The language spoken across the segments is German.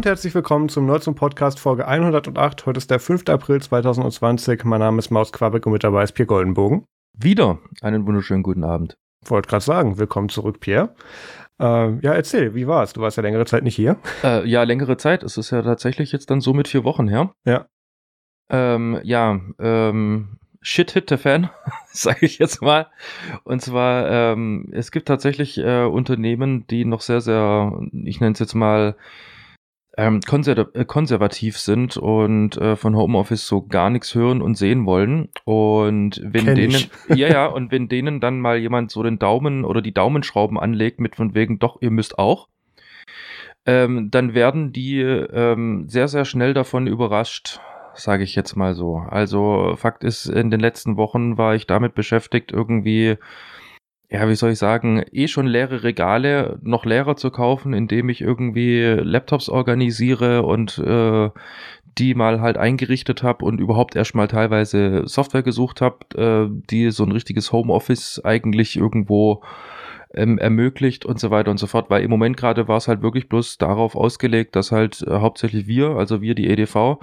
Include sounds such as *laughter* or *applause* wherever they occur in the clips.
Und herzlich willkommen zum Nerdsum Podcast Folge 108. Heute ist der 5. April 2020. Mein Name ist Maus Quabeck und mit dabei ist Pierre Goldenbogen. Wieder einen wunderschönen guten Abend. Wollte gerade sagen, willkommen zurück, Pierre. Äh, ja, erzähl, wie war's? Du warst ja längere Zeit nicht hier. Äh, ja, längere Zeit. Es ist ja tatsächlich jetzt dann so mit vier Wochen her. Ja. Ähm, ja, ähm, Shit hit the Fan, *laughs* sage ich jetzt mal. Und zwar, ähm, es gibt tatsächlich äh, Unternehmen, die noch sehr, sehr, ich nenne es jetzt mal, ähm, konser äh, konservativ sind und äh, von Homeoffice so gar nichts hören und sehen wollen. Und wenn Kenn denen, *laughs* ja, ja, und wenn denen dann mal jemand so den Daumen oder die Daumenschrauben anlegt, mit von wegen, doch, ihr müsst auch, ähm, dann werden die ähm, sehr, sehr schnell davon überrascht, sage ich jetzt mal so. Also Fakt ist, in den letzten Wochen war ich damit beschäftigt, irgendwie, ja, wie soll ich sagen, eh schon leere Regale noch leerer zu kaufen, indem ich irgendwie Laptops organisiere und äh, die mal halt eingerichtet habe und überhaupt erstmal teilweise Software gesucht habe, äh, die so ein richtiges Homeoffice eigentlich irgendwo ähm, ermöglicht und so weiter und so fort, weil im Moment gerade war es halt wirklich bloß darauf ausgelegt, dass halt äh, hauptsächlich wir, also wir die EDV,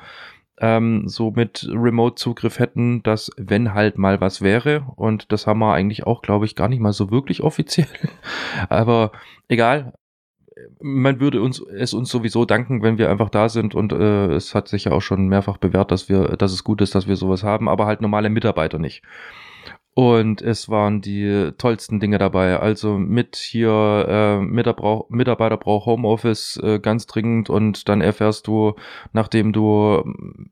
ähm, so mit Remote-Zugriff hätten, dass wenn halt mal was wäre und das haben wir eigentlich auch, glaube ich, gar nicht mal so wirklich *laughs* offiziell, aber egal. Man würde uns es uns sowieso danken, wenn wir einfach da sind und äh, es hat sich ja auch schon mehrfach bewährt, dass wir, dass es gut ist, dass wir sowas haben, aber halt normale Mitarbeiter nicht. Und es waren die tollsten Dinge dabei. Also mit hier äh, Mitarbeiter, Mitarbeiter braucht Homeoffice äh, ganz dringend und dann erfährst du, nachdem du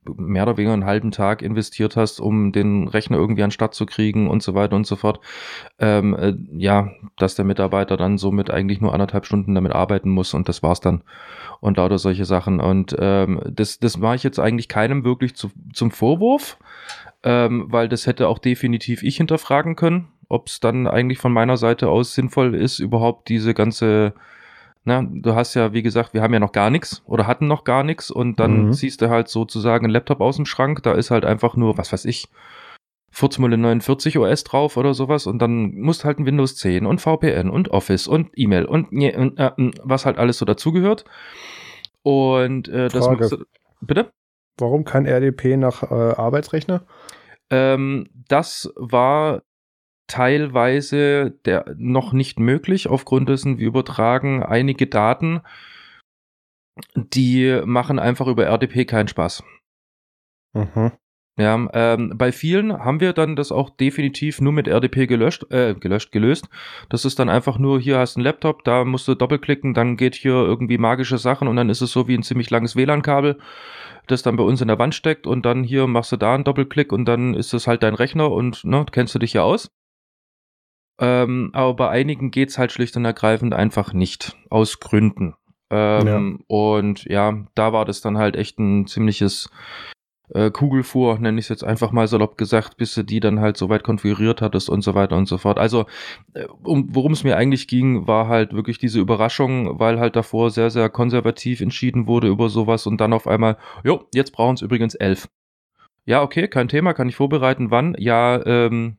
mehr oder weniger einen halben Tag investiert hast, um den Rechner irgendwie an Start zu kriegen und so weiter und so fort, ähm, äh, ja, dass der Mitarbeiter dann somit eigentlich nur anderthalb Stunden damit arbeiten muss und das war's dann. Und lauter solche Sachen. Und ähm, das, das mache ich jetzt eigentlich keinem wirklich zu, zum Vorwurf ähm, weil das hätte auch definitiv ich hinterfragen können, ob es dann eigentlich von meiner Seite aus sinnvoll ist, überhaupt diese ganze, na, du hast ja, wie gesagt, wir haben ja noch gar nichts oder hatten noch gar nichts und dann Mhm. ziehst du halt sozusagen einen Laptop aus dem Schrank, da ist halt einfach nur, was weiß ich, Furzmulle 49 OS drauf oder sowas und dann musst halt ein Windows 10 und VPN und Office und E-Mail und, äh, was halt alles so dazugehört. Und äh, das Frage. machst du, bitte? Warum kein RDP nach äh, Arbeitsrechner? Ähm, das war teilweise der, noch nicht möglich, aufgrund dessen wir übertragen einige Daten, die machen einfach über RDP keinen Spaß. Mhm. Ja, ähm, bei vielen haben wir dann das auch definitiv nur mit RDP gelöscht, äh, gelöscht, gelöst. Das ist dann einfach nur, hier hast du einen Laptop, da musst du doppelklicken, dann geht hier irgendwie magische Sachen und dann ist es so wie ein ziemlich langes WLAN-Kabel, das dann bei uns in der Wand steckt und dann hier machst du da einen Doppelklick und dann ist es halt dein Rechner und ne, kennst du dich ja aus. Ähm, aber bei einigen geht's halt schlicht und ergreifend einfach nicht. Aus Gründen. Ähm, Und ja, da war das dann halt echt ein ziemliches äh, Kugelfuhr, nenne ich es jetzt einfach mal salopp gesagt, bis du die dann halt so weit konfiguriert hattest und so weiter und so fort. Also, äh, um, worum es mir eigentlich ging, war halt wirklich diese Überraschung, weil halt davor sehr, sehr konservativ entschieden wurde über sowas und dann auf einmal, jo, jetzt brauchen es übrigens elf. Ja, okay, kein Thema, kann ich vorbereiten. Wann? Ja, ähm,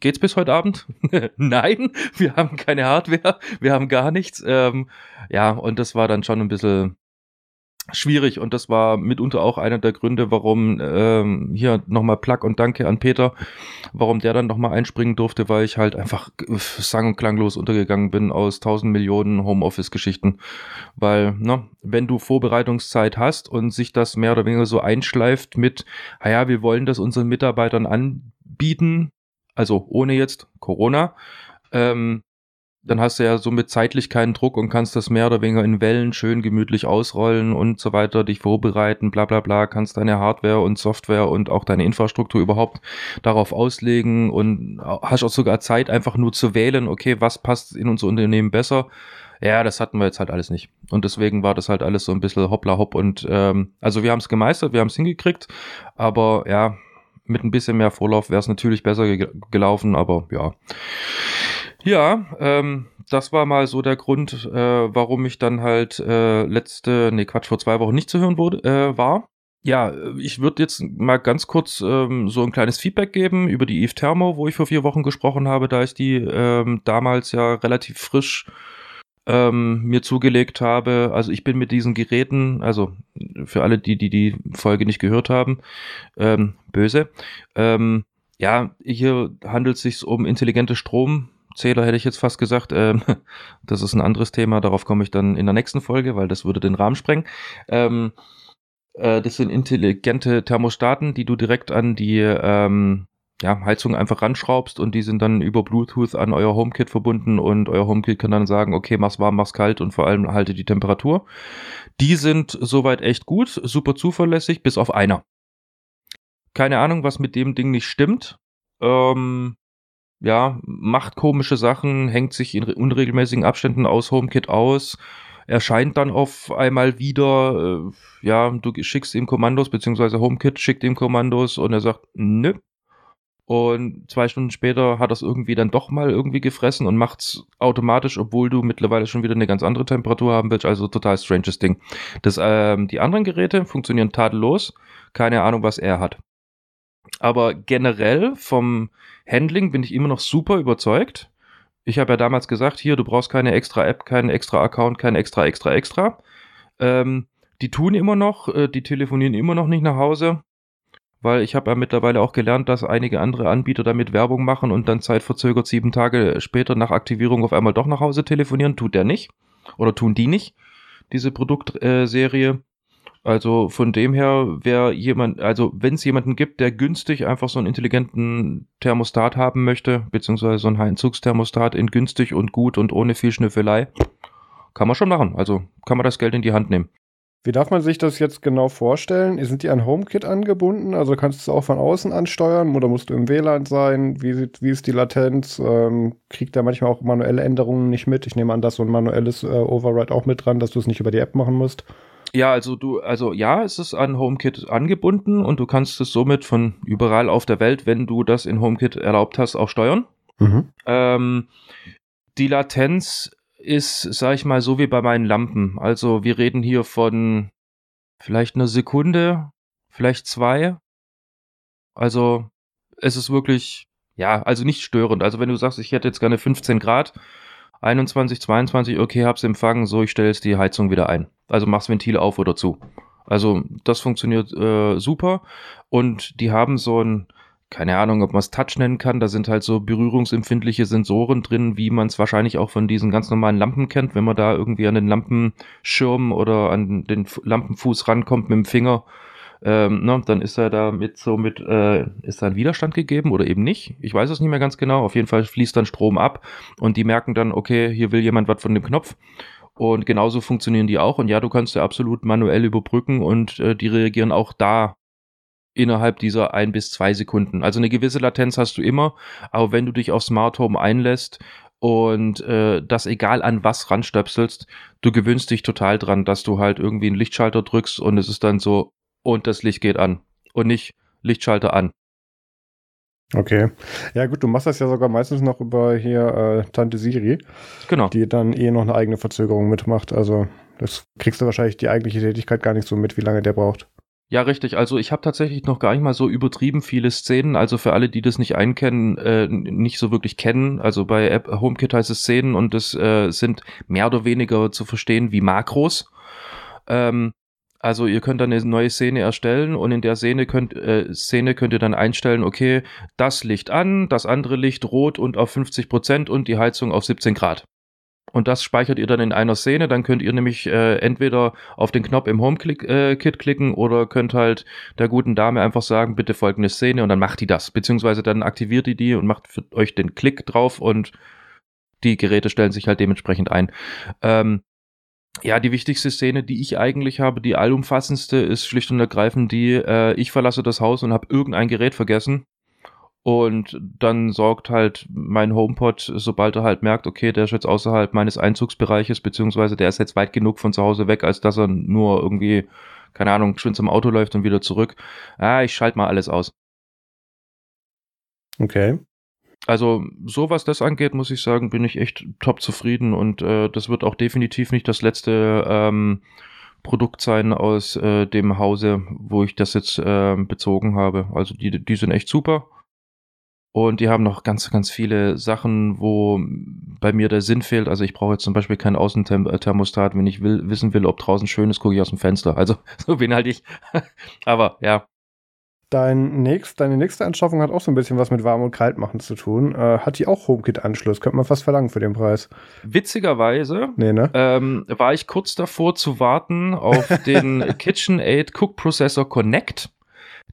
geht's bis heute Abend? *laughs* Nein, wir haben keine Hardware, wir haben gar nichts. Ähm, ja, und das war dann schon ein bisschen schwierig und das war mitunter auch einer der Gründe, warum ähm, hier nochmal Plug und Danke an Peter, warum der dann nochmal einspringen durfte, weil ich halt einfach äh, sang- und klanglos untergegangen bin aus tausend Millionen Homeoffice-Geschichten. Weil, ne, wenn du Vorbereitungszeit hast und sich das mehr oder weniger so einschleift mit, naja, wir wollen das unseren Mitarbeitern anbieten, also ohne jetzt Corona, ähm, dann hast du ja somit zeitlich keinen Druck und kannst das mehr oder weniger in Wellen schön gemütlich ausrollen und so weiter, dich vorbereiten, bla bla bla, kannst deine Hardware und Software und auch deine Infrastruktur überhaupt darauf auslegen und hast auch sogar Zeit, einfach nur zu wählen, okay, was passt in unser Unternehmen besser. Ja, das hatten wir jetzt halt alles nicht. Und deswegen war das halt alles so ein bisschen hoppla hopp und ähm, also wir haben es gemeistert, wir haben es hingekriegt, aber ja, mit ein bisschen mehr Vorlauf wäre es natürlich besser ge gelaufen, aber ja. Ja, ähm, das war mal so der Grund, äh, warum ich dann halt äh, letzte, nee, Quatsch, vor zwei Wochen nicht zu hören wurde, äh, war. Ja, ich würde jetzt mal ganz kurz ähm, so ein kleines Feedback geben über die Eve Thermo, wo ich vor vier Wochen gesprochen habe, da ich die ähm, damals ja relativ frisch ähm, mir zugelegt habe. Also ich bin mit diesen Geräten, also für alle, die die, die Folge nicht gehört haben, ähm, böse. Ähm, ja, hier handelt es sich um intelligente Stromzähler, hätte ich jetzt fast gesagt. Ähm, *laughs* das ist ein anderes Thema, darauf komme ich dann in der nächsten Folge, weil das würde den Rahmen sprengen. Ähm, äh, das sind intelligente Thermostaten, die du direkt an die ähm, ja, Heizung einfach ranschraubst und die sind dann über Bluetooth an euer HomeKit verbunden und euer HomeKit kann dann sagen, okay, mach's warm, mach's kalt und vor allem halte die Temperatur. Die sind soweit echt gut, super zuverlässig, bis auf einer. Keine Ahnung, was mit dem Ding nicht stimmt. Ähm, ja, macht komische Sachen, hängt sich in unregelmäßigen Abständen aus HomeKit aus, erscheint dann auf einmal wieder, äh, ja, du schickst ihm Kommandos, beziehungsweise HomeKit schickt ihm Kommandos und er sagt, nö, und zwei Stunden später hat das irgendwie dann doch mal irgendwie gefressen und macht's automatisch, obwohl du mittlerweile schon wieder eine ganz andere Temperatur haben willst. Also total stranges Ding. Das, ähm, die anderen Geräte funktionieren tadellos. Keine Ahnung, was er hat. Aber generell vom Handling bin ich immer noch super überzeugt. Ich habe ja damals gesagt, hier, du brauchst keine extra App, keinen extra Account, kein extra, extra, extra. Ähm, die tun immer noch, äh, die telefonieren immer noch nicht nach Hause weil ich habe ja mittlerweile auch gelernt, dass einige andere Anbieter damit Werbung machen und dann zeitverzögert sieben Tage später nach Aktivierung auf einmal doch nach Hause telefonieren. Tut der nicht. Oder tun die nicht, diese Produktserie. Also von dem her, wer jemand, also wenn es jemanden gibt, der günstig einfach so einen intelligenten Thermostat haben möchte, beziehungsweise so einen Einzugsthermostat in günstig und gut und ohne viel Schnüffelei, kann man schon machen. Also kann man das Geld in die Hand nehmen. Wie darf man sich das jetzt genau vorstellen? Sind die an HomeKit angebunden? Also kannst du es auch von außen ansteuern oder musst du im WLAN sein? Wie, sieht, wie ist die Latenz? Ähm, kriegt der manchmal auch manuelle Änderungen nicht mit? Ich nehme an, dass so ein manuelles äh, Override auch mit dran, dass du es nicht über die App machen musst. Ja, also du, also ja, es ist an HomeKit angebunden und du kannst es somit von überall auf der Welt, wenn du das in HomeKit erlaubt hast, auch steuern. Mhm. Ähm, die Latenz ist, sag ich mal, so wie bei meinen Lampen. Also wir reden hier von vielleicht einer Sekunde, vielleicht zwei. Also es ist wirklich, ja, also nicht störend. Also wenn du sagst, ich hätte jetzt gerne 15 Grad, 21, 22, okay, hab's empfangen, so, ich stelle jetzt die Heizung wieder ein. Also mach's Ventil auf oder zu. Also das funktioniert äh, super und die haben so ein keine Ahnung, ob man es Touch nennen kann. Da sind halt so berührungsempfindliche Sensoren drin, wie man es wahrscheinlich auch von diesen ganz normalen Lampen kennt. Wenn man da irgendwie an den Lampenschirm oder an den Lampenfuß rankommt mit dem Finger, ähm, ne, dann ist er da mit so mit, äh, ist da ein Widerstand gegeben oder eben nicht. Ich weiß es nicht mehr ganz genau. Auf jeden Fall fließt dann Strom ab und die merken dann, okay, hier will jemand was von dem Knopf. Und genauso funktionieren die auch. Und ja, du kannst ja absolut manuell überbrücken und äh, die reagieren auch da innerhalb dieser ein bis zwei Sekunden. Also eine gewisse Latenz hast du immer, aber wenn du dich auf Smart Home einlässt und äh, das egal an was ranstöpselst, du gewöhnst dich total dran, dass du halt irgendwie einen Lichtschalter drückst und es ist dann so, und das Licht geht an und nicht Lichtschalter an. Okay. Ja gut, du machst das ja sogar meistens noch über hier äh, Tante Siri. Genau. Die dann eh noch eine eigene Verzögerung mitmacht. Also das kriegst du wahrscheinlich die eigentliche Tätigkeit gar nicht so mit, wie lange der braucht. Ja, richtig. Also ich habe tatsächlich noch gar nicht mal so übertrieben viele Szenen. Also für alle, die das nicht einkennen, äh, nicht so wirklich kennen. Also bei App HomeKit heißt es Szenen und das äh, sind mehr oder weniger zu verstehen wie Makros. Ähm, also ihr könnt dann eine neue Szene erstellen und in der Szene könnt, äh, Szene könnt ihr dann einstellen, okay, das Licht an, das andere Licht rot und auf 50 Prozent und die Heizung auf 17 Grad. Und das speichert ihr dann in einer Szene. Dann könnt ihr nämlich äh, entweder auf den Knopf im HomeKit äh, klicken oder könnt halt der guten Dame einfach sagen, bitte folgende Szene und dann macht die das. Beziehungsweise dann aktiviert die die und macht für euch den Klick drauf und die Geräte stellen sich halt dementsprechend ein. Ähm, ja, die wichtigste Szene, die ich eigentlich habe, die allumfassendste, ist schlicht und ergreifend die, äh, ich verlasse das Haus und habe irgendein Gerät vergessen und dann sorgt halt mein HomePod, sobald er halt merkt, okay, der ist jetzt außerhalb meines Einzugsbereiches, beziehungsweise der ist jetzt weit genug von zu Hause weg, als dass er nur irgendwie, keine Ahnung, schön zum Auto läuft und wieder zurück. Ah, ich schalte mal alles aus. Okay. Also, so was das angeht, muss ich sagen, bin ich echt top zufrieden und äh, das wird auch definitiv nicht das letzte ähm, Produkt sein aus äh, dem Hause, wo ich das jetzt äh, bezogen habe. Also, die, die sind echt super Und die haben noch ganz, ganz viele Sachen, wo bei mir der Sinn fehlt. Also ich brauche jetzt zum Beispiel keinen Außenthermostat. Wenn ich will, wissen will, ob draußen schön ist, gucke ich aus dem Fenster. Also *laughs* so bin halt ich. Aber ja. Dein nächst, deine nächste Anschaffung hat auch so ein bisschen was mit warm und kalt machen zu tun. Äh, hat die auch HomeKit-Anschluss? Könnte man fast verlangen für den Preis. Witzigerweise nee, ne? ähm, war ich kurz davor zu warten auf *laughs* den KitchenAid Cook Processor Connect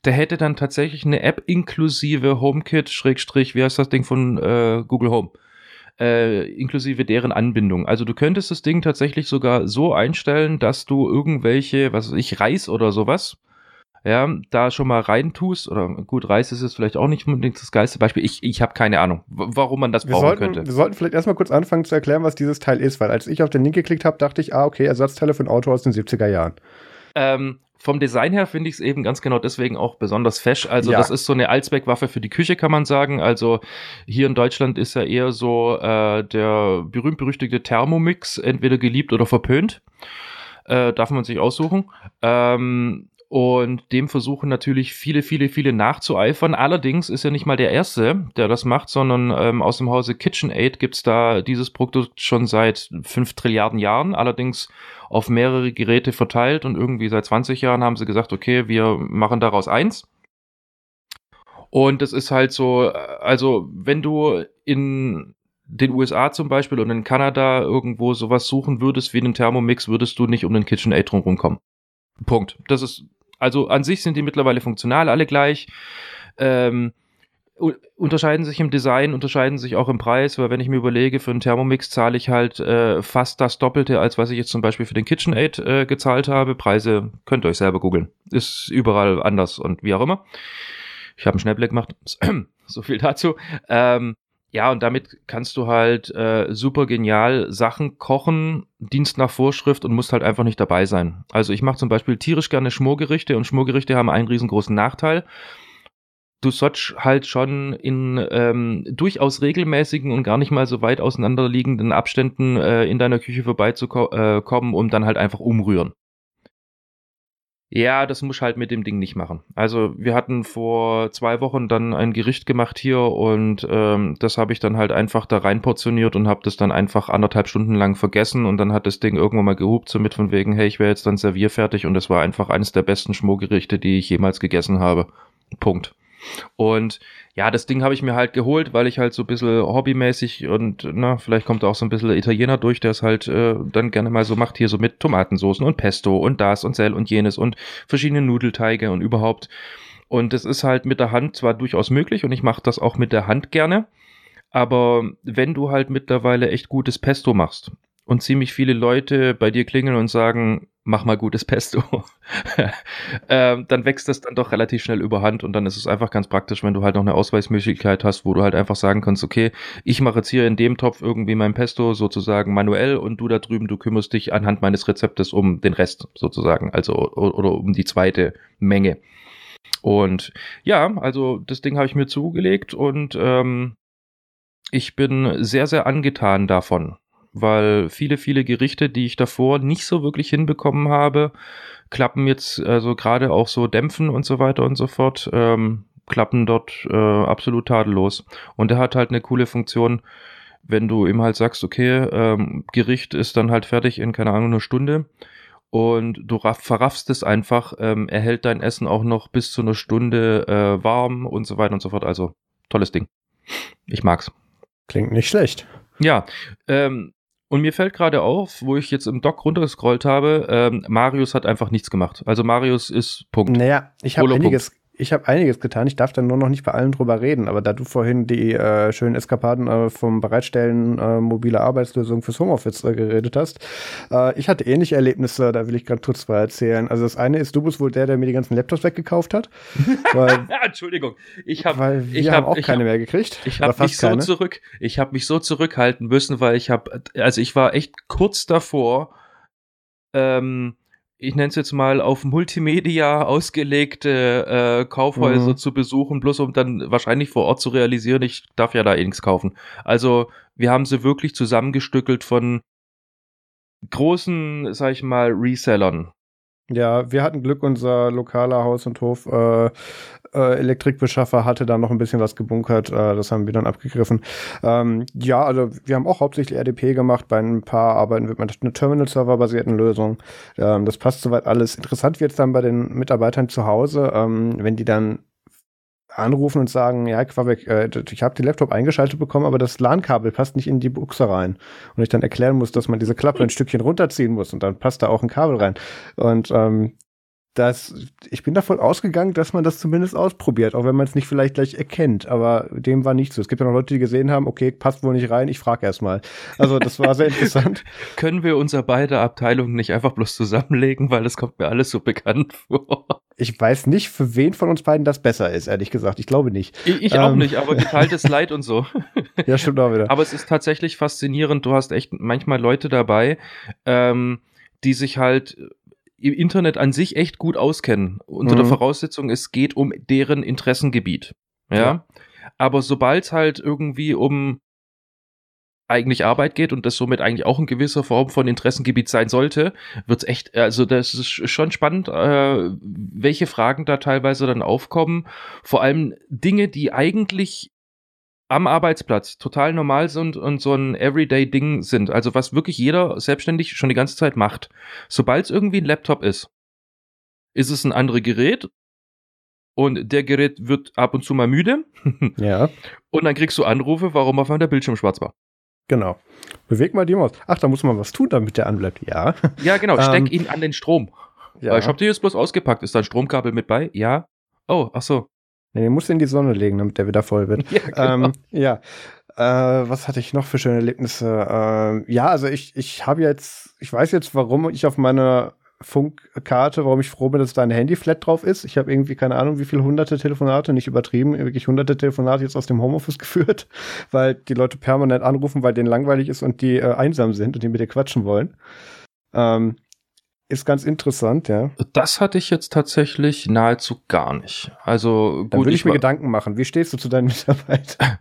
der hätte dann tatsächlich eine App inklusive HomeKit, Schrägstrich, wie heißt das Ding von äh, Google Home? Äh, inklusive deren Anbindung. Also du könntest das Ding tatsächlich sogar so einstellen, dass du irgendwelche, was weiß ich, Reis oder sowas, ja, da schon mal reintust, oder gut, Reis ist es vielleicht auch nicht unbedingt das geilste Beispiel. Ich, ich habe keine Ahnung, warum man das wir brauchen sollten, könnte. Wir sollten vielleicht erstmal kurz anfangen zu erklären, was dieses Teil ist, weil als ich auf den Link geklickt habe, dachte ich, ah, okay, Ersatzteile für ein Auto aus den 70er Jahren. Ähm, vom Design her finde ich es eben ganz genau deswegen auch besonders fesch. Also ja. das ist so eine Allzweckwaffe für die Küche, kann man sagen. Also hier in Deutschland ist ja eher so äh, der berühmt-berüchtigte Thermomix, entweder geliebt oder verpönt. Äh, darf man sich aussuchen. Ähm, und dem versuchen natürlich viele, viele, viele nachzueifern. Allerdings ist er nicht mal der Erste, der das macht, sondern ähm, aus dem Hause KitchenAid gibt's da dieses Produkt schon seit fünf Trilliarden Jahren, allerdings auf mehrere Geräte verteilt und irgendwie seit 20 Jahren haben sie gesagt, okay, wir machen daraus eins. Und es ist halt so, also wenn du in den USA zum Beispiel und in Kanada irgendwo sowas suchen würdest wie einen Thermomix, würdest du nicht um den KitchenAid drumherum kommen. Punkt. Das ist also an sich sind die mittlerweile funktional, alle gleich. Ähm, unterscheiden sich im Design, unterscheiden sich auch im Preis, weil wenn ich mir überlege, für einen Thermomix zahle ich halt äh, fast das Doppelte, als was ich jetzt zum Beispiel für den KitchenAid äh, gezahlt habe. Preise könnt ihr euch selber googeln. Ist überall anders und wie auch immer. Ich habe einen Schnellblick gemacht. *clears throat* so viel dazu. Ähm, ja, und damit kannst du halt äh, super genial Sachen kochen, Dienst nach Vorschrift und musst halt einfach nicht dabei sein. Also ich mache zum Beispiel tierisch gerne Schmorgerichte und Schmorgerichte haben einen riesengroßen Nachteil. Du sollst halt schon in ähm, durchaus regelmäßigen und gar nicht mal so weit auseinanderliegenden Abständen äh, in deiner Küche vorbeizukommen, äh, um dann halt einfach umrühren. Ja, das muss ich halt mit dem Ding nicht machen. Also wir hatten vor zwei Wochen dann ein Gericht gemacht hier und ähm, das habe ich dann halt einfach da rein portioniert und habe das dann einfach anderthalb Stunden lang vergessen und dann hat das Ding irgendwann mal gehupt, so mit von wegen, hey, ich wäre jetzt dann servierfertig und das war einfach eines der besten Schmorgerichte, die ich jemals gegessen habe. Punkt. Und ja, das Ding habe ich mir halt geholt, weil ich halt so ein bisschen hobbymäßig und na, vielleicht kommt auch so ein bisschen Italiener durch, der es halt äh, dann gerne mal so macht, hier so mit Tomatensoßen und Pesto und das und Sel und jenes und verschiedene Nudelteige und überhaupt. Und das ist halt mit der Hand zwar durchaus möglich und ich mache das auch mit der Hand gerne, aber wenn du halt mittlerweile echt gutes Pesto machst und ziemlich viele Leute bei dir klingeln und sagen, mach mal gutes Pesto, *laughs* ähm, dann wächst das dann doch relativ schnell überhand und dann ist es einfach ganz praktisch, wenn du halt noch eine Ausweismöglichkeit hast, wo du halt einfach sagen kannst, okay, ich mache jetzt hier in dem Topf irgendwie mein Pesto sozusagen manuell und du da drüben, du kümmerst dich anhand meines Rezeptes um den Rest sozusagen, also oder, oder um die zweite Menge. Und ja, also das Ding habe ich mir zugelegt und ähm, ich bin sehr, sehr angetan davon weil viele, viele Gerichte, die ich davor nicht so wirklich hinbekommen habe, klappen jetzt, also gerade auch so Dämpfen und so weiter und so fort, ähm, klappen dort äh, absolut tadellos. Und er hat halt eine coole Funktion, wenn du ihm halt sagst, okay, ähm, Gericht ist dann halt fertig in, keine Ahnung, eine Stunde und du verraffst es einfach, ähm, er hält dein Essen auch noch bis zu einer Stunde äh, warm und so weiter und so fort. Also tolles Ding. Ich mag's. Klingt nicht schlecht. Ja, ähm, und mir fällt gerade auf, wo ich jetzt im Dock runtergescrollt habe, ähm, Marius hat einfach nichts gemacht. Also Marius ist Punkt. Naja, ich habe einiges, ich habe einiges getan. Ich darf dann nur noch nicht bei allen drüber reden. Aber da du vorhin die äh, schönen Eskapaden äh, vom Bereitstellen äh, mobiler Arbeitslösungen fürs Homeoffice äh, geredet hast, äh, ich hatte ähnliche Erlebnisse, da will ich gerade kurz zwei erzählen. Also das eine ist, du bist wohl der, der mir die ganzen Laptops weggekauft hat. *laughs* Weil, Entschuldigung, ich habe ich hab, haben auch ich keine hab, mehr gekriegt. Ich habe mich so zurück, ich habe mich so zurückhalten müssen, weil ich habe, also ich war echt kurz davor. Ähm, ich nenne es jetzt mal, auf Multimedia ausgelegte äh, Kaufhäuser mhm. zu besuchen, bloß um dann wahrscheinlich vor Ort zu realisieren, ich darf ja da eh nichts kaufen. Also wir haben sie wirklich zusammengestückelt von großen, sag ich mal, Resellern. Ja, wir hatten Glück, unser lokaler Haus- und Hof äh, äh, Elektrikbeschaffer hatte da noch ein bisschen was gebunkert. Äh, das haben wir dann abgegriffen. Ähm, ja, also wir haben auch hauptsächlich RDP gemacht. Bei ein paar arbeiten wir mit einer Terminal-Server-basierten Lösung. Ähm, das passt soweit alles. Interessant wird es dann bei den Mitarbeitern zu Hause, ähm, wenn die dann anrufen und sagen, ja, Quabeck, äh, ich habe den Laptop eingeschaltet bekommen, aber das LAN-Kabel passt nicht in die Buchse rein. Und ich dann erklären muss, dass man diese Klappe ein Stückchen runterziehen muss und dann passt da auch ein Kabel rein. Und ähm, das, ich bin davon ausgegangen, dass man das zumindest ausprobiert, auch wenn man es nicht vielleicht gleich erkennt. Aber dem war nicht so. Es gibt ja noch Leute, die gesehen haben, okay, passt wohl nicht rein, ich frage erst mal. Also das war sehr interessant. *laughs* Können wir unsere beide Abteilungen nicht einfach bloß zusammenlegen, weil das kommt mir alles so bekannt vor. Ich weiß nicht, für wen von uns beiden das besser ist, ehrlich gesagt. Ich glaube nicht. Ich, ich ähm. auch nicht, aber geteiltes Leid und so. *laughs* ja, stimmt auch wieder. Aber es ist tatsächlich faszinierend. Du hast echt manchmal Leute dabei, ähm, die sich halt im Internet an sich echt gut auskennen. Unter mhm. der Voraussetzung, es geht um deren Interessengebiet. Ja. ja. Aber sobald es halt irgendwie um eigentlich Arbeit geht und das somit eigentlich auch in gewisser Form von Interessengebiet sein sollte, wird es echt, also das ist schon spannend, äh, welche Fragen da teilweise dann aufkommen. Vor allem Dinge, die eigentlich am Arbeitsplatz total normal sind und so ein Everyday-Ding sind. Also was wirklich jeder selbstständig schon die ganze Zeit macht. Sobald es irgendwie ein Laptop ist, ist es ein anderes Gerät und der Gerät wird ab und zu mal müde. *laughs* ja. Und dann kriegst du Anrufe, warum auf einmal der Bildschirm schwarz war. Genau. Beweg mal die Maus. Ach, da muss man was tun, damit der anbleibt. Ja. Ja, genau. *laughs* Steck ähm, ihn an den Strom. Ja. Ich habe dir jetzt bloß ausgepackt. Ist da ein Stromkabel mit bei? Ja. Oh, ach so. Nee, den musst du in die Sonne legen, damit der wieder voll wird. *laughs* Ja, genau. ähm, ja. Äh, was hatte ich noch für schöne Erlebnisse? Äh, ja, also ich, ich habe jetzt, ich weiß jetzt, warum ich auf meiner Funkkarte, warum ich froh bin, dass da ein Handy-Flat drauf ist. Ich habe irgendwie keine Ahnung, wie viele hunderte Telefonate, nicht übertrieben, wirklich hunderte Telefonate jetzt aus dem Homeoffice *laughs* geführt, weil die Leute permanent anrufen, weil denen langweilig ist und die äh, einsam sind und die mit dir quatschen wollen. Ähm, ist ganz interessant, ja. Das hatte ich jetzt tatsächlich nahezu gar nicht. Also gut. Dann würde ich, ich mir Gedanken machen. Wie stehst du zu deinen *laughs* Mitarbeitern?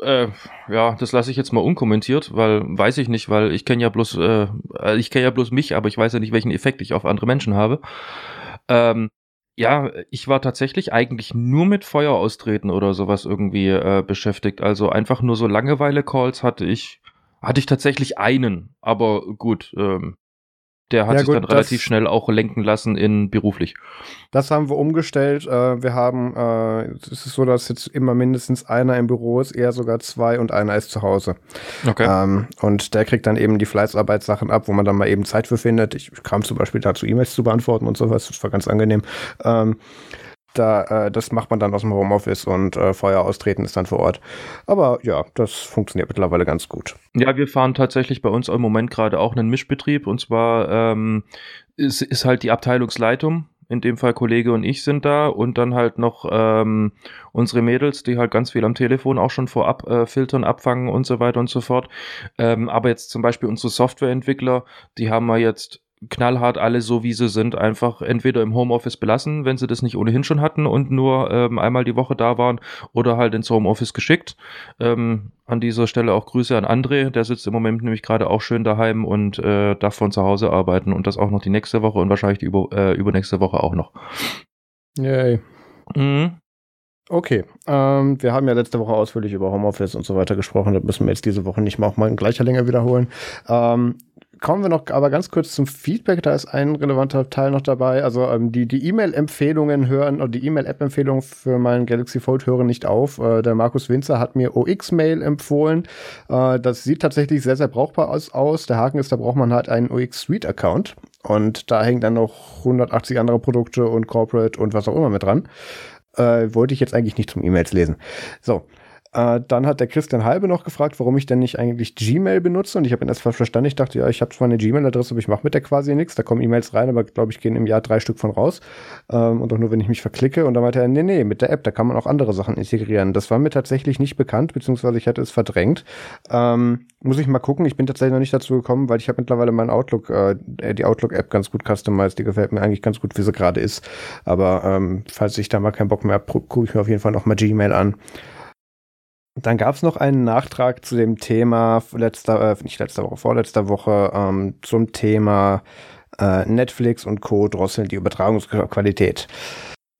Äh, ja, das lasse ich jetzt mal unkommentiert, weil weiß ich nicht, weil ich kenne ja bloß, äh, ich kenne ja bloß mich, aber ich weiß ja nicht, welchen Effekt ich auf andere Menschen habe. Ähm, ja, ich war tatsächlich eigentlich nur mit Feuer austreten oder sowas irgendwie äh, beschäftigt. Also einfach nur so Langeweile-Calls hatte ich, hatte ich tatsächlich einen. Aber gut, ähm, der hat ja, sich gut, dann relativ schnell auch lenken lassen in beruflich. Das haben wir umgestellt. Äh, wir haben, äh, es ist so, dass jetzt immer mindestens einer im Büro ist, eher sogar zwei und einer ist zu Hause. Okay. Ähm, und der kriegt dann eben die Fleißarbeitssachen ab, wo man dann mal eben Zeit für findet. Ich kam zum Beispiel dazu, E-Mails zu beantworten und sowas. Das war ganz angenehm. Ähm, da, äh, das macht man dann aus dem Homeoffice und äh, Feuer austreten ist dann vor Ort. Aber ja, das funktioniert mittlerweile ganz gut. Ja, wir fahren tatsächlich bei uns im Moment gerade auch einen Mischbetrieb und zwar ähm, ist, ist halt die Abteilungsleitung in dem Fall Kollege und ich sind da und dann halt noch ähm, unsere Mädels, die halt ganz viel am Telefon auch schon vorab äh, filtern, abfangen und so weiter und so fort. Ähm, aber jetzt zum Beispiel unsere Softwareentwickler, die haben wir jetzt knallhart alle so, wie sie sind, einfach entweder im Homeoffice belassen, wenn sie das nicht ohnehin schon hatten und nur ähm, einmal die Woche da waren, oder halt ins Homeoffice geschickt. Ähm, an dieser Stelle auch Grüße an André, der sitzt im Moment nämlich gerade auch schön daheim und äh, darf von zu Hause arbeiten und das auch noch die nächste Woche und wahrscheinlich die über, äh, übernächste Woche auch noch. Yay. Mhm. Okay, ähm, wir haben ja letzte Woche ausführlich über Homeoffice und so weiter gesprochen. Das müssen wir jetzt diese Woche nicht mal auch mal in gleicher Länge wiederholen. Ähm, kommen wir noch aber ganz kurz zum Feedback. Da ist ein relevanter Teil noch dabei. Also ähm, die die E-Mail-Empfehlungen hören oder die E-Mail-App-Empfehlungen für meinen Galaxy Fold hören nicht auf. Äh, der Markus Winzer hat mir OX-Mail empfohlen. Äh, das sieht tatsächlich sehr sehr brauchbar aus, aus. Der Haken ist, da braucht man halt einen OX Suite Account und da hängen dann noch 180 andere Produkte und Corporate und was auch immer mit dran. Äh, wollte ich jetzt eigentlich nicht zum E-Mails lesen. So. Äh, dann hat der Christian Halbe noch gefragt, warum ich denn nicht eigentlich Gmail benutze. Und ich habe ihn erst verstanden. Ich dachte, ja, ich habe zwar eine Gmail-Adresse, aber ich mache mit der quasi nichts. Da kommen E-Mails rein, aber glaube ich, gehen im Jahr drei Stück von raus. Ähm, und auch nur, wenn ich mich verklicke. Und dann meinte er, nee, nee, mit der App, da kann man auch andere Sachen integrieren. Das war mir tatsächlich nicht bekannt, beziehungsweise ich hatte es verdrängt. Ähm, muss ich mal gucken. Ich bin tatsächlich noch nicht dazu gekommen, weil ich habe mittlerweile meinen Outlook, äh, die Outlook-App ganz gut customized. Die gefällt mir eigentlich ganz gut, wie sie gerade ist. Aber ähm, falls ich da mal keinen Bock mehr habe, gucke ich mir auf jeden Fall noch mal Gmail an. Dann gab es noch einen Nachtrag zu dem Thema letzter, äh, nicht letzter Woche, vorletzter Woche, ähm, zum Thema Äh, Netflix und Co. drosseln die Übertragungsqualität.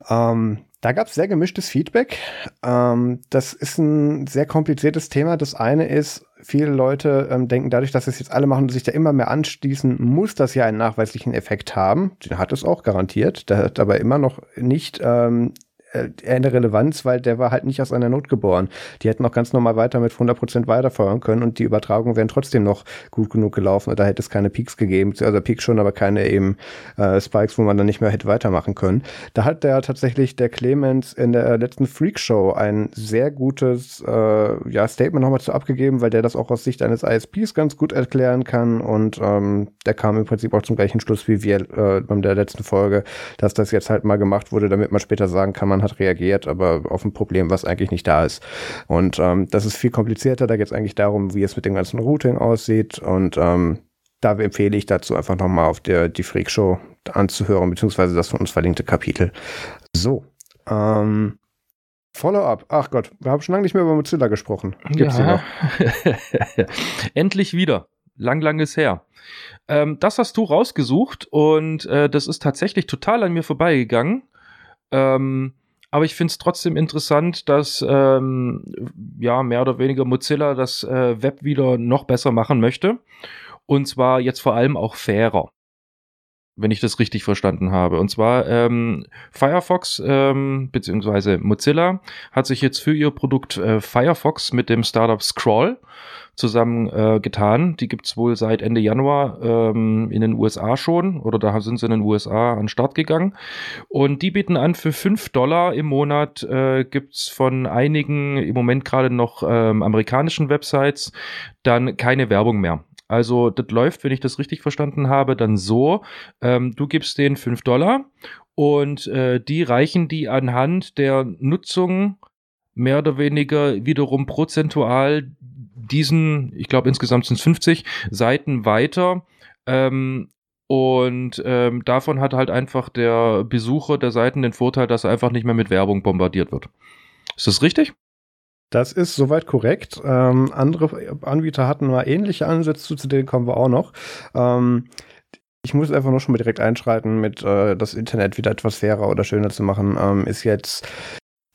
Ähm, da gab es sehr gemischtes Feedback. Ähm, das ist ein sehr kompliziertes Thema. Das eine ist, viele Leute ähm, denken, dadurch, dass es jetzt alle machen und sich da immer mehr anschließen, muss das ja einen nachweislichen Effekt haben. Den hat es auch garantiert. Der hat aber immer noch nicht ähm, äh, eine Relevanz, weil der war halt nicht aus einer Not geboren. Die hätten auch ganz normal weiter mit 100% weiterfeuern können und die Übertragungen wären trotzdem noch gut genug gelaufen. Da hätte es keine Peaks gegeben, also Peaks schon, aber keine eben äh, Spikes, wo man dann nicht mehr hätte weitermachen können. Da hat der tatsächlich der Clemens in der letzten Freak Show ein sehr gutes äh, ja, Statement nochmal zu abgegeben, weil der das auch aus Sicht eines ISPs ganz gut erklären kann und ähm, der kam im Prinzip auch zum gleichen Schluss wie wir äh, bei der letzten Folge, dass das jetzt halt mal gemacht wurde, damit man später sagen kann, man hat reagiert, aber auf ein Problem, was eigentlich nicht da ist. Und ähm, das ist viel komplizierter. Da geht es eigentlich darum, wie es mit dem ganzen Routing aussieht. Und ähm, da empfehle ich dazu einfach nochmal auf der die Freak Show anzuhören, beziehungsweise das von uns verlinkte Kapitel. So. Ähm, Follow-up. Ach Gott, wir haben schon lange nicht mehr über Mozilla gesprochen. Gibt's ja. *laughs* Endlich wieder. Lang, lang ist her. Ähm, das hast du rausgesucht und äh, das ist tatsächlich total an mir vorbeigegangen. Ähm, aber ich finde es trotzdem interessant, dass ähm, ja mehr oder weniger Mozilla das äh, Web wieder noch besser machen möchte. Und zwar jetzt vor allem auch fairer wenn ich das richtig verstanden habe. Und zwar ähm, Firefox ähm, beziehungsweise Mozilla hat sich jetzt für ihr Produkt äh, Firefox mit dem Startup Scroll zusammen äh, getan. Die gibt's wohl seit Ende Januar ähm, in den USA schon oder da sind sie in den USA an den Start gegangen. Und die bieten an, für 5 Dollar im Monat äh, gibt's von einigen im Moment gerade noch ähm, amerikanischen Websites dann keine Werbung mehr. Also das läuft, wenn ich das richtig verstanden habe, dann so, ähm, du gibst denen 5 Dollar und äh, die reichen die anhand der Nutzung mehr oder weniger wiederum prozentual diesen, ich glaube insgesamt sind es 50 Seiten weiter. Ähm, und ähm, davon hat halt einfach der Besucher der Seiten den Vorteil, dass er einfach nicht mehr mit Werbung bombardiert wird. Ist das richtig? Das ist soweit korrekt. Ähm, andere Anbieter hatten mal ähnliche Ansätze, zu denen kommen wir auch noch. Ähm, ich muss einfach nur schon mal direkt einschreiten, mit äh, das Internet wieder etwas fairer oder schöner zu machen, ähm, ist jetzt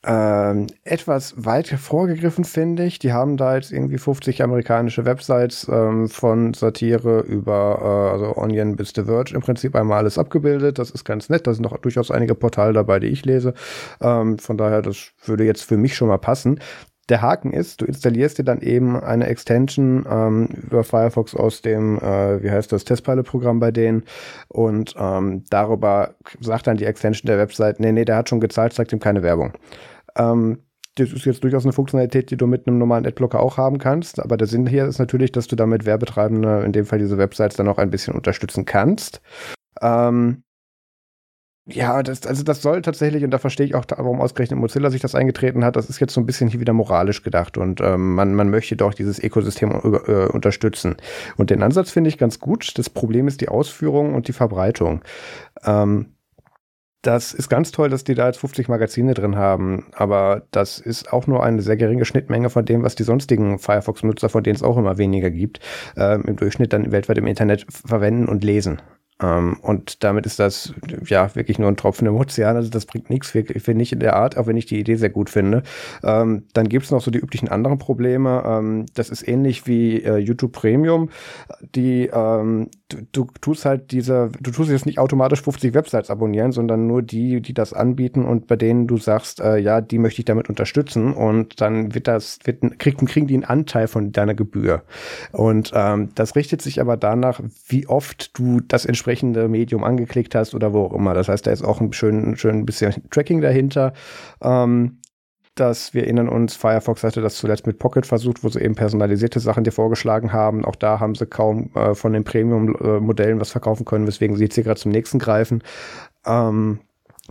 ähm, etwas weit vorgegriffen, finde ich. Die haben da jetzt irgendwie 50 amerikanische Websites ähm, von Satire über äh, also Onion bis The Verge im Prinzip einmal alles abgebildet. Das ist ganz nett. Da sind auch durchaus einige Portale dabei, die ich lese. Ähm, von daher, das würde jetzt für mich schon mal passen. Der Haken ist, du installierst dir dann eben eine Extension ähm, über Firefox aus dem, äh, wie heißt das, Testpilot-Programm bei denen und ähm, darüber sagt dann die Extension der Website, nee, nee, der hat schon gezahlt, zeigt ihm keine Werbung. Ähm, das ist jetzt durchaus eine Funktionalität, die du mit einem normalen Adblocker auch haben kannst. Aber der Sinn hier ist natürlich, dass du damit Werbetreibende, in dem Fall diese Websites, dann auch ein bisschen unterstützen kannst. Ähm, ja, das, also das soll tatsächlich, und da verstehe ich auch, warum ausgerechnet Mozilla sich das eingetreten hat, das ist jetzt so ein bisschen hier wieder moralisch gedacht und ähm, man, man möchte doch dieses Ökosystem äh, unterstützen. Und den Ansatz finde ich ganz gut. Das Problem ist die Ausführung und die Verbreitung. Ähm, das ist ganz toll, dass die da jetzt 50 Magazine drin haben, aber das ist auch nur eine sehr geringe Schnittmenge von dem, was die sonstigen Firefox-Nutzer, von denen es auch immer weniger gibt, ähm, im Durchschnitt dann weltweit im Internet verwenden und lesen. Ähm, und damit ist das ja wirklich nur ein Tropfen im Ozean. Also das bringt nichts, finde ich in der Art, auch wenn ich die Idee sehr gut finde. Ähm, dann gibt es noch so die üblichen anderen Probleme. Ähm, das ist ähnlich wie äh, YouTube Premium. Die ähm, du, du tust halt diese, du tust jetzt nicht automatisch 50 Websites abonnieren, sondern nur die, die das anbieten und bei denen du sagst, äh, ja, die möchte ich damit unterstützen und dann wird das, wird, kriegen, kriegen die einen Anteil von deiner Gebühr. Und ähm, das richtet sich aber danach, wie oft du das entsprechend entsprechende Medium angeklickt hast oder wo auch immer. Das heißt, da ist auch ein schön, schön bisschen Tracking dahinter. Ähm, dass wir erinnern uns, Firefox hatte das zuletzt mit Pocket versucht, wo sie eben personalisierte Sachen dir vorgeschlagen haben. Auch da haben sie kaum äh, von den Premium-Modellen was verkaufen können, weswegen sie jetzt hier gerade zum nächsten greifen. Ähm,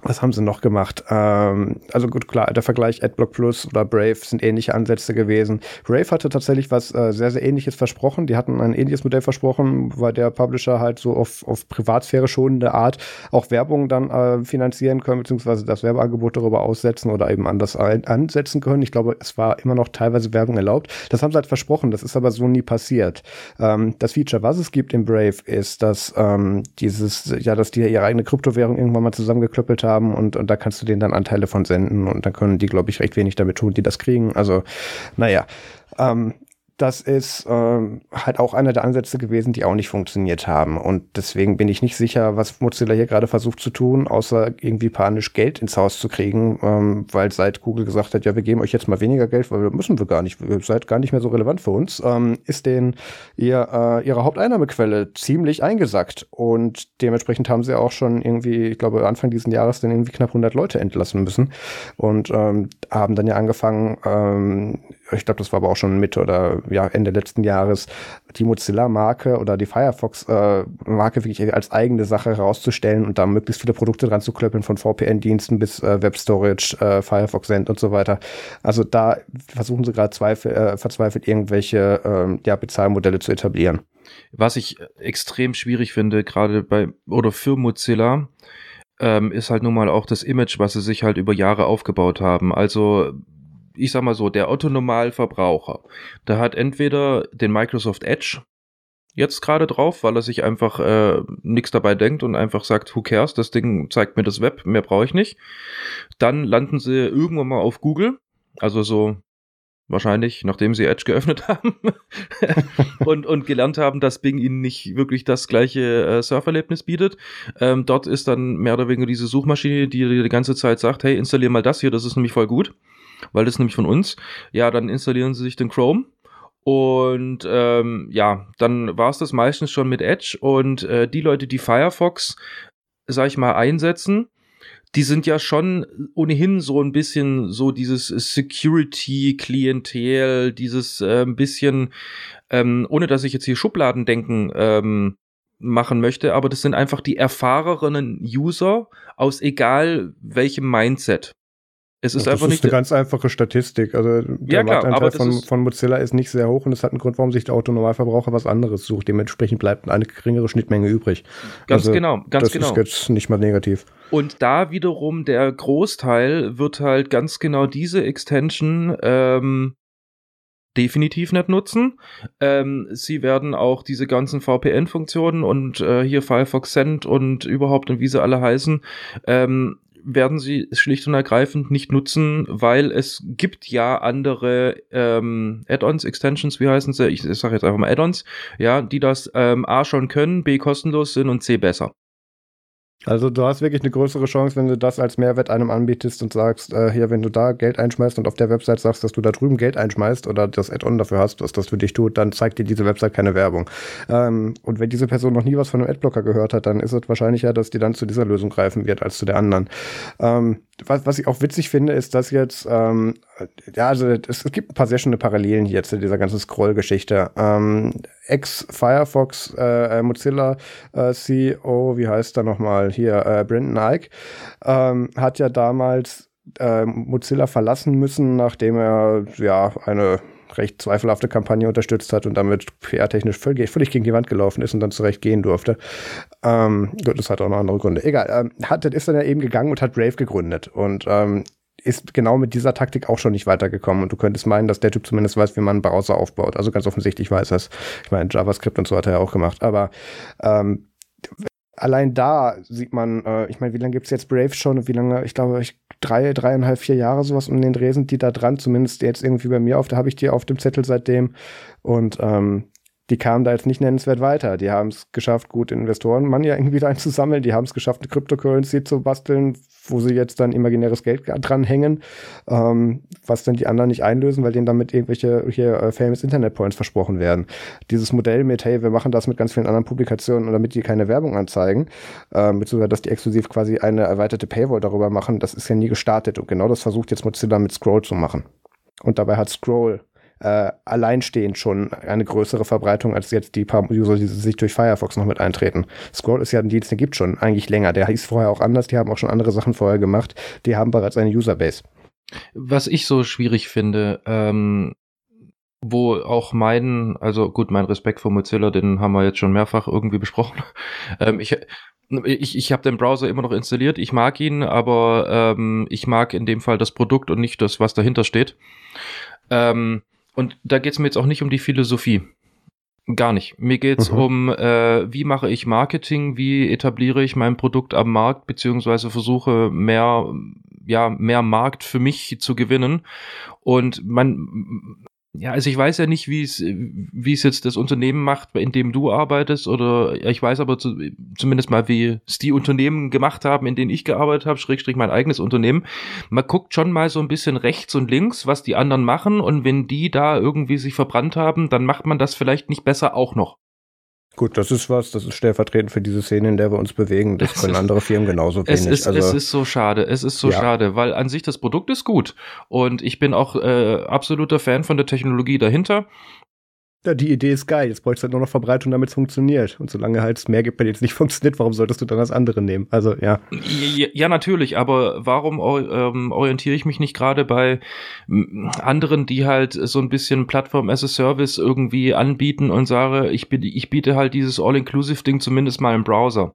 was haben sie noch gemacht? Ähm, also gut, klar, der Vergleich AdBlock Plus oder Brave sind ähnliche Ansätze gewesen. Brave hatte tatsächlich was äh, sehr, sehr ähnliches versprochen. Die hatten ein ähnliches Modell versprochen, weil der Publisher halt so auf, auf Privatsphäre schonende Art auch Werbung dann äh, finanzieren können, beziehungsweise das Werbeangebot darüber aussetzen oder eben anders ansetzen können. Ich glaube, es war immer noch teilweise Werbung erlaubt. Das haben sie halt versprochen, das ist aber so nie passiert. Ähm, das Feature, was es gibt in Brave, ist, dass ähm, dieses, ja, dass die ihre eigene Kryptowährung irgendwann mal zusammengeklöppelt haben haben und, und da kannst du denen dann Anteile von senden und dann können die, glaube ich, recht wenig damit tun, die das kriegen. Also, naja. Ähm, das ist ähm, halt auch einer der Ansätze gewesen, die auch nicht funktioniert haben. Und deswegen bin ich nicht sicher, was Mozilla hier gerade versucht zu tun, außer irgendwie panisch Geld ins Haus zu kriegen, ähm, weil seit Google gesagt hat, ja, wir geben euch jetzt mal weniger Geld, weil wir müssen wir gar nicht, ihr seid gar nicht mehr so relevant für uns, ähm, ist denen ihr, äh, ihre Haupteinnahmequelle ziemlich eingesackt. Und dementsprechend haben sie auch schon irgendwie, ich glaube, Anfang dieses Jahres dann irgendwie knapp 100 Leute entlassen müssen und ähm, haben dann ja angefangen, ähm, ich glaube, das war aber auch schon Mitte oder ja, Ende letzten Jahres, die Mozilla-Marke oder die Firefox-Marke wirklich als eigene Sache herauszustellen und da möglichst viele Produkte dran zu klöppeln, von VPN-Diensten bis äh, Web-Storage, äh, Firefox Send und so weiter. Also da versuchen sie gerade äh, verzweifelt irgendwelche ähm, ja, Bezahlmodelle zu etablieren. Was ich extrem schwierig finde, gerade bei oder für Mozilla, ähm, ist halt nun mal auch das Image, was sie sich halt über Jahre aufgebaut haben. Also ich sag mal so, der Otto-Normalverbraucher, der hat entweder den Microsoft Edge jetzt gerade drauf, weil er sich einfach äh, nichts dabei denkt und einfach sagt, who cares, das Ding zeigt mir das Web, mehr brauche ich nicht. Dann landen sie irgendwann mal auf Google, also so wahrscheinlich, nachdem sie Edge geöffnet *laughs* haben *laughs* und, und gelernt haben, dass Bing ihnen nicht wirklich das gleiche äh, Surferlebnis bietet. Ähm, dort ist dann mehr oder weniger diese Suchmaschine, die die ganze Zeit sagt, hey, installier mal das hier, das ist nämlich voll gut weil das ist nämlich von uns. Ja, dann installieren sie sich den Chrome. Und ähm, ja, dann war es das meistens schon mit Edge. Und äh, die Leute, die Firefox, sag ich mal, einsetzen, die sind ja schon ohnehin so ein bisschen so dieses Security-Klientel, dieses äh, bisschen, ähm, ohne dass ich jetzt hier Schubladen denken ähm, machen möchte, aber das sind einfach die erfahrenen User aus egal welchem Mindset. Es ist das einfach ist nicht. eine ganz einfache Statistik. Also der ja, Marktanteil von, von Mozilla ist nicht sehr hoch und es hat einen Grund, warum sich der Autonormalverbraucher was anderes sucht. Dementsprechend bleibt eine geringere Schnittmenge übrig. Ganz also, genau, ganz das genau. Das ist jetzt nicht mal negativ. Und da wiederum der Großteil wird halt ganz genau diese Extension ähm, definitiv nicht nutzen. Ähm, sie werden auch diese ganzen VPN-Funktionen und äh, hier Firefox Send und überhaupt und wie sie alle heißen, ähm, werden sie schlicht und ergreifend nicht nutzen, weil es gibt ja andere ähm, Add-ons, Extensions, wie heißen sie? Ich, ich sage jetzt einfach mal Add-ons, ja, die das ähm, A schon können, B kostenlos sind und C besser. Also du hast wirklich eine größere Chance, wenn du das als Mehrwert einem anbietest und sagst, äh, hier, wenn du da Geld einschmeißt und auf der Website sagst, dass du da drüben Geld einschmeißt oder das Add-on dafür hast, dass das für dich tut, dann zeigt dir diese Website keine Werbung. Ähm, und wenn diese Person noch nie was von einem Adblocker gehört hat, dann ist es wahrscheinlicher, dass die dann zu dieser Lösung greifen wird als zu der anderen. Ähm, was, was ich auch witzig finde, ist, dass jetzt, ähm, ja, also es, es, gibt ein paar sehr schöne Parallelen hier zu dieser ganzen Scroll-Geschichte. Ähm, Ex-Firefox äh, äh Mozilla äh, CEO, wie heißt er nochmal hier, äh, Brendan Ike, ähm, hat ja damals äh, Mozilla verlassen müssen, nachdem er ja eine recht zweifelhafte Kampagne unterstützt hat und damit PR-technisch völlig, völlig, gegen die Wand gelaufen ist und dann zurecht gehen durfte. Ähm, gut, das hat auch noch andere Gründe. Egal, ähm, hat, ist dann ja eben gegangen und hat Brave gegründet und ähm, ist genau mit dieser Taktik auch schon nicht weitergekommen. Und du könntest meinen, dass der Typ zumindest weiß, wie man einen Browser aufbaut. Also ganz offensichtlich weiß er es. Ich meine, JavaScript und so hat er ja auch gemacht. Aber ähm, allein da sieht man, äh, ich meine, wie lange gibt es jetzt Brave schon? Wie lange, ich glaube, ich, drei, dreieinhalb, vier Jahre sowas um den Dreh sind die da dran, zumindest jetzt irgendwie bei mir auf, da habe ich die auf dem Zettel seitdem. Und ähm, die kamen da jetzt nicht nennenswert weiter. Die haben es geschafft, gut Investoren man ja irgendwie *laughs* einzusammeln. Die haben es geschafft, eine Cryptocurrency zu basteln, wo sie jetzt dann imaginäres Geld dranhängen, ähm, was dann die anderen nicht einlösen, weil denen damit irgendwelche hier äh, famous Internet Points versprochen werden. Dieses Modell mit, hey, wir machen das mit ganz vielen anderen Publikationen, damit die keine Werbung anzeigen, ähm, beziehungsweise dass die exklusiv quasi eine erweiterte Paywall darüber machen, das ist ja nie gestartet. Und genau das versucht jetzt Mozilla mit Scroll zu machen. Und dabei hat Scroll äh, alleinstehend schon eine größere Verbreitung als jetzt die paar User, die sich durch Firefox noch mit eintreten. Scroll ist ja ein Dienst, der gibt schon eigentlich länger. Der hieß vorher auch anders, die haben auch schon andere Sachen vorher gemacht. Die haben bereits eine Userbase. Was ich so schwierig finde, ähm, wo auch mein, also gut, mein Respekt vor Mozilla, den haben wir jetzt schon mehrfach irgendwie besprochen. *laughs* Ähm, ich ich, ich habe den Browser immer noch installiert, ich mag ihn, aber ähm, ich mag in dem Fall das Produkt und nicht das, was dahinter steht. Ähm, und da geht es mir jetzt auch nicht um die Philosophie. Gar nicht. Mir geht's mhm. um, äh, wie mache ich Marketing, wie etabliere ich mein Produkt am Markt, beziehungsweise versuche mehr, ja, mehr Markt für mich zu gewinnen. Und man, ja, also ich weiß ja nicht, wie es, wie es jetzt das Unternehmen macht, in dem du arbeitest, oder ich weiß aber zu, zumindest mal, wie es die Unternehmen gemacht haben, in denen ich gearbeitet habe, Schrägstrich mein eigenes Unternehmen. Man guckt schon mal so ein bisschen rechts und links, was die anderen machen, und wenn die da irgendwie sich verbrannt haben, dann macht man das vielleicht nicht besser auch noch. Gut, das ist was, das ist stellvertretend für diese Szene, in der wir uns bewegen. Das können andere Firmen genauso wenig. Es ist, also, es ist so schade, es ist so ja. schade, weil an sich das Produkt ist gut und ich bin auch äh, absoluter Fan von der Technologie dahinter. Ja, die Idee ist geil. Jetzt bräuchte du halt nur noch Verbreitung, damit es funktioniert. Und solange halt es mehr gibt, bei denen es nicht *laughs* funktioniert, warum solltest du dann das andere nehmen? Also, ja. Ja, ja natürlich, aber warum ähm, orientiere ich mich nicht gerade bei anderen, die halt so ein bisschen Plattform as a Service irgendwie anbieten und sage, ich, biete, ich biete halt dieses All-Inclusive-Ding zumindest mal im Browser.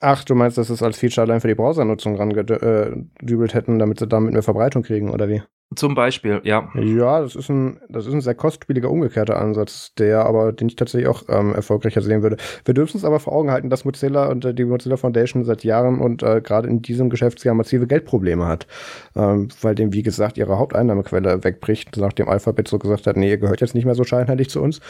Ach, du meinst, dass es als Feature allein für die Browsernutzung rangedübelt äh, hätten, damit sie damit mehr Verbreitung kriegen, oder wie? Zum Beispiel, ja. Ja, das ist ein, das ist ein sehr kostspieliger, umgekehrter Ansatz, der aber, den ich tatsächlich auch ähm, erfolgreicher sehen würde. Wir dürfen uns aber vor Augen halten, dass Mozilla und äh, die Mozilla Foundation seit Jahren und äh, gerade in diesem Geschäftsjahr massive Geldprobleme hat, ähm, weil dem, wie gesagt, ihre Haupteinnahmequelle wegbricht, nachdem Alphabet so gesagt hat, nee, ihr gehört jetzt nicht mehr so scheinheilig zu uns,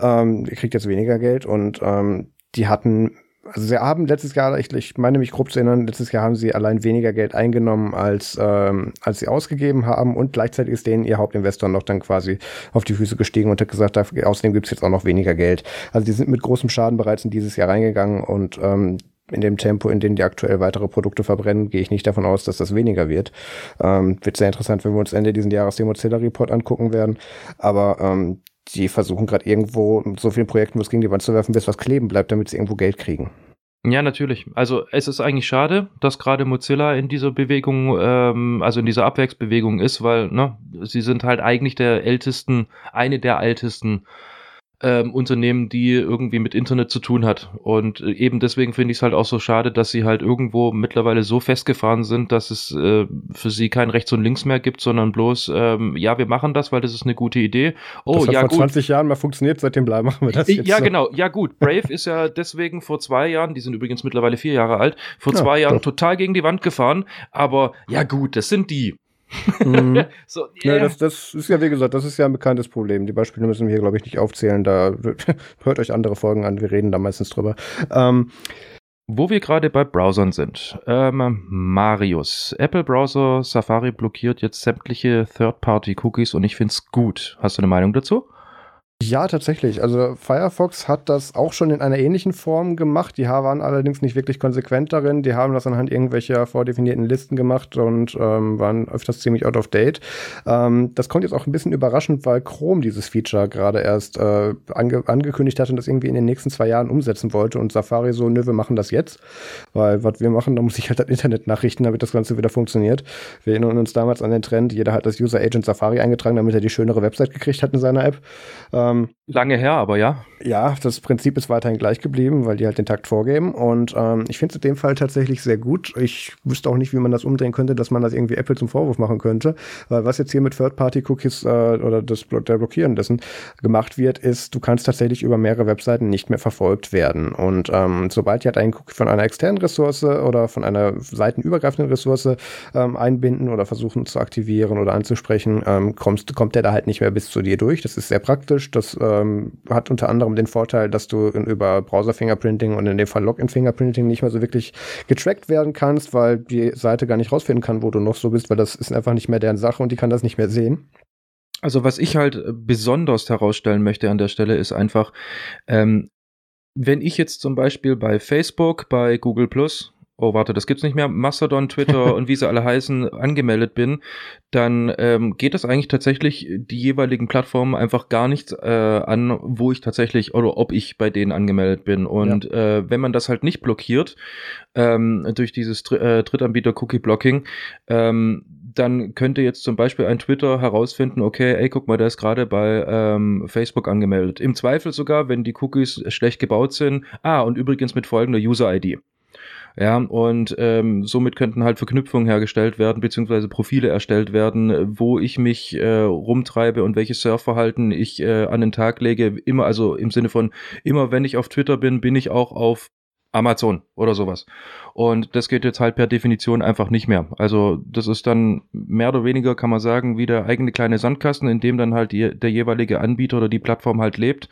ähm, ihr kriegt jetzt weniger Geld und ähm, die hatten also sie haben letztes Jahr, ich, ich meine mich grob zu erinnern, letztes Jahr haben sie allein weniger Geld eingenommen, als, ähm, als sie ausgegeben haben und gleichzeitig ist denen ihr Hauptinvestor noch dann quasi auf die Füße gestiegen und hat gesagt, da, außerdem gibt es jetzt auch noch weniger Geld. Also die sind mit großem Schaden bereits in dieses Jahr reingegangen und ähm, in dem Tempo, in dem die aktuell weitere Produkte verbrennen, gehe ich nicht davon aus, dass das weniger wird. Ähm, wird sehr interessant, wenn wir uns Ende dieses Jahres den Mozilla Report angucken werden. Aber ähm, die versuchen gerade irgendwo so vielen Projekten was gegen die Wand zu werfen, bis was kleben bleibt, damit sie irgendwo Geld kriegen. Ja, natürlich. Also es ist eigentlich schade, dass gerade Mozilla in dieser Bewegung, ähm, also in dieser Abwärtsbewegung ist, weil ne, sie sind halt eigentlich der ältesten, eine der ältesten ähm, Unternehmen, die irgendwie mit Internet zu tun hat. Und äh, eben deswegen finde ich es halt auch so schade, dass sie halt irgendwo mittlerweile so festgefahren sind, dass es äh, für sie kein Rechts und Links mehr gibt, sondern bloß, ähm, ja, wir machen das, weil das ist eine gute Idee. Oh, das hat ja, vor gut. 20 Jahren mal funktioniert, seitdem bleiben machen wir das jetzt. Ja, so. genau. Ja, gut. Brave ist ja deswegen vor zwei Jahren, die sind übrigens mittlerweile vier Jahre alt, vor ja, zwei Jahren doch. total gegen die Wand gefahren. Aber ja, gut, das sind die. Mhm. *laughs* so, yeah. ja, das, das ist ja, wie gesagt, das ist ja ein bekanntes Problem. Die Beispiele müssen wir hier, glaube ich, nicht aufzählen. Da *laughs* hört euch andere Folgen an, wir reden da meistens drüber. Ähm, wo wir gerade bei Browsern sind. Ähm, Marius. Apple Browser Safari blockiert jetzt sämtliche Third-Party-Cookies und ich finde es gut. Hast du eine Meinung dazu? Ja, tatsächlich. Also Firefox hat das auch schon in einer ähnlichen Form gemacht. Die waren allerdings nicht wirklich konsequent darin. Die haben das anhand irgendwelcher vordefinierten Listen gemacht und ähm, waren öfters ziemlich out of date. Ähm, das kommt jetzt auch ein bisschen überraschend, weil Chrome dieses Feature gerade erst äh, ange angekündigt hat und das irgendwie in den nächsten zwei Jahren umsetzen wollte und Safari so, nö, wir machen das jetzt. Weil was wir machen, da muss ich halt das Internet nachrichten, damit das Ganze wieder funktioniert. Wir erinnern uns damals an den Trend, jeder hat das User Agent Safari eingetragen, damit er die schönere Website gekriegt hat in seiner App. Ähm, ähm, Lange her, aber ja. Ja, das Prinzip ist weiterhin gleich geblieben, weil die halt den Takt vorgeben. Und ähm, ich finde es in dem Fall tatsächlich sehr gut. Ich wüsste auch nicht, wie man das umdrehen könnte, dass man das irgendwie Apple zum Vorwurf machen könnte. Weil was jetzt hier mit Third-Party-Cookies äh, oder das der Blockieren dessen gemacht wird, ist, du kannst tatsächlich über mehrere Webseiten nicht mehr verfolgt werden. Und ähm, sobald die halt einen Cookie von einer externen Ressource oder von einer seitenübergreifenden Ressource ähm, einbinden oder versuchen zu aktivieren oder anzusprechen, ähm, kommst, kommt der da halt nicht mehr bis zu dir durch. Das ist sehr praktisch. Das ähm, hat unter anderem den Vorteil, dass du über Browser-Fingerprinting und in dem Fall Login-Fingerprinting nicht mehr so wirklich getrackt werden kannst, weil die Seite gar nicht rausfinden kann, wo du noch so bist, weil das ist einfach nicht mehr deren Sache und die kann das nicht mehr sehen. Also was ich halt besonders herausstellen möchte an der Stelle ist einfach, ähm, wenn ich jetzt zum Beispiel bei Facebook, bei Google Plus oh warte, das gibt's nicht mehr, Mastodon, Twitter *laughs* und wie sie alle heißen, angemeldet bin, dann ähm, geht das eigentlich tatsächlich die jeweiligen Plattformen einfach gar nichts äh, an, wo ich tatsächlich oder ob ich bei denen angemeldet bin. Und ja. äh, wenn man das halt nicht blockiert ähm, durch dieses Dr äh, Drittanbieter-Cookie-Blocking, ähm, dann könnte jetzt zum Beispiel ein Twitter herausfinden, okay, ey, guck mal, der ist gerade bei ähm, Facebook angemeldet. Im Zweifel sogar, wenn die Cookies schlecht gebaut sind. Ah, und übrigens mit folgender User-ID. Ja, und ähm, somit könnten halt Verknüpfungen hergestellt werden, beziehungsweise Profile erstellt werden, wo ich mich äh, rumtreibe und welches Surfverhalten ich äh, an den Tag lege. Immer, also im Sinne von, immer wenn ich auf Twitter bin, bin ich auch auf Amazon oder sowas. Und das geht jetzt halt per Definition einfach nicht mehr. Also das ist dann mehr oder weniger, kann man sagen, wie der eigene kleine Sandkasten, in dem dann halt die, der jeweilige Anbieter oder die Plattform halt lebt.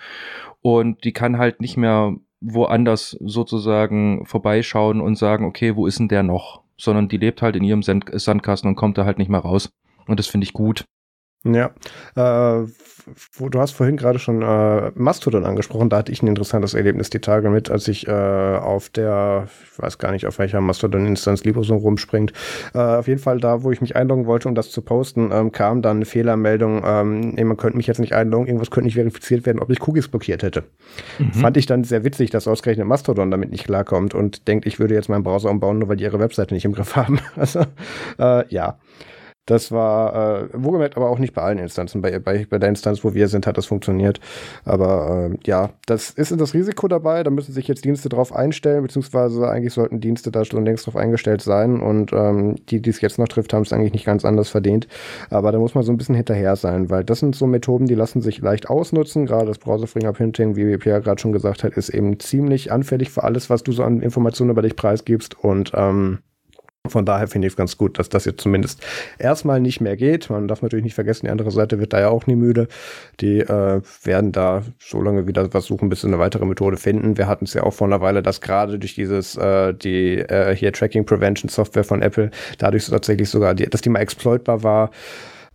Und die kann halt nicht mehr woanders sozusagen vorbeischauen und sagen, okay, wo ist denn der noch? Sondern die lebt halt in ihrem Sandkasten und kommt da halt nicht mehr raus. Und das finde ich gut. Ja, äh, du hast vorhin gerade schon äh, Mastodon angesprochen, da hatte ich ein interessantes Erlebnis die Tage mit, als ich äh, auf der, ich weiß gar nicht, auf welcher Mastodon-Instanz Libro rumspringt, äh, auf jeden Fall da, wo ich mich einloggen wollte, um das zu posten, ähm, kam dann eine Fehlermeldung, ähm, nee, man könnte mich jetzt nicht einloggen, irgendwas könnte nicht verifiziert werden, ob ich Cookies blockiert hätte. Mhm. Fand ich dann sehr witzig, dass ausgerechnet Mastodon damit nicht klarkommt und denkt, ich würde jetzt meinen Browser umbauen, nur weil die ihre Webseite nicht im Griff haben. *laughs* also, äh, ja. Das war, äh, wohlgemerkt, aber auch nicht bei allen Instanzen. Bei, bei, bei der Instanz, wo wir sind, hat das funktioniert. Aber äh, ja, das ist das Risiko dabei. Da müssen sich jetzt Dienste drauf einstellen, beziehungsweise eigentlich sollten Dienste da schon längst drauf eingestellt sein. Und ähm, die, die es jetzt noch trifft, haben es eigentlich nicht ganz anders verdient. Aber da muss man so ein bisschen hinterher sein, weil das sind so Methoden, die lassen sich leicht ausnutzen. Gerade das Browser-Fingerprinting, wie Pierre gerade schon gesagt hat, ist eben ziemlich anfällig für alles, was du so an Informationen über dich preisgibst. Und ähm, von daher finde ich es ganz gut, dass das jetzt zumindest erstmal nicht mehr geht. Man darf natürlich nicht vergessen, die andere Seite wird da ja auch nie müde. Die äh, werden da so lange wieder was suchen, bis sie eine weitere Methode finden. Wir hatten es ja auch vor einer Weile, dass gerade durch dieses, äh, die äh, hier Tracking Prevention Software von Apple, dadurch tatsächlich sogar, die, dass die mal exploitbar war,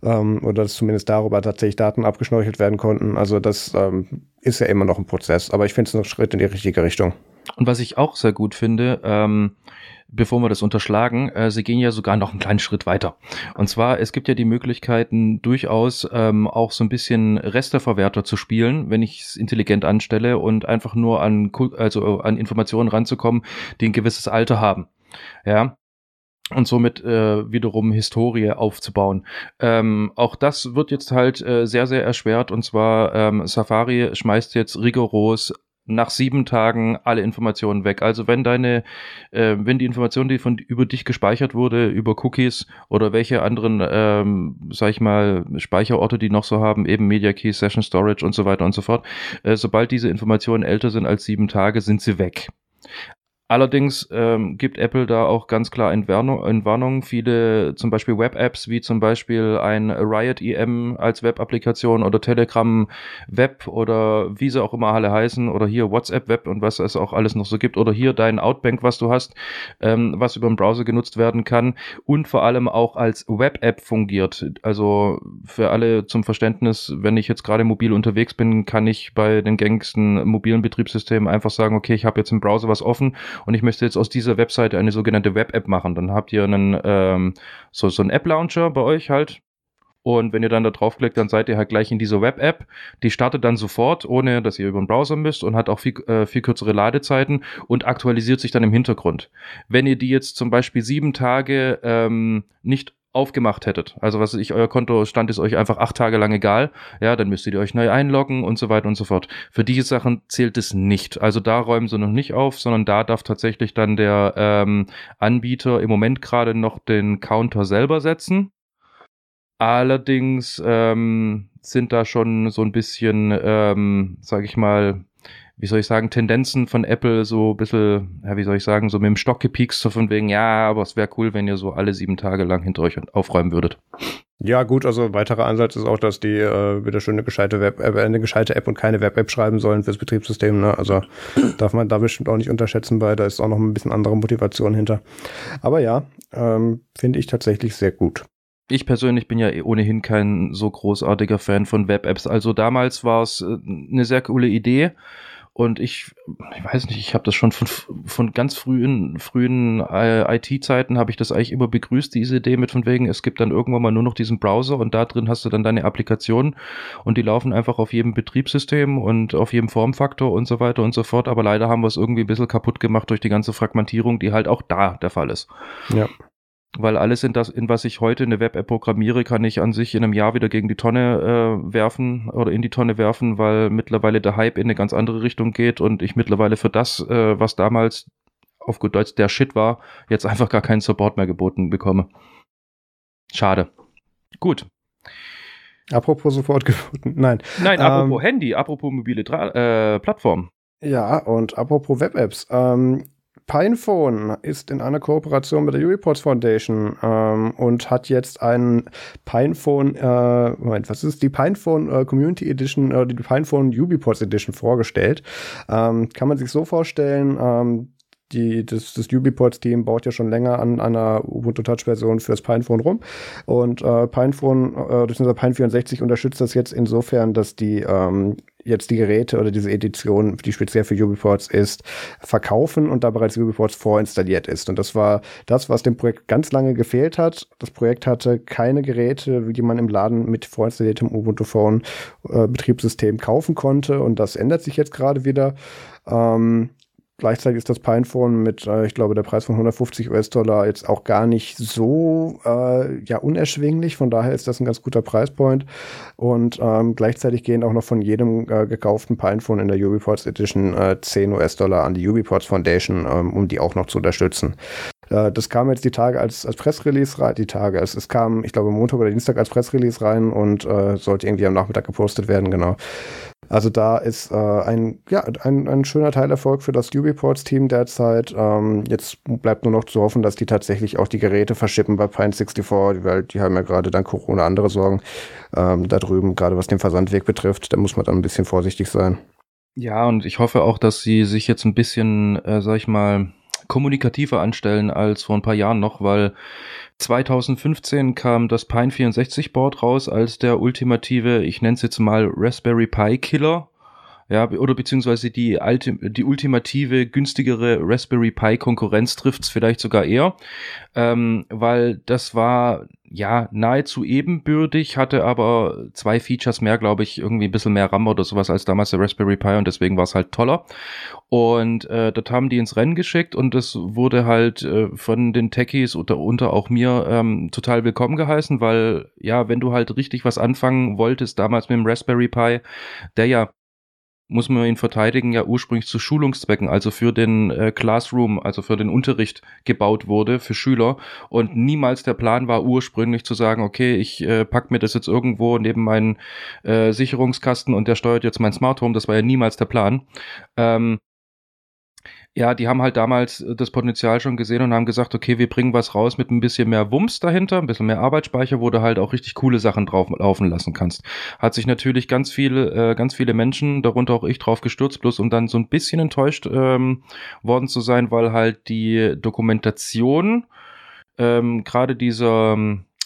ähm, oder dass zumindest darüber tatsächlich Daten abgeschnorchelt werden konnten. Also das ähm, ist ja immer noch ein Prozess, aber ich finde es ein Schritt in die richtige Richtung. Und was ich auch sehr gut finde, ähm, bevor wir das unterschlagen, äh, sie gehen ja sogar noch einen kleinen Schritt weiter. Und zwar, es gibt ja die Möglichkeiten, durchaus ähm, auch so ein bisschen Resteverwerter zu spielen, wenn ich es intelligent anstelle und einfach nur an, also an Informationen ranzukommen, die ein gewisses Alter haben. Ja, und somit äh, wiederum Historie aufzubauen. Ähm, auch das wird jetzt halt äh, sehr, sehr erschwert und zwar ähm, Safari schmeißt jetzt rigoros nach sieben Tagen alle Informationen weg. Also wenn deine, äh, wenn die Information, die von über dich gespeichert wurde, über Cookies oder welche anderen, ähm, sag ich mal, Speicherorte, die noch so haben, eben Media Key, Session Storage und so weiter und so fort, äh, sobald diese Informationen älter sind als sieben Tage, sind sie weg. Allerdings ähm, gibt Apple da auch ganz klar Entwarnung. Viele zum Beispiel Web-Apps, wie zum Beispiel ein Riot EM als Web-Applikation oder Telegram Web oder wie sie auch immer alle heißen oder hier WhatsApp Web und was es auch alles noch so gibt oder hier dein Outbank, was du hast, ähm, was über den Browser genutzt werden kann und vor allem auch als Web-App fungiert. Also für alle zum Verständnis, wenn ich jetzt gerade mobil unterwegs bin, kann ich bei den gängigsten mobilen Betriebssystemen einfach sagen, okay, ich habe jetzt im Browser was offen und ich möchte jetzt aus dieser Webseite eine sogenannte Web-App machen. Dann habt ihr einen, ähm, so, so einen App-Launcher bei euch halt. Und wenn ihr dann da draufklickt, dann seid ihr halt gleich in dieser Web-App. Die startet dann sofort, ohne dass ihr über den Browser müsst und hat auch viel, äh, viel kürzere Ladezeiten und aktualisiert sich dann im Hintergrund. Wenn ihr die jetzt zum Beispiel sieben Tage ähm, nicht aufgemacht hättet. Also was ich, euer Kontostand ist euch einfach acht Tage lang egal, ja, dann müsstet ihr euch neu einloggen und so weiter und so fort. Für diese Sachen zählt es nicht. Also da räumen sie noch nicht auf, sondern da darf tatsächlich dann der ähm, Anbieter im Moment gerade noch den Counter selber setzen. Allerdings ähm, sind da schon so ein bisschen, ähm, sag ich mal, wie soll ich sagen, Tendenzen von Apple so ein bisschen, ja, wie soll ich sagen, so mit dem Stock gepiekst, so von wegen, ja, aber es wäre cool, wenn ihr so alle sieben Tage lang hinter euch aufräumen würdet. Ja, gut, also ein weiterer Ansatz ist auch, dass die äh, wieder schön eine gescheite Web äh, eine gescheite App und keine Web-App schreiben sollen fürs Betriebssystem. Ne? Also *clears throat* darf man da bestimmt auch nicht unterschätzen, weil da ist auch noch ein bisschen andere Motivation hinter. Aber ja, ähm, finde ich tatsächlich sehr gut. Ich persönlich bin ja eh ohnehin kein so großartiger Fan von Web-Apps. Also damals war es äh, eine sehr coole Idee Und ich, ich weiß nicht, ich habe das schon von, von ganz frühen, frühen äh, IT-Zeiten habe ich das eigentlich immer begrüßt, diese Idee mit von wegen, es gibt dann irgendwann mal nur noch diesen Browser und da drin hast du dann deine Applikationen und die laufen einfach auf jedem Betriebssystem und auf jedem Formfaktor und so weiter und so fort. Aber leider haben wir es irgendwie ein bisschen kaputt gemacht durch die ganze Fragmentierung, die halt auch da der Fall ist. Ja weil alles, in, das, in was ich heute eine Web-App programmiere, kann ich an sich in einem Jahr wieder gegen die Tonne äh, werfen oder in die Tonne werfen, weil mittlerweile der Hype in eine ganz andere Richtung geht und ich mittlerweile für das, äh, was damals auf gut Deutsch der Shit war, jetzt einfach gar keinen Support mehr geboten bekomme. Schade. Gut. Apropos Support geboten, *laughs* nein. Nein, apropos ähm, Handy, apropos mobile Tra äh, Plattform. Ja, und apropos Web-Apps. Ähm, Pinephone ist in einer Kooperation mit der UbiPorts Foundation ähm, und hat jetzt einen Pinephone, äh, Moment, was ist die Pinephone äh, Community Edition äh, die Pinephone UbiPorts Edition vorgestellt. Ähm, kann man sich so vorstellen, ähm, die, das, das UbiPorts-Team baut ja schon länger an, einer Ubuntu Touch-Version fürs Pinephone rum. Und äh, Pinephone, äh, beziehungsweise Pine 64 unterstützt das jetzt insofern, dass die ähm, jetzt die Geräte oder diese Edition, die speziell für UbiPorts ist, verkaufen und da bereits UbiPorts vorinstalliert ist. Und das war das, was dem Projekt ganz lange gefehlt hat. Das Projekt hatte keine Geräte, die man im Laden mit vorinstalliertem Ubuntu Phone äh, Betriebssystem kaufen konnte. Und das ändert sich jetzt gerade wieder. Ähm, Gleichzeitig ist das Pinephone mit, äh, ich glaube, der Preis von 150 US-Dollar jetzt auch gar nicht so äh, ja unerschwinglich. Von daher ist das ein ganz guter Preispoint. Und ähm, gleichzeitig gehen auch noch von jedem äh, gekauften Pinephone in der UbiPorts Edition äh, 10 US-Dollar an die UbiPorts Foundation, ähm, um die auch noch zu unterstützen. Äh, das kam jetzt die Tage als, als Pressrelease rein, die Tage, es, es kam, ich glaube, Montag oder Dienstag als Pressrelease rein und äh, sollte irgendwie am Nachmittag gepostet werden, genau. Also da ist äh, ein, ja, ein, ein schöner Teilerfolg für das UbiPorts-Team derzeit. Ähm, jetzt bleibt nur noch zu hoffen, dass die tatsächlich auch die Geräte verschippen bei Pine64, weil die haben ja gerade dann Corona andere Sorgen ähm, da drüben, gerade was den Versandweg betrifft. Da muss man dann ein bisschen vorsichtig sein. Ja, und ich hoffe auch, dass sie sich jetzt ein bisschen, äh, sag ich mal, kommunikativer anstellen als vor ein paar Jahren noch, weil 2015 kam das Pine 64 Board raus als der ultimative, ich nenne es jetzt mal Raspberry Pi Killer ja, oder beziehungsweise die alte, die ultimative, günstigere Raspberry Pi Konkurrenz trifft's vielleicht sogar eher, ähm, weil das war ja nahezu ebenbürtig, hatte aber zwei Features mehr, glaube ich, irgendwie ein bisschen mehr RAM oder sowas als damals der Raspberry Pi und deswegen war es halt toller. Und äh, das haben die ins Rennen geschickt und das wurde halt äh, von den Techies oder unter auch mir ähm, total willkommen geheißen, weil ja, wenn du halt richtig was anfangen wolltest, damals mit dem Raspberry Pi, der ja muss man ihn verteidigen, ja ursprünglich zu Schulungszwecken, also für den äh, Classroom, also für den Unterricht gebaut wurde für Schüler. Und niemals der Plan war ursprünglich zu sagen, okay, ich äh, pack mir das jetzt irgendwo neben meinen äh, Sicherungskasten und der steuert jetzt mein Smart Home, das war ja niemals der Plan. Ähm, ja, die haben halt damals äh, das Potenzial schon gesehen und haben gesagt, okay, wir bringen was raus mit ein bisschen mehr Wumms dahinter, ein bisschen mehr Arbeitsspeicher, wo du halt auch richtig coole Sachen drauf laufen lassen kannst. Hat sich natürlich ganz viele, äh, ganz viele Menschen, darunter auch ich, drauf gestürzt, bloß um dann so ein bisschen enttäuscht ähm, worden zu sein, weil halt die Dokumentation, ähm, gerade dieser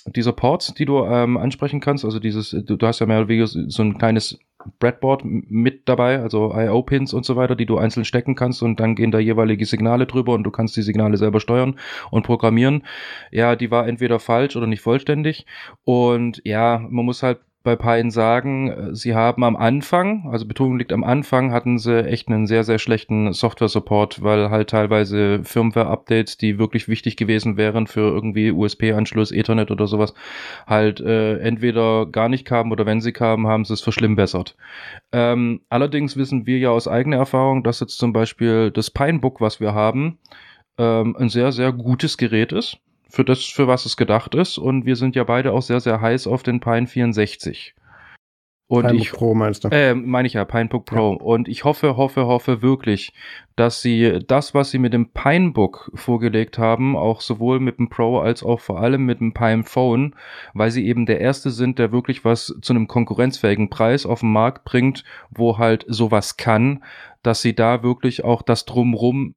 dieser Port, die du ähm, ansprechen kannst, also dieses, du, du hast ja mehr oder weniger so ein kleines Breadboard mit dabei, also IO-Pins und so weiter, die du einzeln stecken kannst und dann gehen da jeweilige Signale drüber und du kannst die Signale selber steuern und programmieren. Ja, die war entweder falsch oder nicht vollständig und ja, man muss halt bei Pine sagen, äh, sie haben am Anfang, also Betonung liegt am Anfang, hatten sie echt einen sehr, sehr schlechten Software-Support, weil halt teilweise Firmware-Updates, die wirklich wichtig gewesen wären für irgendwie USB-Anschluss, Ethernet oder sowas, halt äh, entweder gar nicht kamen oder wenn sie kamen, haben sie es verschlimmbessert. Ähm, allerdings wissen wir ja aus eigener Erfahrung, dass jetzt zum Beispiel das Pinebook, was wir haben, ähm, ein sehr, sehr gutes Gerät ist für das, für was es gedacht ist. Und wir sind ja beide auch sehr, sehr heiß auf den Pine 64. Und Pinebook ich, Pro meinst du? Äh, meine ich ja, Pinebook Pro. Ja. Und ich hoffe, hoffe, hoffe wirklich, dass sie das, was sie mit dem Pinebook vorgelegt haben, auch sowohl mit dem Pro als auch vor allem mit dem Pine Phone, weil sie eben der erste sind, der wirklich was zu einem konkurrenzfähigen Preis auf den Markt bringt, wo halt sowas kann, dass sie da wirklich auch das drumrum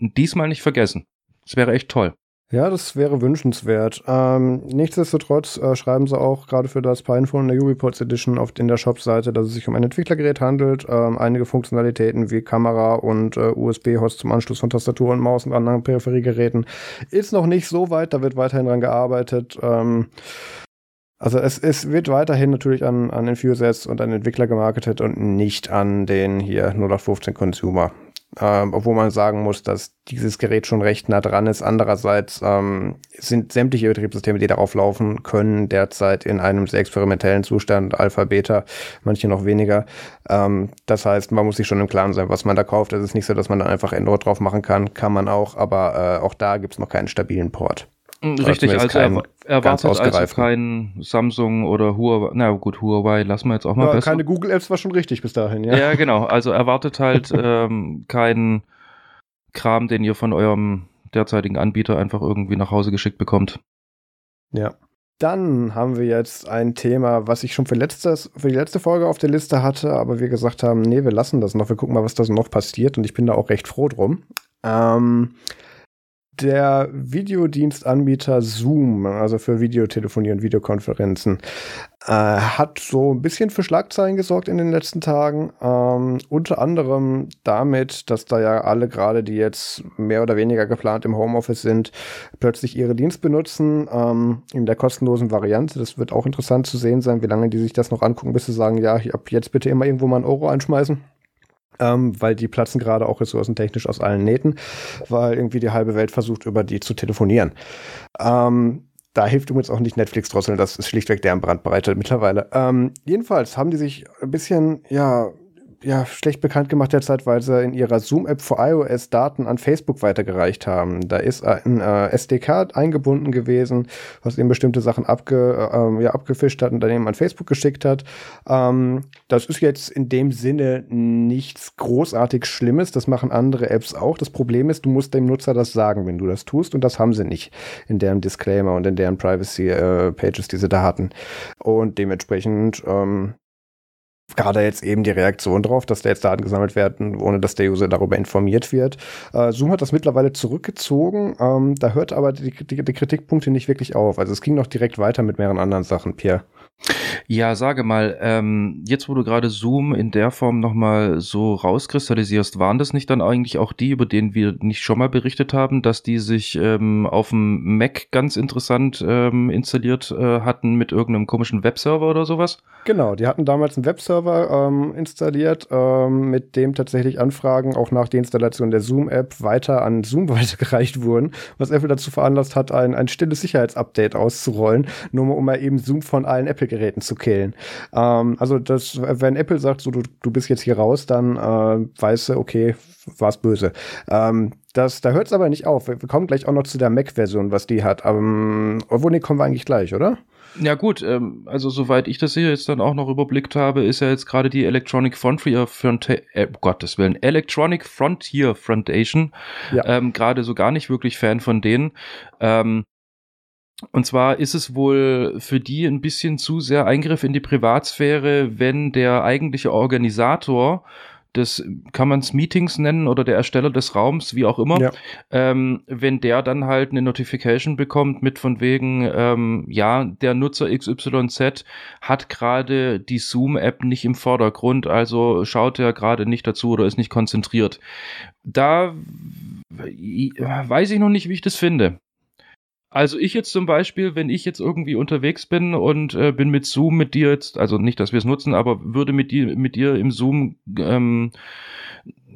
diesmal nicht vergessen. Das wäre echt toll. Ja, das wäre wünschenswert. Ähm, nichtsdestotrotz äh, schreiben sie auch gerade für das Pinephone in der UbiPorts Edition auf in der Shop-Seite, dass es sich um ein Entwicklergerät handelt. Ähm, einige Funktionalitäten wie Kamera und äh, USB-Host zum Anschluss von Tastatur und Maus und anderen Peripheriegeräten ist noch nicht so weit. Da wird weiterhin dran gearbeitet. Ähm, also es, es wird weiterhin natürlich an, an Enthusiasts und an Entwickler gemarketet und nicht an den hier 0815 Consumer. Ähm, obwohl man sagen muss, dass dieses Gerät schon recht nah dran ist. Andererseits ähm, sind sämtliche Betriebssysteme, die darauf laufen, können derzeit in einem sehr experimentellen Zustand, Alpha, Beta, manche noch weniger. Ähm, das heißt, man muss sich schon im Klaren sein, was man da kauft. Es ist nicht so, dass man da einfach Android drauf machen kann. Kann man auch, aber äh, auch da gibt es noch keinen stabilen Port. Mm, richtig, also kein, erwartet also kein Samsung oder Huawei, na gut, Huawei lassen wir jetzt auch mal ja, besser. Keine Google Apps war schon richtig bis dahin, ja. Ja, genau, also erwartet halt *laughs* ähm, keinen Kram, den ihr von eurem derzeitigen Anbieter einfach irgendwie nach Hause geschickt bekommt. Ja. Dann haben wir jetzt ein Thema, was ich schon für, letztes, für die letzte Folge auf der Liste hatte, aber wir gesagt haben, nee, wir lassen das noch, wir gucken mal, was da noch passiert und ich bin da auch recht froh drum. Ähm, der Videodienstanbieter Zoom, also für Videotelefonie und Videokonferenzen, äh, hat so ein bisschen für Schlagzeilen gesorgt in den letzten Tagen. Ähm, unter anderem damit, dass da ja alle gerade, die jetzt mehr oder weniger geplant im Homeoffice sind, plötzlich ihre Dienst benutzen ähm, in der kostenlosen Variante. Das wird auch interessant zu sehen sein, wie lange die sich das noch angucken, bis sie sagen, ja, ab jetzt bitte immer irgendwo mal ein Euro einschmeißen ähm, weil die platzen gerade auch ressourcentechnisch aus allen Nähten, weil irgendwie die halbe Welt versucht, über die zu telefonieren. Ähm, da hilft übrigens auch nicht Netflix drosseln, das ist schlichtweg deren Brandbreite mittlerweile. Ähm, jedenfalls haben die sich ein bisschen, ja, ja, schlecht bekannt gemacht derzeit, weil sie in ihrer Zoom-App für iOS Daten an Facebook weitergereicht haben. Da ist ein äh, SDK eingebunden gewesen, was eben bestimmte Sachen abge, äh, ja, abgefischt hat und dann eben an Facebook geschickt hat. Ähm, das ist jetzt in dem Sinne nichts großartig Schlimmes. Das machen andere Apps auch. Das Problem ist, du musst dem Nutzer das sagen, wenn du das tust. Und das haben sie nicht in deren Disclaimer und in deren Privacy-Pages, äh, die sie da hatten. Und dementsprechend, ähm, gerade jetzt eben die Reaktion drauf, dass da jetzt Daten gesammelt werden, ohne dass der User darüber informiert wird. Äh, Zoom hat das mittlerweile zurückgezogen. Ähm, da hört aber die, die, die Kritikpunkte nicht wirklich auf. Also es ging noch direkt weiter mit mehreren anderen Sachen, Pierre. Ja, sage mal, ähm, jetzt wo du gerade Zoom in der Form nochmal so rauskristallisierst, waren das nicht dann eigentlich auch die, über denen wir nicht schon mal berichtet haben, dass die sich ähm, auf dem Mac ganz interessant ähm, installiert äh, hatten mit irgendeinem komischen Webserver oder sowas? Genau, die hatten damals einen Webserver ähm, installiert, ähm, mit dem tatsächlich Anfragen auch nach der Installation der Zoom-App weiter an Zoom weitergereicht *laughs* wurden, was Apple dazu veranlasst hat, ein, ein stilles Sicherheitsupdate auszurollen, nur um mal eben Zoom von allen Apple-Geräten zu killen. Ähm, also das, wenn Apple sagt, so du, du bist jetzt hier raus, dann äh, weißt du, okay, war's böse. Ähm, das, da hört es aber nicht auf. Wir kommen gleich auch noch zu der Mac-Version, was die hat. Aber, ähm, obwohl, nee, kommen wir eigentlich gleich, oder? Ja gut, ähm, also soweit ich das hier jetzt dann auch noch überblickt habe, ist ja jetzt gerade die Electronic Frontier Frontier, äh, Gottes Willen, Electronic Frontier Foundation ja. ähm, gerade so gar nicht wirklich Fan von denen. Ähm, und zwar ist es wohl für die ein bisschen zu sehr Eingriff in die Privatsphäre, wenn der eigentliche Organisator des, kann man es Meetings nennen oder der Ersteller des Raums, wie auch immer, ja. ähm, wenn der dann halt eine Notification bekommt mit von wegen, ähm, ja, der Nutzer XYZ hat gerade die Zoom-App nicht im Vordergrund, also schaut er gerade nicht dazu oder ist nicht konzentriert. Da weiß ich noch nicht, wie ich das finde. Also ich jetzt zum Beispiel, wenn ich jetzt irgendwie unterwegs bin und äh, bin mit Zoom mit dir jetzt, also nicht, dass wir es nutzen, aber würde mit dir, mit dir im Zoom ähm,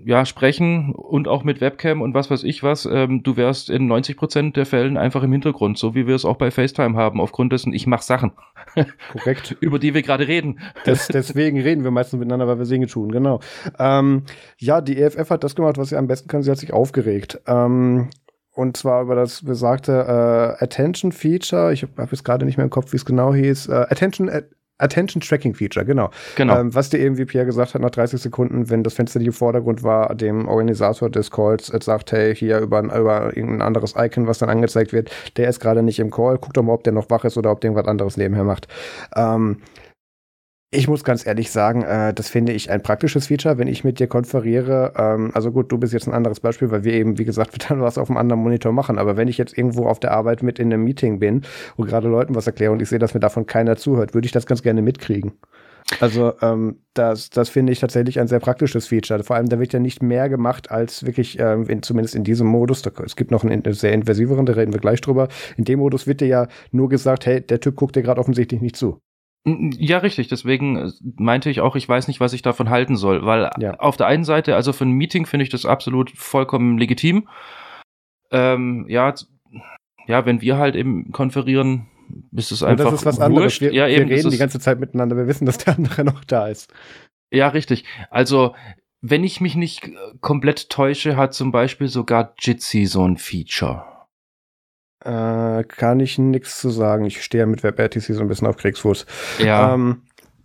ja, sprechen und auch mit Webcam und was weiß ich was, ähm, du wärst in 90 Prozent der Fällen einfach im Hintergrund, so wie wir es auch bei FaceTime haben, aufgrund dessen, ich mache Sachen. *laughs* Korrekt. *laughs* über die wir gerade reden. Das, deswegen reden wir meistens miteinander, weil wir Dinge tun, genau. Ähm, ja, die EFF hat das gemacht, was sie am besten kann, sie hat sich aufgeregt. Ähm, und zwar über das besagte äh, Attention Feature. Ich habe jetzt gerade nicht mehr im Kopf, wie es genau hieß. Äh, Attention äh, Attention Tracking Feature, genau. genau. Ähm, was dir eben, wie Pierre gesagt hat, nach 30 Sekunden, wenn das Fenster nicht im Vordergrund war, dem Organisator des Calls äh, sagt, hey, hier über, über irgendein anderes Icon, was dann angezeigt wird, der ist gerade nicht im Call, guck doch mal, ob der noch wach ist oder ob der irgendwas anderes nebenher macht. Ähm, Ich muss ganz ehrlich sagen, äh, das finde ich ein praktisches Feature, wenn ich mit dir konferiere. Ähm, also gut, du bist jetzt ein anderes Beispiel, weil wir eben, wie gesagt, *laughs* dann was auf einem anderen Monitor machen. Aber wenn ich jetzt irgendwo auf der Arbeit mit in einem Meeting bin und gerade Leuten was erkläre und ich sehe, dass mir davon keiner zuhört, würde ich das ganz gerne mitkriegen. Also ähm, das, das finde ich tatsächlich ein sehr praktisches Feature. Vor allem, da wird ja nicht mehr gemacht als wirklich, ähm, in, zumindest in diesem Modus. Da, es gibt noch einen sehr inversiveren, da reden wir gleich drüber. In dem Modus wird dir ja nur gesagt, hey, der Typ guckt dir gerade offensichtlich nicht zu. Ja, richtig. Deswegen äh, meinte ich auch, ich weiß nicht, was ich davon halten soll. Weil ja. auf der einen Seite, also für ein Meeting finde ich das absolut vollkommen legitim. Ähm, ja, ja, wenn wir halt eben konferieren, ist es einfach. Und das ist was wurscht. anderes. Wir, ja, eben, wir reden die ganze Zeit miteinander. Wir wissen, dass der andere noch da ist. Ja, richtig. Also, wenn ich mich nicht komplett täusche, hat zum Beispiel sogar Jitsi so ein Feature. Äh, kann ich nichts zu sagen. Ich stehe mit WebRTC so ein bisschen auf Kriegsfuß. Ja. Ähm,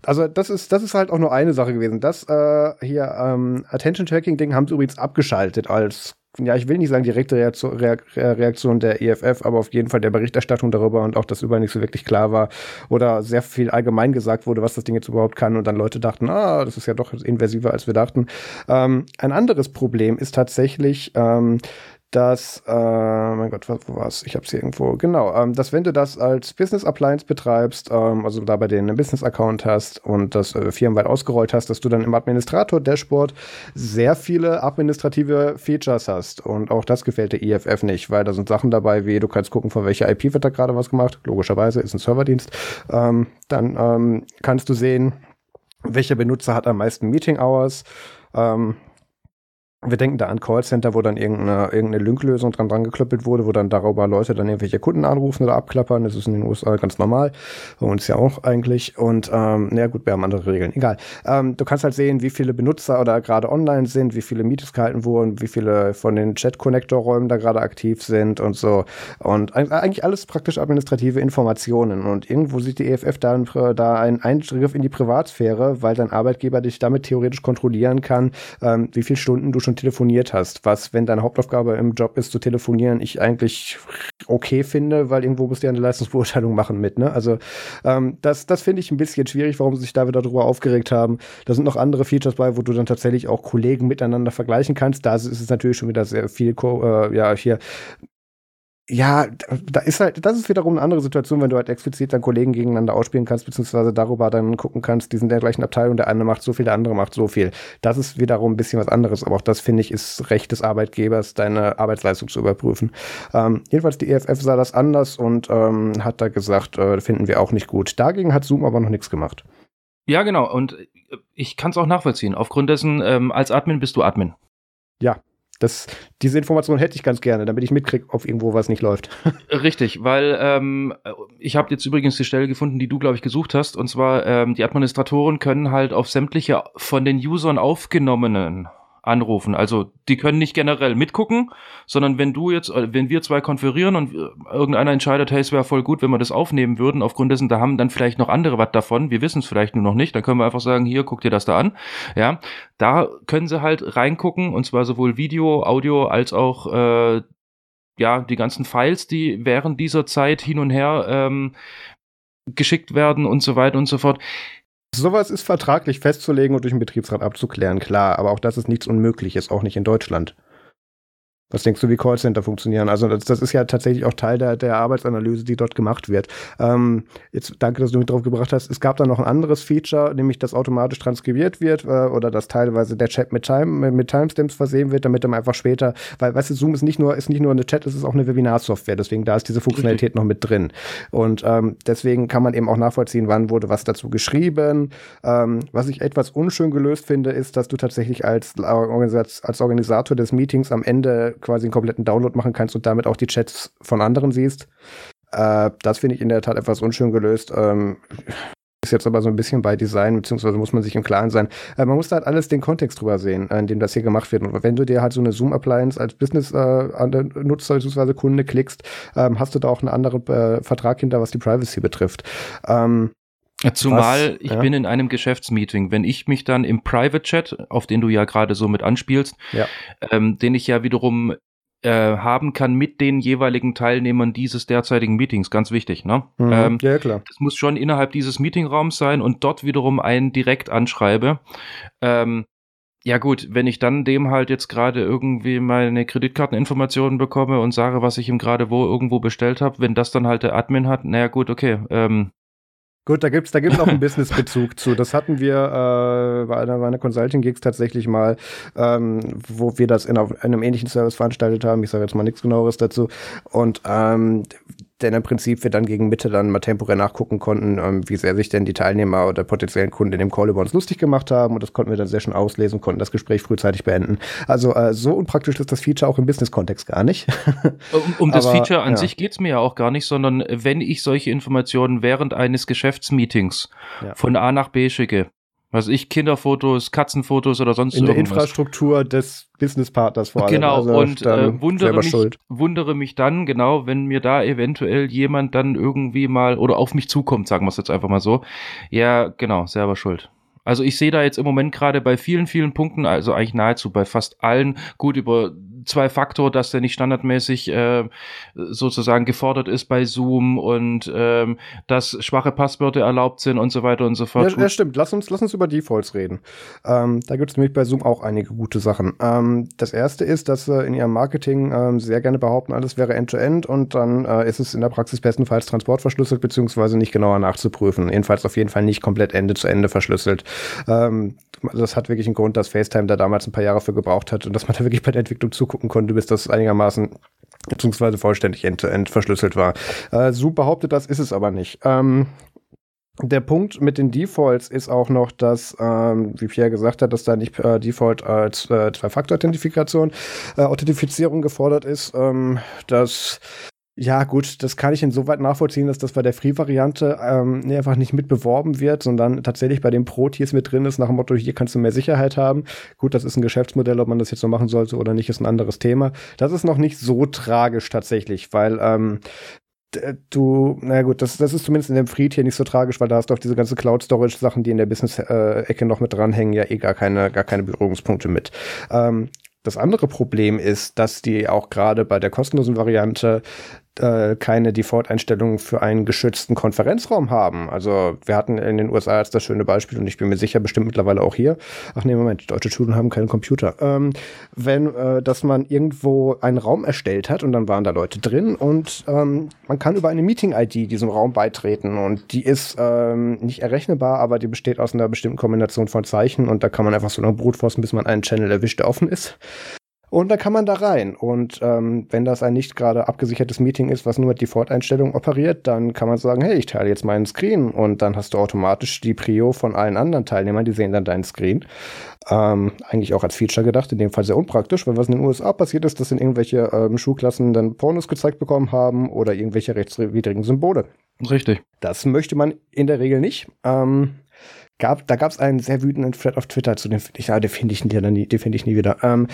also das ist, das ist halt auch nur eine Sache gewesen. Das äh, hier ähm, Attention-Tracking-Ding haben sie übrigens abgeschaltet als, ja, ich will nicht sagen direkte Reaktion, Reaktion der EFF, aber auf jeden Fall der Berichterstattung darüber und auch, dass überall nicht so wirklich klar war oder sehr viel allgemein gesagt wurde, was das Ding jetzt überhaupt kann und dann Leute dachten, ah, das ist ja doch inversiver, als wir dachten. Ähm, ein anderes Problem ist tatsächlich, ähm, dass, äh, mein Gott, wo war's? Ich habe es hier irgendwo, genau, ähm, dass wenn du das als Business Appliance betreibst, ähm, also da bei denen einen Business Account hast und das äh, firmenweit ausgerollt hast, dass du dann im Administrator Dashboard sehr viele administrative Features hast. Und auch das gefällt der EFF nicht, weil da sind Sachen dabei, wie du kannst gucken, von welcher IP wird da gerade was gemacht, logischerweise ist ein Serverdienst, ähm, dann ähm, kannst du sehen, welcher Benutzer hat am meisten Meeting Hours, ähm, wir denken da an Callcenter, wo dann irgendeine, irgendeine Lync-Lösung dran dran geklöppelt wurde, wo dann darüber Leute dann irgendwelche Kunden anrufen oder abklappern. Das ist in den USA ganz normal. Bei uns ja auch eigentlich. Und ähm, naja gut, wir haben andere Regeln. Egal. Ähm, du kannst halt sehen, wie viele Benutzer oder gerade online sind, wie viele Meetings gehalten wurden, wie viele von den Chat-Connector-Räumen da gerade aktiv sind und so. Und eigentlich alles praktisch administrative Informationen. Und irgendwo sieht die EFF dann da einen Eingriff in die Privatsphäre, weil dein Arbeitgeber dich damit theoretisch kontrollieren kann, ähm, wie viele Stunden du schon telefoniert hast, was, wenn deine Hauptaufgabe im Job ist zu telefonieren, ich eigentlich okay finde, weil irgendwo musst du ja eine Leistungsbeurteilung machen mit, ne? Also ähm, das, das finde ich ein bisschen schwierig, warum sie sich da wieder darüber aufgeregt haben. Da sind noch andere Features bei, wo du dann tatsächlich auch Kollegen miteinander vergleichen kannst. Da ist es natürlich schon wieder sehr viel, äh, ja, hier ja, da ist halt, das ist wiederum eine andere Situation, wenn du halt explizit dann Kollegen gegeneinander ausspielen kannst, beziehungsweise darüber dann gucken kannst, die sind in der gleichen Abteilung, der eine macht so viel, der andere macht so viel. Das ist wiederum ein bisschen was anderes, aber auch das finde ich ist Recht des Arbeitgebers, deine Arbeitsleistung zu überprüfen. Ähm, jedenfalls die EFF sah das anders und ähm, hat da gesagt, äh, finden wir auch nicht gut. Dagegen hat Zoom aber noch nichts gemacht. Ja, genau. Und ich kann es auch nachvollziehen. Aufgrund dessen, ähm, als Admin bist du Admin. Ja, das, diese Information hätte ich ganz gerne, damit ich mitkriege, ob irgendwo was nicht läuft. *laughs* Richtig, weil ähm, ich habe jetzt übrigens die Stelle gefunden, die du, glaube ich, gesucht hast. Und zwar, ähm, die Administratoren können halt auf sämtliche von den Usern aufgenommenen anrufen. Also die können nicht generell mitgucken, sondern wenn du jetzt, äh, wenn wir zwei konferieren und äh, irgendeiner entscheidet, hey, es wäre voll gut, wenn wir das aufnehmen würden, aufgrund dessen, da haben dann vielleicht noch andere was davon, wir wissen es vielleicht nur noch nicht, dann können wir einfach sagen, hier, guck dir das da an. Ja, da können sie halt reingucken und zwar sowohl Video, Audio als auch äh, ja, die ganzen Files, die während dieser Zeit hin und her ähm, geschickt werden und so weiter und so fort. Sowas ist vertraglich festzulegen und durch den Betriebsrat abzuklären, klar, aber auch das ist nichts Unmögliches, auch nicht in Deutschland. Was denkst du, wie Callcenter funktionieren? Also das, das ist ja tatsächlich auch Teil der, der Arbeitsanalyse, die dort gemacht wird. Ähm, jetzt danke, dass du mich drauf gebracht hast. Es gab da noch ein anderes Feature, nämlich dass automatisch transkribiert wird äh, oder dass teilweise der Chat mit, Time, mit Timestamps versehen wird, damit dann einfach später, weil weißt du, Zoom ist nicht nur ist nicht nur eine Chat, es ist auch eine Webinarsoftware. Deswegen da ist diese Funktionalität noch mit drin. Und ähm, deswegen kann man eben auch nachvollziehen, wann wurde was dazu geschrieben. Ähm, was ich etwas unschön gelöst finde, ist, dass du tatsächlich als, als Organisator des Meetings am Ende quasi einen kompletten Download machen kannst und damit auch die Chats von anderen siehst. Äh, das finde ich in der Tat etwas unschön gelöst. Ähm, ist jetzt aber so ein bisschen bei Design, beziehungsweise muss man sich im Klaren sein. Äh, man muss da halt alles den Kontext drüber sehen, in dem das hier gemacht wird. Und wenn du dir halt so eine Zoom-Appliance als Business-Nutzer äh, bzw. Kunde klickst, ähm, hast du da auch einen anderen äh, Vertrag hinter, was die Privacy betrifft. Ähm, Zumal Was? ich ja. bin in einem Geschäftsmeeting. Wenn ich mich dann im Private Chat, auf den du ja gerade so mit anspielst, ja. ähm, den ich ja wiederum äh, haben kann mit den jeweiligen Teilnehmern dieses derzeitigen Meetings. Ganz wichtig, ne? Mhm, ähm, ja, klar. Das muss schon innerhalb dieses Meetingraums sein und dort wiederum einen direkt anschreibe. Ähm, ja gut, wenn ich dann dem halt jetzt gerade irgendwie meine Kreditkarteninformationen bekomme und sage, was ich ihm gerade wo irgendwo bestellt habe, wenn das dann halt der Admin hat, naja gut, okay, ähm, Gut, da gibt's da gibt's auch einen *laughs* Business-Bezug zu. Das hatten wir äh, bei einer meiner Consulting-Gigs tatsächlich mal, ähm, wo wir das in einem ähnlichen Service veranstaltet haben. Ich sage jetzt mal nichts genaueres dazu. Und ähm, denn im Prinzip wir dann gegen Mitte dann mal temporär nachgucken konnten, ähm, wie sehr sich denn die Teilnehmer oder potenziellen Kunden in dem Call über uns lustig gemacht haben und das konnten wir dann sehr schön auslesen, konnten das Gespräch frühzeitig beenden. Also äh, so unpraktisch ist das Feature auch im Business-Kontext gar nicht. *laughs* um, um das Aber, Feature an ja. sich geht's mir ja auch gar nicht, sondern wenn ich solche Informationen während eines Geschäftsmeetings ja. von A nach B schicke, was ich, Kinderfotos, Katzenfotos oder sonst In irgendwas. der Infrastruktur des Businesspartners vor allem. Genau, also und äh, wundere, mich, wundere mich dann, genau, wenn mir da eventuell jemand dann irgendwie mal oder auf mich zukommt, sagen wir es jetzt einfach mal so. Ja, genau, selber schuld. Also ich sehe da jetzt im Moment gerade bei vielen, vielen Punkten, also eigentlich nahezu bei fast allen, gut über zwei Faktor, dass der nicht standardmäßig äh, sozusagen gefordert ist bei Zoom und ähm, dass schwache Passwörter erlaubt sind und so weiter und so fort. Ja, ja stimmt. Lass uns, lass uns über Defaults reden. Ähm, da gibt es nämlich bei Zoom auch einige gute Sachen. Ähm, das erste ist, dass sie in ihrem Marketing ähm, sehr gerne behaupten, alles wäre End-to-End -End und dann äh, ist es in der Praxis bestenfalls transportverschlüsselt beziehungsweise nicht genauer nachzuprüfen. Jedenfalls auf jeden Fall nicht komplett Ende zu Ende verschlüsselt. Ähm, das hat wirklich einen Grund, dass FaceTime da damals ein paar Jahre für gebraucht hat und dass man da wirklich bei der Entwicklung zugucken konnte, bis das einigermaßen beziehungsweise vollständig end-to-end -end verschlüsselt war. Äh, Zoom behauptet das, ist es aber nicht. Ähm, der Punkt mit den Defaults ist auch noch, dass, ähm, wie Pierre gesagt hat, dass da nicht äh, Default als äh, Zwei-Faktor-Authentifikation, äh, Authentifizierung gefordert ist. Ähm, das ja, gut, das kann ich insoweit nachvollziehen, dass das bei der Free-Variante ähm, einfach nicht mit beworben wird, sondern tatsächlich bei den Pro-Tiers mit drin ist, nach dem Motto, hier kannst du mehr Sicherheit haben. Gut, das ist ein Geschäftsmodell, ob man das jetzt so machen sollte oder nicht, ist ein anderes Thema. Das ist noch nicht so tragisch tatsächlich, weil ähm, du, na gut, das, das ist zumindest in dem Fried hier nicht so tragisch, weil da hast du auch diese ganze Cloud-Storage-Sachen, die in der Business-Ecke noch mit dranhängen, ja eh gar keine, gar keine Berührungspunkte mit. Ähm, das andere Problem ist, dass die auch gerade bei der kostenlosen Variante äh, keine Default-Einstellungen für einen geschützten Konferenzraum haben. Also wir hatten in den USA jetzt das schöne Beispiel und ich bin mir sicher, bestimmt mittlerweile auch hier. Ach nee, Moment, deutsche Schulen haben keinen Computer. Ähm, wenn, äh, dass man irgendwo einen Raum erstellt hat und dann waren da Leute drin und ähm, man kann über eine Meeting-ID diesem Raum beitreten und die ist ähm, nicht errechnbar, aber die besteht aus einer bestimmten Kombination von Zeichen und da kann man einfach so lange brutforsten, bis man einen Channel erwischt, der offen ist. Und dann kann man da rein. Und ähm, wenn das ein nicht gerade abgesichertes Meeting ist, was nur mit Default-Einstellungen operiert, dann kann man sagen, hey, ich teile jetzt meinen Screen. Und dann hast du automatisch die Prio von allen anderen Teilnehmern, die sehen dann deinen Screen. Ähm, eigentlich auch als Feature gedacht, in dem Fall sehr unpraktisch, weil was in den USA passiert ist, dass in irgendwelche ähm, Schulklassen dann Pornos gezeigt bekommen haben oder irgendwelche rechtswidrigen Symbole. Richtig. Das möchte man in der Regel nicht. Ähm, gab, da gab es einen sehr wütenden Thread auf Twitter, zu dem ich, ja, den finde ich, nie, den find ich nie wieder. Ähm,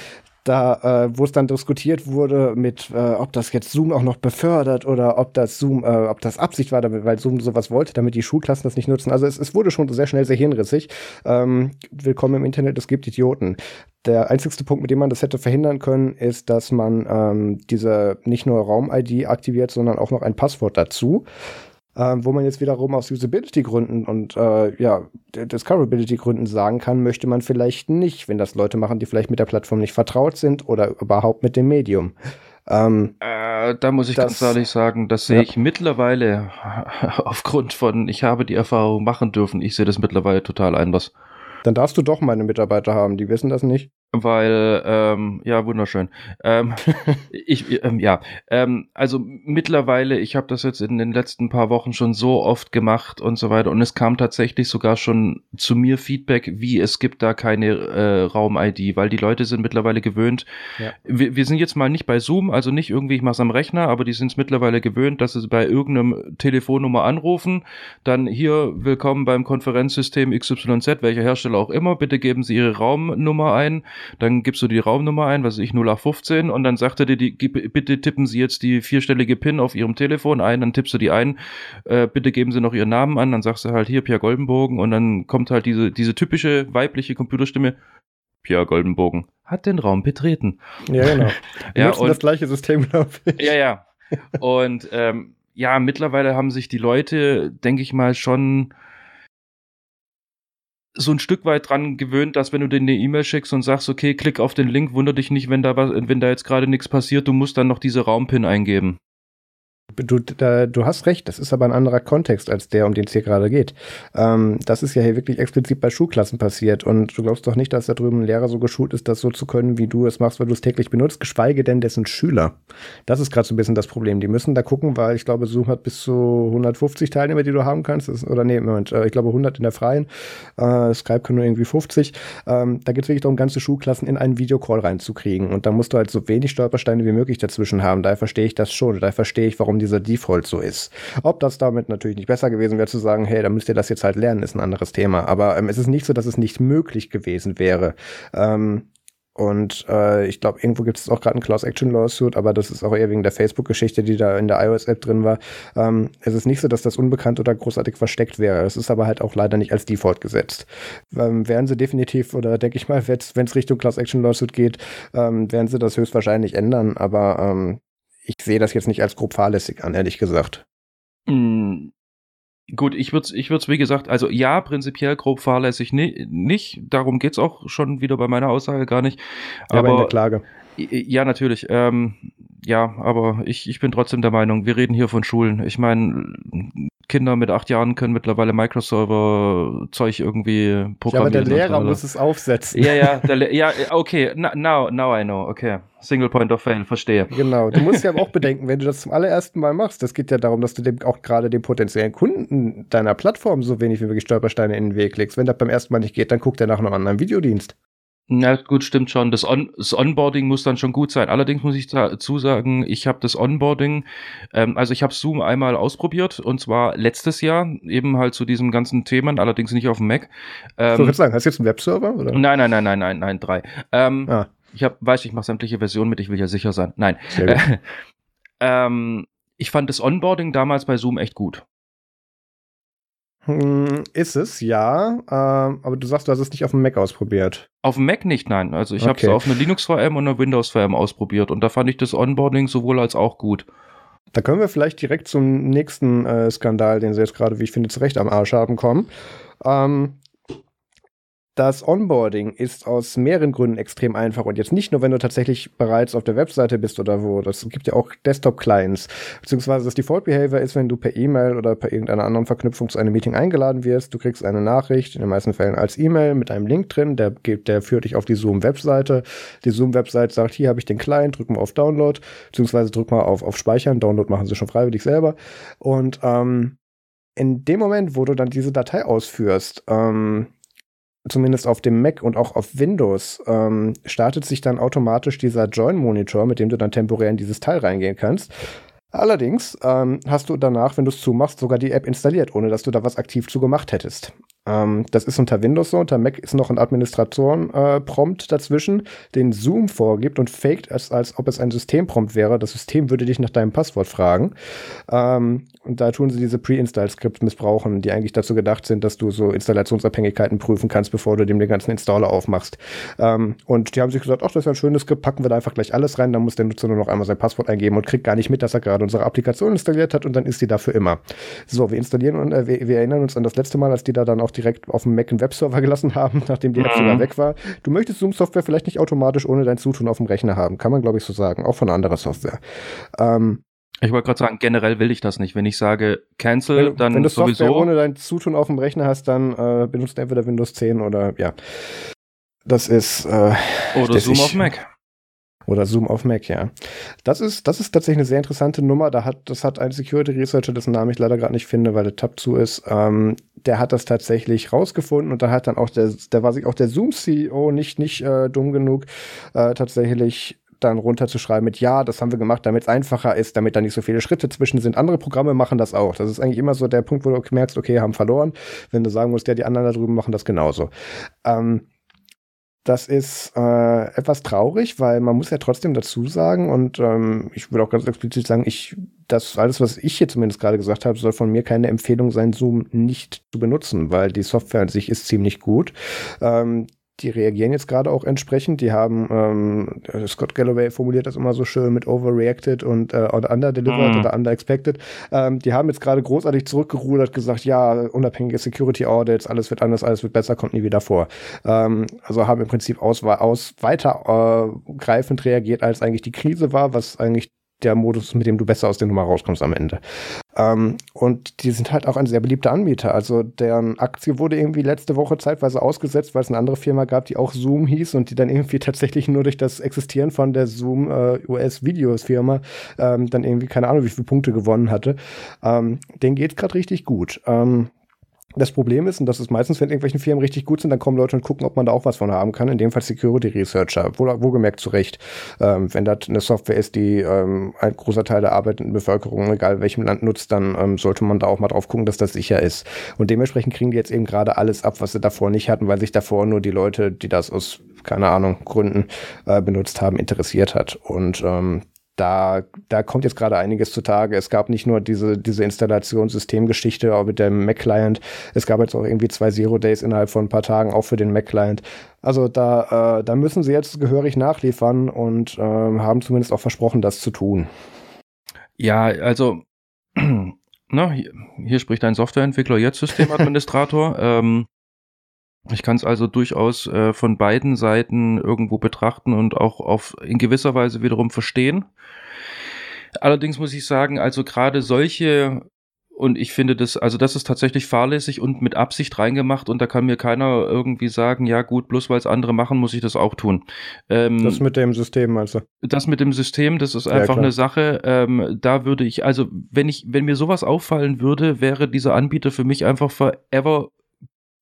da, äh, wo es dann diskutiert wurde mit, äh, ob das jetzt Zoom auch noch befördert oder ob das Zoom, äh, ob das Absicht war, damit, weil Zoom sowas wollte, damit die Schulklassen das nicht nutzen. Also es, es wurde schon sehr schnell sehr hirnrissig. Ähm, willkommen im Internet, es gibt Idioten. Der einzigste Punkt, mit dem man das hätte verhindern können, ist, dass man ähm, diese nicht nur Raum-ID aktiviert, sondern auch noch ein Passwort dazu ähm, wo man jetzt wiederum aus Usability-Gründen und äh, ja, Discoverability-Gründen sagen kann, möchte man vielleicht nicht, wenn das Leute machen, die vielleicht mit der Plattform nicht vertraut sind oder überhaupt mit dem Medium. Ähm, äh, da muss ich das, ganz ehrlich sagen, das sehe ja. ich mittlerweile *laughs* aufgrund von, ich habe die Erfahrung machen dürfen, ich sehe das mittlerweile total anders. Dann darfst du doch meine Mitarbeiter haben, die wissen das nicht. Weil, ähm, ja, wunderschön. Ähm, *laughs* ich, ähm, ja, ähm, also mittlerweile, ich habe das jetzt in den letzten paar Wochen schon so oft gemacht und so weiter und es kam tatsächlich sogar schon zu mir Feedback, wie es gibt da keine äh, Raum-ID, weil die Leute sind mittlerweile gewöhnt. Ja. Wir, wir sind jetzt mal nicht bei Zoom, also nicht irgendwie, ich mache es am Rechner, aber die sind es mittlerweile gewöhnt, dass sie bei irgendeinem Telefonnummer anrufen, dann hier, willkommen beim Konferenzsystem XYZ, welcher Hersteller auch immer, bitte geben Sie Ihre Raumnummer ein dann gibst du die Raumnummer ein, was weiß ich, 0815 und dann sagt er dir, die, bitte tippen Sie jetzt die vierstellige PIN auf Ihrem Telefon ein, dann tippst du die ein, äh, bitte geben Sie noch Ihren Namen an, dann sagst du halt hier Pierre Goldenbogen und dann kommt halt diese, diese typische weibliche Computerstimme, Pierre Goldenbogen hat den Raum betreten. Ja, genau. *laughs* ja, und das gleiche System, glaube ich. Ja, ja. Und ähm, ja, mittlerweile haben sich die Leute, denke ich mal, schon so ein Stück weit dran gewöhnt, dass wenn du denen eine E-Mail schickst und sagst, okay, klick auf den Link, wunder dich nicht, wenn da was, wenn da jetzt gerade nichts passiert, du musst dann noch diese Raumpin eingeben. Du, da, du hast recht, das ist aber ein anderer Kontext als der, um den es hier gerade geht. Ähm, das ist ja hier wirklich explizit bei Schulklassen passiert und du glaubst doch nicht, dass da drüben ein Lehrer so geschult ist, das so zu können, wie du es machst, weil du es täglich benutzt, geschweige denn dessen Schüler. Das ist gerade so ein bisschen das Problem. Die müssen da gucken, weil ich glaube, Zoom hat bis zu 150 Teilnehmer, die du haben kannst. Das, oder nee, Moment, äh, ich glaube 100 in der freien. Äh, Skype kann nur irgendwie 50. Ähm, da geht es wirklich darum, ganze Schulklassen in einen Videocall reinzukriegen und da musst du halt so wenig Stolpersteine wie möglich dazwischen haben. Daher verstehe ich das schon. Daher verstehe ich, warum dieser Default so ist. Ob das damit natürlich nicht besser gewesen wäre, zu sagen, hey, da müsst ihr das jetzt halt lernen, ist ein anderes Thema. Aber ähm, es ist nicht so, dass es nicht möglich gewesen wäre. Ähm, und äh, ich glaube, irgendwo gibt es auch gerade einen Class-Action-Lawsuit, aber das ist auch eher wegen der Facebook-Geschichte, die da in der iOS-App drin war. Ähm, es ist nicht so, dass das unbekannt oder großartig versteckt wäre. Es ist aber halt auch leider nicht als Default gesetzt. Ähm, werden sie definitiv, oder denke ich mal, wenn es Richtung Class-Action-Lawsuit geht, ähm, werden sie das höchstwahrscheinlich ändern. Aber ähm, ich sehe das jetzt nicht als grob fahrlässig an, ehrlich gesagt. Mm, gut, ich würde es, ich würd's, wie gesagt, also ja, prinzipiell grob fahrlässig ni nicht. Darum geht es auch schon wieder bei meiner Aussage gar nicht. Aber, aber in der Klage. Ja, natürlich. Ähm, ja, aber ich, ich bin trotzdem der Meinung, wir reden hier von Schulen. Ich meine, Kinder mit acht Jahren können mittlerweile Microserver-Zeug irgendwie programmieren. Ja, aber der Lehrer muss es aufsetzen. Ja, ja, der *laughs* ja, okay, now, now I know, okay. Single Point of Fail, verstehe. Genau, du musst ja auch *laughs* bedenken, wenn du das zum allerersten Mal machst, das geht ja darum, dass du dem auch gerade dem potenziellen Kunden deiner Plattform so wenig wie möglich Stolpersteine in den Weg legst. Wenn das beim ersten Mal nicht geht, dann guckt er nach einem anderen Videodienst. Na gut, stimmt schon. Das, On das Onboarding muss dann schon gut sein. Allerdings muss ich dazu sagen, ich habe das Onboarding, ähm, also ich habe Zoom einmal ausprobiert und zwar letztes Jahr, eben halt zu diesem ganzen Themen, allerdings nicht auf dem Mac. Ähm, so, ich sagen, hast du jetzt einen Webserver? Oder? Nein, nein, nein, nein, nein, nein, drei. Ähm, ah. Ich hab, weiß, ich mache sämtliche Versionen mit, ich will ja sicher sein. Nein. *laughs* ähm, ich fand das Onboarding damals bei Zoom echt gut. Hm, ist es, ja. Ähm, aber du sagst, du hast es nicht auf dem Mac ausprobiert. Auf dem Mac nicht, nein. Also ich okay. habe es auf einer Linux-VM und einer Windows-VM ausprobiert und da fand ich das Onboarding sowohl als auch gut. Da können wir vielleicht direkt zum nächsten äh, Skandal, den sie jetzt gerade, wie ich finde, zurecht am Arsch haben, kommen. Ähm, das Onboarding ist aus mehreren Gründen extrem einfach und jetzt nicht nur, wenn du tatsächlich bereits auf der Webseite bist oder wo. Das gibt ja auch Desktop-Clients. Beziehungsweise das Default Behavior ist, wenn du per E-Mail oder per irgendeiner anderen Verknüpfung zu einem Meeting eingeladen wirst, du kriegst eine Nachricht, in den meisten Fällen als E-Mail mit einem Link drin, der, der führt dich auf die Zoom-Webseite. Die Zoom-Webseite sagt, hier habe ich den Client, drück mal auf Download, beziehungsweise drück mal auf, auf Speichern. Download machen sie schon freiwillig selber. Und ähm, in dem Moment, wo du dann diese Datei ausführst, ähm, zumindest auf dem Mac und auch auf Windows, ähm, startet sich dann automatisch dieser Join-Monitor, mit dem du dann temporär in dieses Teil reingehen kannst. Allerdings ähm, hast du danach, wenn du es zumachst, sogar die App installiert, ohne dass du da was aktiv zu gemacht hättest. Ähm, das ist unter Windows so, unter Mac ist noch ein Administratoren-Prompt äh, dazwischen, den Zoom vorgibt und faked, als, als ob es ein Systemprompt wäre. Das System würde dich nach deinem Passwort fragen. Ähm, und da tun sie diese Pre-Install-Skripts missbrauchen, die eigentlich dazu gedacht sind, dass du so Installationsabhängigkeiten prüfen kannst, bevor du dem den ganzen Installer aufmachst. Ähm, und die haben sich gesagt, ach, das ist ein schönes Skript, packen wir da einfach gleich alles rein, dann muss der Nutzer nur noch einmal sein Passwort eingeben und kriegt gar nicht mit, dass er gerade unsere Applikation installiert hat und dann ist die dafür immer. So, wir installieren und äh, wir, wir erinnern uns an das letzte Mal, als die da dann auch direkt auf dem Mac einen Webserver *laughs* gelassen haben, nachdem die App sogar mhm. weg war. Du möchtest Zoom-Software vielleicht nicht automatisch ohne dein Zutun auf dem Rechner haben. Kann man, glaube ich, so sagen. Auch von anderer Software. Ähm, ich wollte gerade sagen, generell will ich das nicht. Wenn ich sage Cancel, wenn, dann wenn du sowieso. Software ohne dein Zutun auf dem Rechner hast, dann äh, benutzt entweder Windows 10 oder ja. Das ist äh, oder Zoom auf Mac. Oder Zoom auf Mac, ja. Das ist, das ist tatsächlich eine sehr interessante Nummer. Da hat, das hat ein Security Researcher, dessen Namen ich leider gerade nicht finde, weil der Tab zu ist, ähm, der hat das tatsächlich rausgefunden und da hat dann auch der, der war sich auch der Zoom-CEO nicht, nicht äh, dumm genug, äh, tatsächlich dann runterzuschreiben mit ja, das haben wir gemacht, damit es einfacher ist, damit da nicht so viele Schritte zwischen sind. Andere Programme machen das auch. Das ist eigentlich immer so der Punkt, wo du merkst, okay, haben verloren. Wenn du sagen musst, ja, die anderen da drüben machen das genauso. Ähm, das ist äh, etwas traurig, weil man muss ja trotzdem dazu sagen, und ähm, ich würde auch ganz explizit sagen, ich, das alles, was ich hier zumindest gerade gesagt habe, soll von mir keine Empfehlung sein, Zoom nicht zu benutzen, weil die Software an sich ist ziemlich gut. Ähm, die reagieren jetzt gerade auch entsprechend. Die haben, ähm, Scott Galloway formuliert das immer so schön mit overreacted und äh, oder underdelivered mm. oder underexpected. Ähm, die haben jetzt gerade großartig zurückgerudert, gesagt, ja, unabhängige Security Audits, alles wird anders, alles wird besser, kommt nie wieder vor. Ähm, also haben im Prinzip aus, aus weiter äh, greifend reagiert, als eigentlich die Krise war, was eigentlich der Modus, mit dem du besser aus der Nummer rauskommst am Ende. Ähm, und die sind halt auch ein sehr beliebter Anbieter. Also deren Aktie wurde irgendwie letzte Woche zeitweise ausgesetzt, weil es eine andere Firma gab, die auch Zoom hieß und die dann irgendwie tatsächlich nur durch das Existieren von der Zoom äh, US-Videos-Firma ähm, dann irgendwie keine Ahnung, wie viele Punkte gewonnen hatte. Ähm, denen geht gerade richtig gut. Ähm, das Problem ist, und das ist meistens, wenn irgendwelche Firmen richtig gut sind, dann kommen Leute und gucken, ob man da auch was von haben kann. In dem Fall Security Researcher, wo, wohlgemerkt zu Recht. Ähm, wenn das eine Software ist, die ähm, ein großer Teil der arbeitenden Bevölkerung, egal welchem Land nutzt, dann ähm, sollte man da auch mal drauf gucken, dass das sicher ist. Und dementsprechend kriegen die jetzt eben gerade alles ab, was sie davor nicht hatten, weil sich davor nur die Leute, die das aus, keine Ahnung, Gründen äh, benutzt haben, interessiert hat. Und ähm, da, da kommt jetzt gerade einiges zutage. Es gab nicht nur diese, diese Installationssystemgeschichte auch mit dem Mac-Client, es gab jetzt auch irgendwie zwei Zero Days innerhalb von ein paar Tagen auch für den Mac-Client. Also da, äh, da müssen sie jetzt gehörig nachliefern und äh, haben zumindest auch versprochen, das zu tun. Ja, also *clears throat* na, hier, hier spricht ein Softwareentwickler, jetzt Systemadministrator. ähm, ich kann es also durchaus äh, von beiden Seiten irgendwo betrachten und auch auf in gewisser Weise wiederum verstehen. Allerdings muss ich sagen, also gerade solche und ich finde das, also das ist tatsächlich fahrlässig und mit Absicht reingemacht und da kann mir keiner irgendwie sagen, ja gut, bloß weil es andere machen, muss ich das auch tun. Ähm, das mit dem System du? Das mit dem System, das ist einfach ja, eine Sache, ähm, da würde ich, also wenn ich, wenn mir sowas auffallen würde, wäre dieser Anbieter für mich einfach forever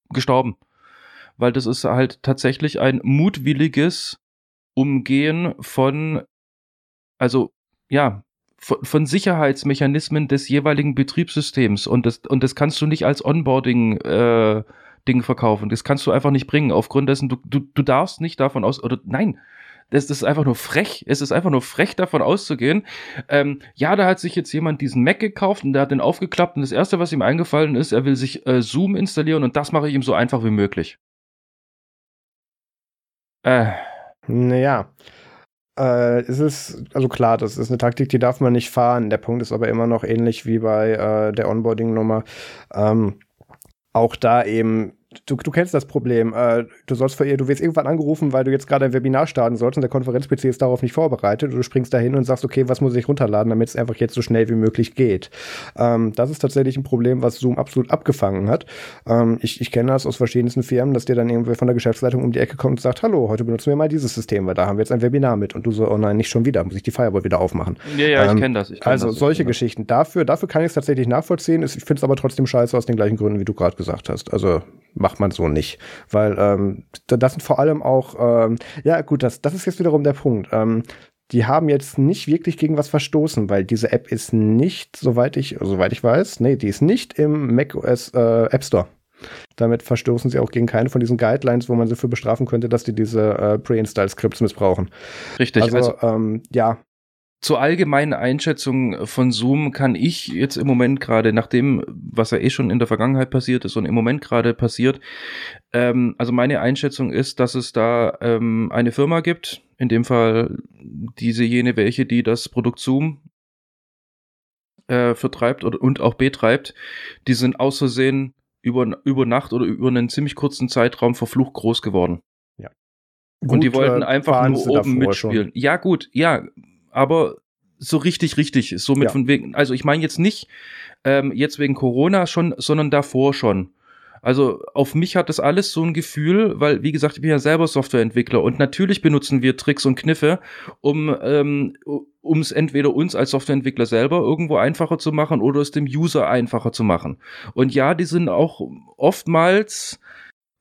gestorben weil das ist halt tatsächlich ein mutwilliges Umgehen von, also ja, von, von Sicherheitsmechanismen des jeweiligen Betriebssystems und das, und das kannst du nicht als Onboarding äh, Ding verkaufen. Das kannst du einfach nicht bringen. Aufgrund dessen, du, du, du darfst nicht davon aus, oder nein, das, das ist einfach nur frech. Es ist einfach nur frech, davon auszugehen. Ähm, ja, da hat sich jetzt jemand diesen Mac gekauft und der hat den aufgeklappt und das erste, was ihm eingefallen ist, er will sich äh, Zoom installieren und das mache ich ihm so einfach wie möglich. Äh. Naja. Äh, es ist, also klar, das ist eine Taktik, die darf man nicht fahren. Der Punkt ist aber immer noch ähnlich wie bei äh, der Onboarding-Nummer. Ähm, auch da eben du, du kennst das Problem. Äh, du sollst für ihr, du wirst irgendwann angerufen, weil du jetzt gerade ein Webinar starten sollst und der Konferenz-PC ist darauf nicht vorbereitet. Du springst da hin und sagst, okay, was muss ich runterladen, damit es einfach jetzt so schnell wie möglich geht. Ähm, das ist tatsächlich ein Problem, was Zoom absolut abgefangen hat. Ähm, ich, ich kenne das aus verschiedensten Firmen, dass dir dann irgendwer von der Geschäftsleitung um die Ecke kommt und sagt, hallo, heute benutzen wir mal dieses System, weil da haben wir jetzt ein Webinar mit. Und du so, oh nein, nicht schon wieder, muss ich die Firewall wieder aufmachen. Ja, ja, ähm, ich kenne das. Ich kenn also das, solche Geschichten. Dafür, dafür kann ich es tatsächlich nachvollziehen. Ich finde es aber trotzdem scheiße aus den gleichen Gründen, wie du gerade gesagt hast. Also macht man so nicht. Weil ähm, das sind vor allem auch, ähm, ja gut, das, das ist jetzt wiederum der Punkt. Ähm, die haben jetzt nicht wirklich gegen was verstoßen, weil diese App ist nicht, soweit ich, soweit ich weiß, nee, die ist nicht im macOS äh, App Store. Damit verstoßen sie auch gegen keine von diesen Guidelines, wo man sie für bestrafen könnte, dass die diese äh, Pre-Install-Scripts missbrauchen. Richtig. Also, also ähm, ja, zur allgemeinen Einschätzung von Zoom kann ich jetzt im Moment gerade, nach dem, was ja eh schon in der Vergangenheit passiert ist und im Moment gerade passiert, ähm, also meine Einschätzung ist, dass es da ähm, eine Firma gibt, in dem Fall diese jene welche, die das Produkt Zoom äh, vertreibt oder, und auch betreibt, die sind aus Versehen über, über Nacht oder über einen ziemlich kurzen Zeitraum verflucht groß geworden. Ja. Gut, und die wollten äh, einfach nur oben mitspielen. Schon. Ja, gut, ja, aber so richtig, richtig. Somit ja. von wegen, also ich meine jetzt nicht ähm, jetzt wegen Corona schon, sondern davor schon. Also auf mich hat das alles so ein Gefühl, weil wie gesagt, ich bin ja selber Softwareentwickler und natürlich benutzen wir Tricks und Kniffe, um ähm, um es entweder uns als Softwareentwickler selber irgendwo einfacher zu machen oder es dem User einfacher zu machen. Und ja, die sind auch oftmals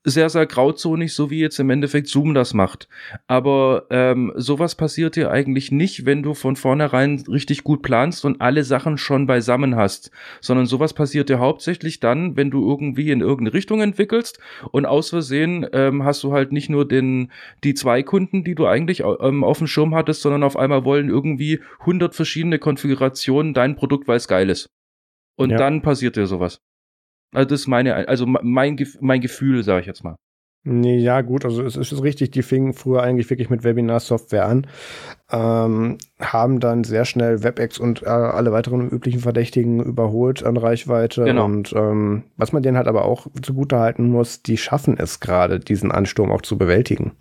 sehr, sehr grauzonig, so wie jetzt im Endeffekt Zoom das macht. Aber ähm, sowas passiert dir eigentlich nicht, wenn du von vornherein richtig gut planst und alle Sachen schon beisammen hast. Sondern sowas passiert dir hauptsächlich dann, wenn du irgendwie in irgendeine Richtung entwickelst und aus Versehen ähm, hast du halt nicht nur den, die zwei Kunden, die du eigentlich ähm, auf dem Schirm hattest, sondern auf einmal wollen irgendwie 100 verschiedene Konfigurationen dein Produkt, weil es geil ist. Und ja. dann passiert dir sowas. Also das ist meine, also mein, mein Gefühl, sage ich jetzt mal. Nee, ja, gut, also es ist richtig, die fingen früher eigentlich wirklich mit Webinar-Software an, ähm, haben dann sehr schnell WebEx und äh, alle weiteren üblichen Verdächtigen überholt an Reichweite. Genau. Und ähm, was man denen halt aber auch zugutehalten muss, die schaffen es gerade, diesen Ansturm auch zu bewältigen.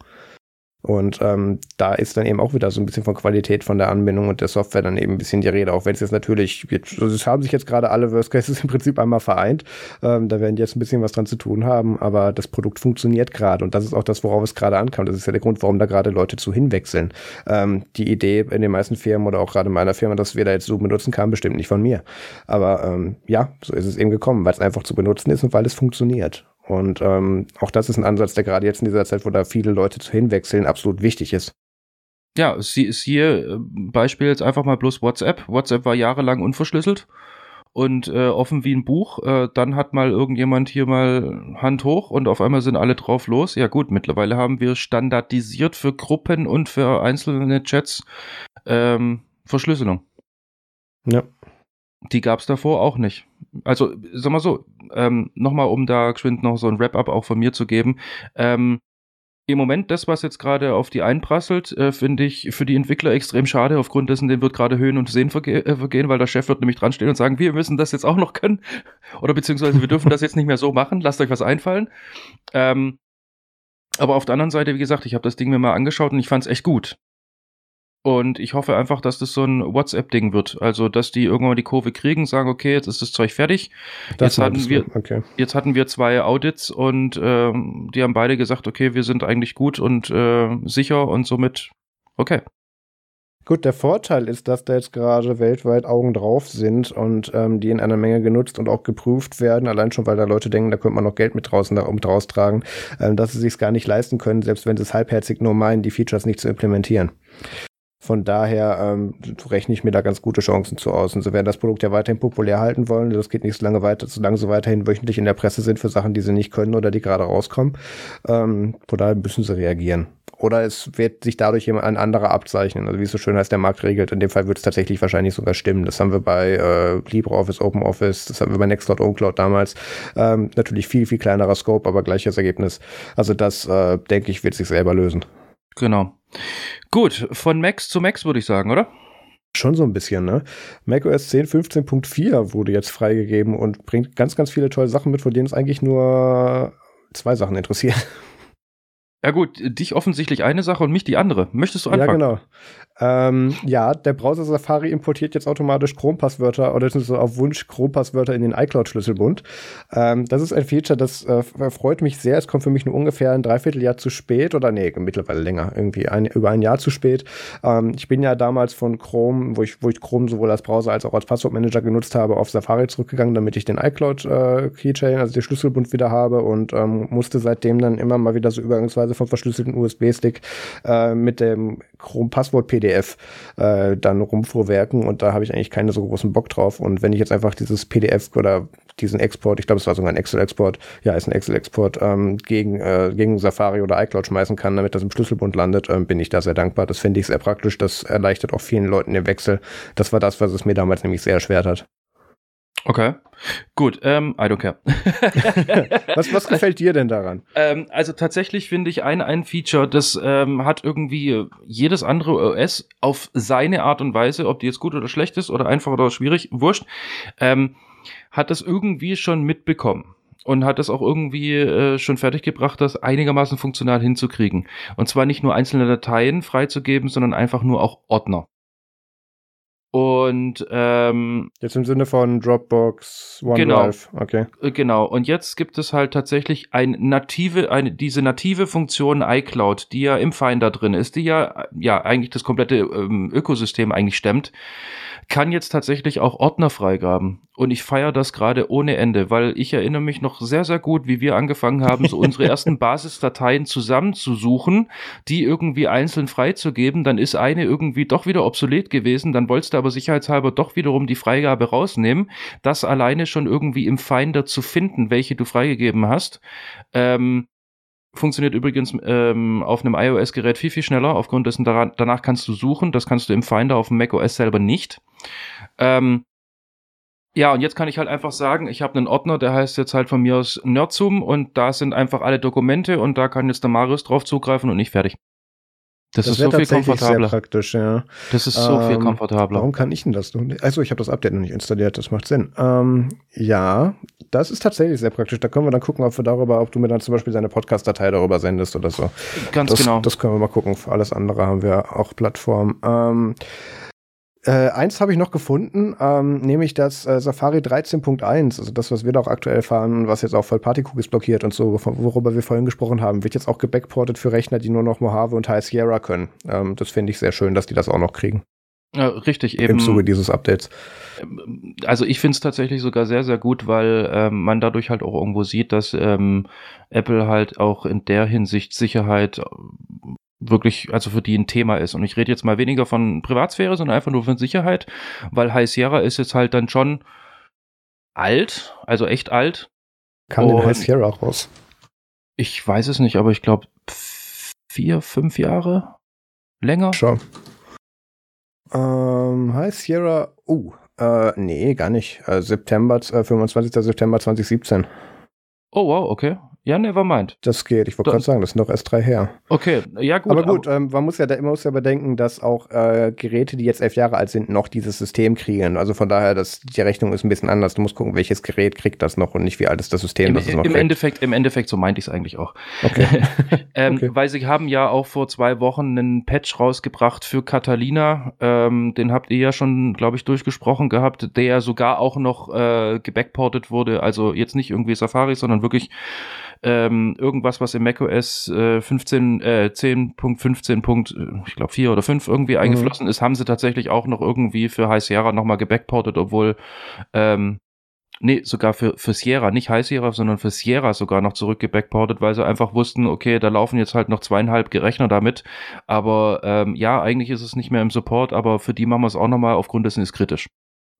Und ähm, da ist dann eben auch wieder so ein bisschen von Qualität von der Anbindung und der Software dann eben ein bisschen die Rede, auch wenn es jetzt natürlich, also es haben sich jetzt gerade alle Worst Cases im Prinzip einmal vereint. Ähm, da werden die jetzt ein bisschen was dran zu tun haben, aber das Produkt funktioniert gerade und das ist auch das, worauf es gerade ankam. Das ist ja der Grund, warum da gerade Leute zu hinwechseln. Ähm, die Idee in den meisten Firmen oder auch gerade in meiner Firma, dass wir da jetzt so benutzen, kam bestimmt nicht von mir. Aber ähm, ja, so ist es eben gekommen, weil es einfach zu benutzen ist und weil es funktioniert. Und ähm, auch das ist ein Ansatz, der gerade jetzt in dieser Zeit, wo da viele Leute zu hinwechseln, absolut wichtig ist. Ja, sie siehe äh, Beispiel jetzt einfach mal bloß WhatsApp. WhatsApp war jahrelang unverschlüsselt und äh, offen wie ein Buch. Äh, dann hat mal irgendjemand hier mal Hand hoch und auf einmal sind alle drauf los. Ja gut, mittlerweile haben wir standardisiert für Gruppen und für einzelne Chats ähm, Verschlüsselung. Ja. Die gab es davor auch nicht. Also, sag mal so, ähm, nochmal, um da geschwind noch so ein Wrap-up auch von mir zu geben. Ähm, Im Moment, das, was jetzt gerade auf die einprasselt, äh, finde ich für die Entwickler extrem schade. Aufgrund dessen, dem wird gerade Höhen und Sehen verge äh, vergehen, weil der Chef wird nämlich dran stehen und sagen, wir müssen das jetzt auch noch können. *laughs* Oder beziehungsweise wir dürfen das jetzt nicht mehr so machen. Lasst euch was einfallen. Ähm, aber auf der anderen Seite, wie gesagt, ich habe das Ding mir mal angeschaut und ich fand es echt gut. Und ich hoffe einfach, dass das so ein WhatsApp-Ding wird. Also, dass die irgendwann die Kurve kriegen, sagen, okay, jetzt ist das Zeug fertig. Das jetzt, hatten wir, okay. jetzt hatten wir zwei Audits und ähm, die haben beide gesagt, okay, wir sind eigentlich gut und äh, sicher und somit okay. Gut, der Vorteil ist, dass da jetzt gerade weltweit Augen drauf sind und ähm, die in einer Menge genutzt und auch geprüft werden, allein schon, weil da Leute denken, da könnte man noch Geld mit draußen da, um draus tragen, ähm, dass sie sich gar nicht leisten können, selbst wenn sie es halbherzig nur meinen, die Features nicht zu implementieren. Von daher ähm, rechne ich mir da ganz gute Chancen zu aus. Und sie werden das Produkt ja weiterhin populär halten wollen. Das geht nicht so lange weiter, solange sie weiterhin wöchentlich in der Presse sind für Sachen, die sie nicht können oder die gerade rauskommen. Ähm, von daher müssen sie reagieren. Oder es wird sich dadurch ein anderer abzeichnen. Also wie es so schön heißt, der Markt regelt. In dem Fall wird es tatsächlich wahrscheinlich sogar stimmen. Das haben wir bei äh, LibreOffice, OpenOffice, das haben wir bei Nextcloud, OwnCloud damals. Ähm, natürlich viel, viel kleinerer Scope, aber gleiches Ergebnis. Also das, äh, denke ich, wird sich selber lösen. Genau. Gut, von Max zu Max würde ich sagen, oder? Schon so ein bisschen, ne? macOS 10 15.4 wurde jetzt freigegeben und bringt ganz, ganz viele tolle Sachen mit, von denen es eigentlich nur zwei Sachen interessieren. Ja gut, dich offensichtlich eine Sache und mich die andere. Möchtest du anfangen? Ja, genau. Ähm, ja, der Browser Safari importiert jetzt automatisch Chrome-Passwörter oder so auf Wunsch Chrome-Passwörter in den iCloud-Schlüsselbund. Ähm, das ist ein Feature, das äh, freut mich sehr. Es kommt für mich nur ungefähr ein Dreivierteljahr zu spät oder nee, mittlerweile länger, irgendwie ein, über ein Jahr zu spät. Ähm, ich bin ja damals von Chrome, wo ich, wo ich Chrome sowohl als Browser als auch als Passwortmanager genutzt habe, auf Safari zurückgegangen, damit ich den iCloud-Keychain, äh, also den Schlüsselbund wieder habe und ähm, musste seitdem dann immer mal wieder so übergangsweise vom verschlüsselten USB-Stick äh, mit dem Chrome-Passwort-PDF äh, dann rumfuhrwerken und da habe ich eigentlich keinen so großen Bock drauf. Und wenn ich jetzt einfach dieses PDF oder diesen Export, ich glaube, es war sogar ein Excel-Export, ja, ist ein Excel-Export, ähm, gegen, äh, gegen Safari oder iCloud schmeißen kann, damit das im Schlüsselbund landet, ähm, bin ich da sehr dankbar. Das finde ich sehr praktisch. Das erleichtert auch vielen Leuten den Wechsel. Das war das, was es mir damals nämlich sehr erschwert hat. Okay. Gut, ähm, I don't care. *laughs* was, was gefällt dir denn daran? Ähm, also tatsächlich finde ich ein, ein Feature, das ähm, hat irgendwie jedes andere OS auf seine Art und Weise, ob die jetzt gut oder schlecht ist oder einfach oder schwierig, wurscht, ähm, hat das irgendwie schon mitbekommen und hat das auch irgendwie äh, schon fertiggebracht, das einigermaßen funktional hinzukriegen. Und zwar nicht nur einzelne Dateien freizugeben, sondern einfach nur auch Ordner. Und ähm, jetzt im Sinne von Dropbox, OneDrive, genau, okay. Äh, genau. Und jetzt gibt es halt tatsächlich ein native, eine diese native Funktion iCloud, die ja im Finder drin ist, die ja ja eigentlich das komplette ähm, Ökosystem eigentlich stemmt kann jetzt tatsächlich auch Ordner freigaben. Und ich feiere das gerade ohne Ende, weil ich erinnere mich noch sehr, sehr gut, wie wir angefangen haben, so unsere *laughs* ersten Basisdateien zusammenzusuchen, die irgendwie einzeln freizugeben. Dann ist eine irgendwie doch wieder obsolet gewesen. Dann wolltest du aber sicherheitshalber doch wiederum die Freigabe rausnehmen. Das alleine schon irgendwie im Finder zu finden, welche du freigegeben hast. Ähm, Funktioniert übrigens ähm, auf einem iOS-Gerät viel, viel schneller. Aufgrund dessen daran, danach kannst du suchen. Das kannst du im Finder auf dem macOS selber nicht. Ähm, Ja, und jetzt kann ich halt einfach sagen, ich habe einen Ordner, der heißt jetzt halt von mir aus Nerdsum und da sind einfach alle Dokumente und da kann jetzt der Marius drauf zugreifen und nicht fertig. Das, das ist so viel komfortabler. Sehr praktisch, ja. Das ist so ähm, viel komfortabler. Warum kann ich denn das? Also ich habe das Update noch nicht installiert, das macht Sinn. Ähm, ja, das ist tatsächlich sehr praktisch. Da können wir dann gucken, ob wir darüber, ob du mir dann zum Beispiel deine Podcast-Datei darüber sendest oder so. Ganz das, genau. Das können wir mal gucken. Für alles andere haben wir auch Plattformen. Ähm, äh, eins habe ich noch gefunden, ähm, nämlich das äh, Safari 13.1, also das, was wir da auch aktuell fahren, was jetzt auch voll Party-Cookies blockiert und so, worüber wir vorhin gesprochen haben, wird jetzt auch gebackportet für Rechner, die nur noch Mojave und High Sierra können. Ähm, das finde ich sehr schön, dass die das auch noch kriegen. Ja, richtig, eben. Im Zuge dieses Updates. Also ich finde es tatsächlich sogar sehr, sehr gut, weil ähm, man dadurch halt auch irgendwo sieht, dass ähm, Apple halt auch in der Hinsicht Sicherheit wirklich, also für die ein Thema ist. Und ich rede jetzt mal weniger von Privatsphäre, sondern einfach nur von Sicherheit, weil High Sierra ist jetzt halt dann schon alt, also echt alt. Kam denn High Sierra raus? Ich weiß es nicht, aber ich glaube vier, fünf Jahre länger. Schon. Ähm, High Sierra, uh, äh, nee, gar nicht. Äh, September, äh, 25. September 2017. Oh wow, okay. Ja, never mind. Das geht. Ich wollte gerade sagen, das sind doch erst drei her. Okay, ja gut. Aber gut, aber ähm, man muss ja da immer muss ja bedenken, dass auch äh, Geräte, die jetzt elf Jahre alt sind, noch dieses System kriegen. Also von daher, dass die Rechnung ist ein bisschen anders. Du musst gucken, welches Gerät kriegt das noch und nicht wie alt ist das System, Im, das es noch im Endeffekt, Im Endeffekt, so meinte ich es eigentlich auch. Okay. *laughs* ähm, okay. Weil sie haben ja auch vor zwei Wochen einen Patch rausgebracht für Catalina. Ähm, den habt ihr ja schon, glaube ich, durchgesprochen gehabt, der ja sogar auch noch äh, gebackportet wurde. Also jetzt nicht irgendwie Safari, sondern wirklich ähm, irgendwas, was im macOS äh, 15, äh, 10.15. Äh, ich glaube 4 oder 5 irgendwie mhm. eingeflossen ist, haben sie tatsächlich auch noch irgendwie für High Sierra nochmal gebackportet, obwohl ähm, Nee, sogar für, für Sierra, nicht High Sierra, sondern für Sierra sogar noch zurückgebackportet, weil sie einfach wussten, okay, da laufen jetzt halt noch zweieinhalb Gerechner damit. Aber ähm, ja, eigentlich ist es nicht mehr im Support, aber für die machen wir es auch nochmal, aufgrund dessen ist kritisch.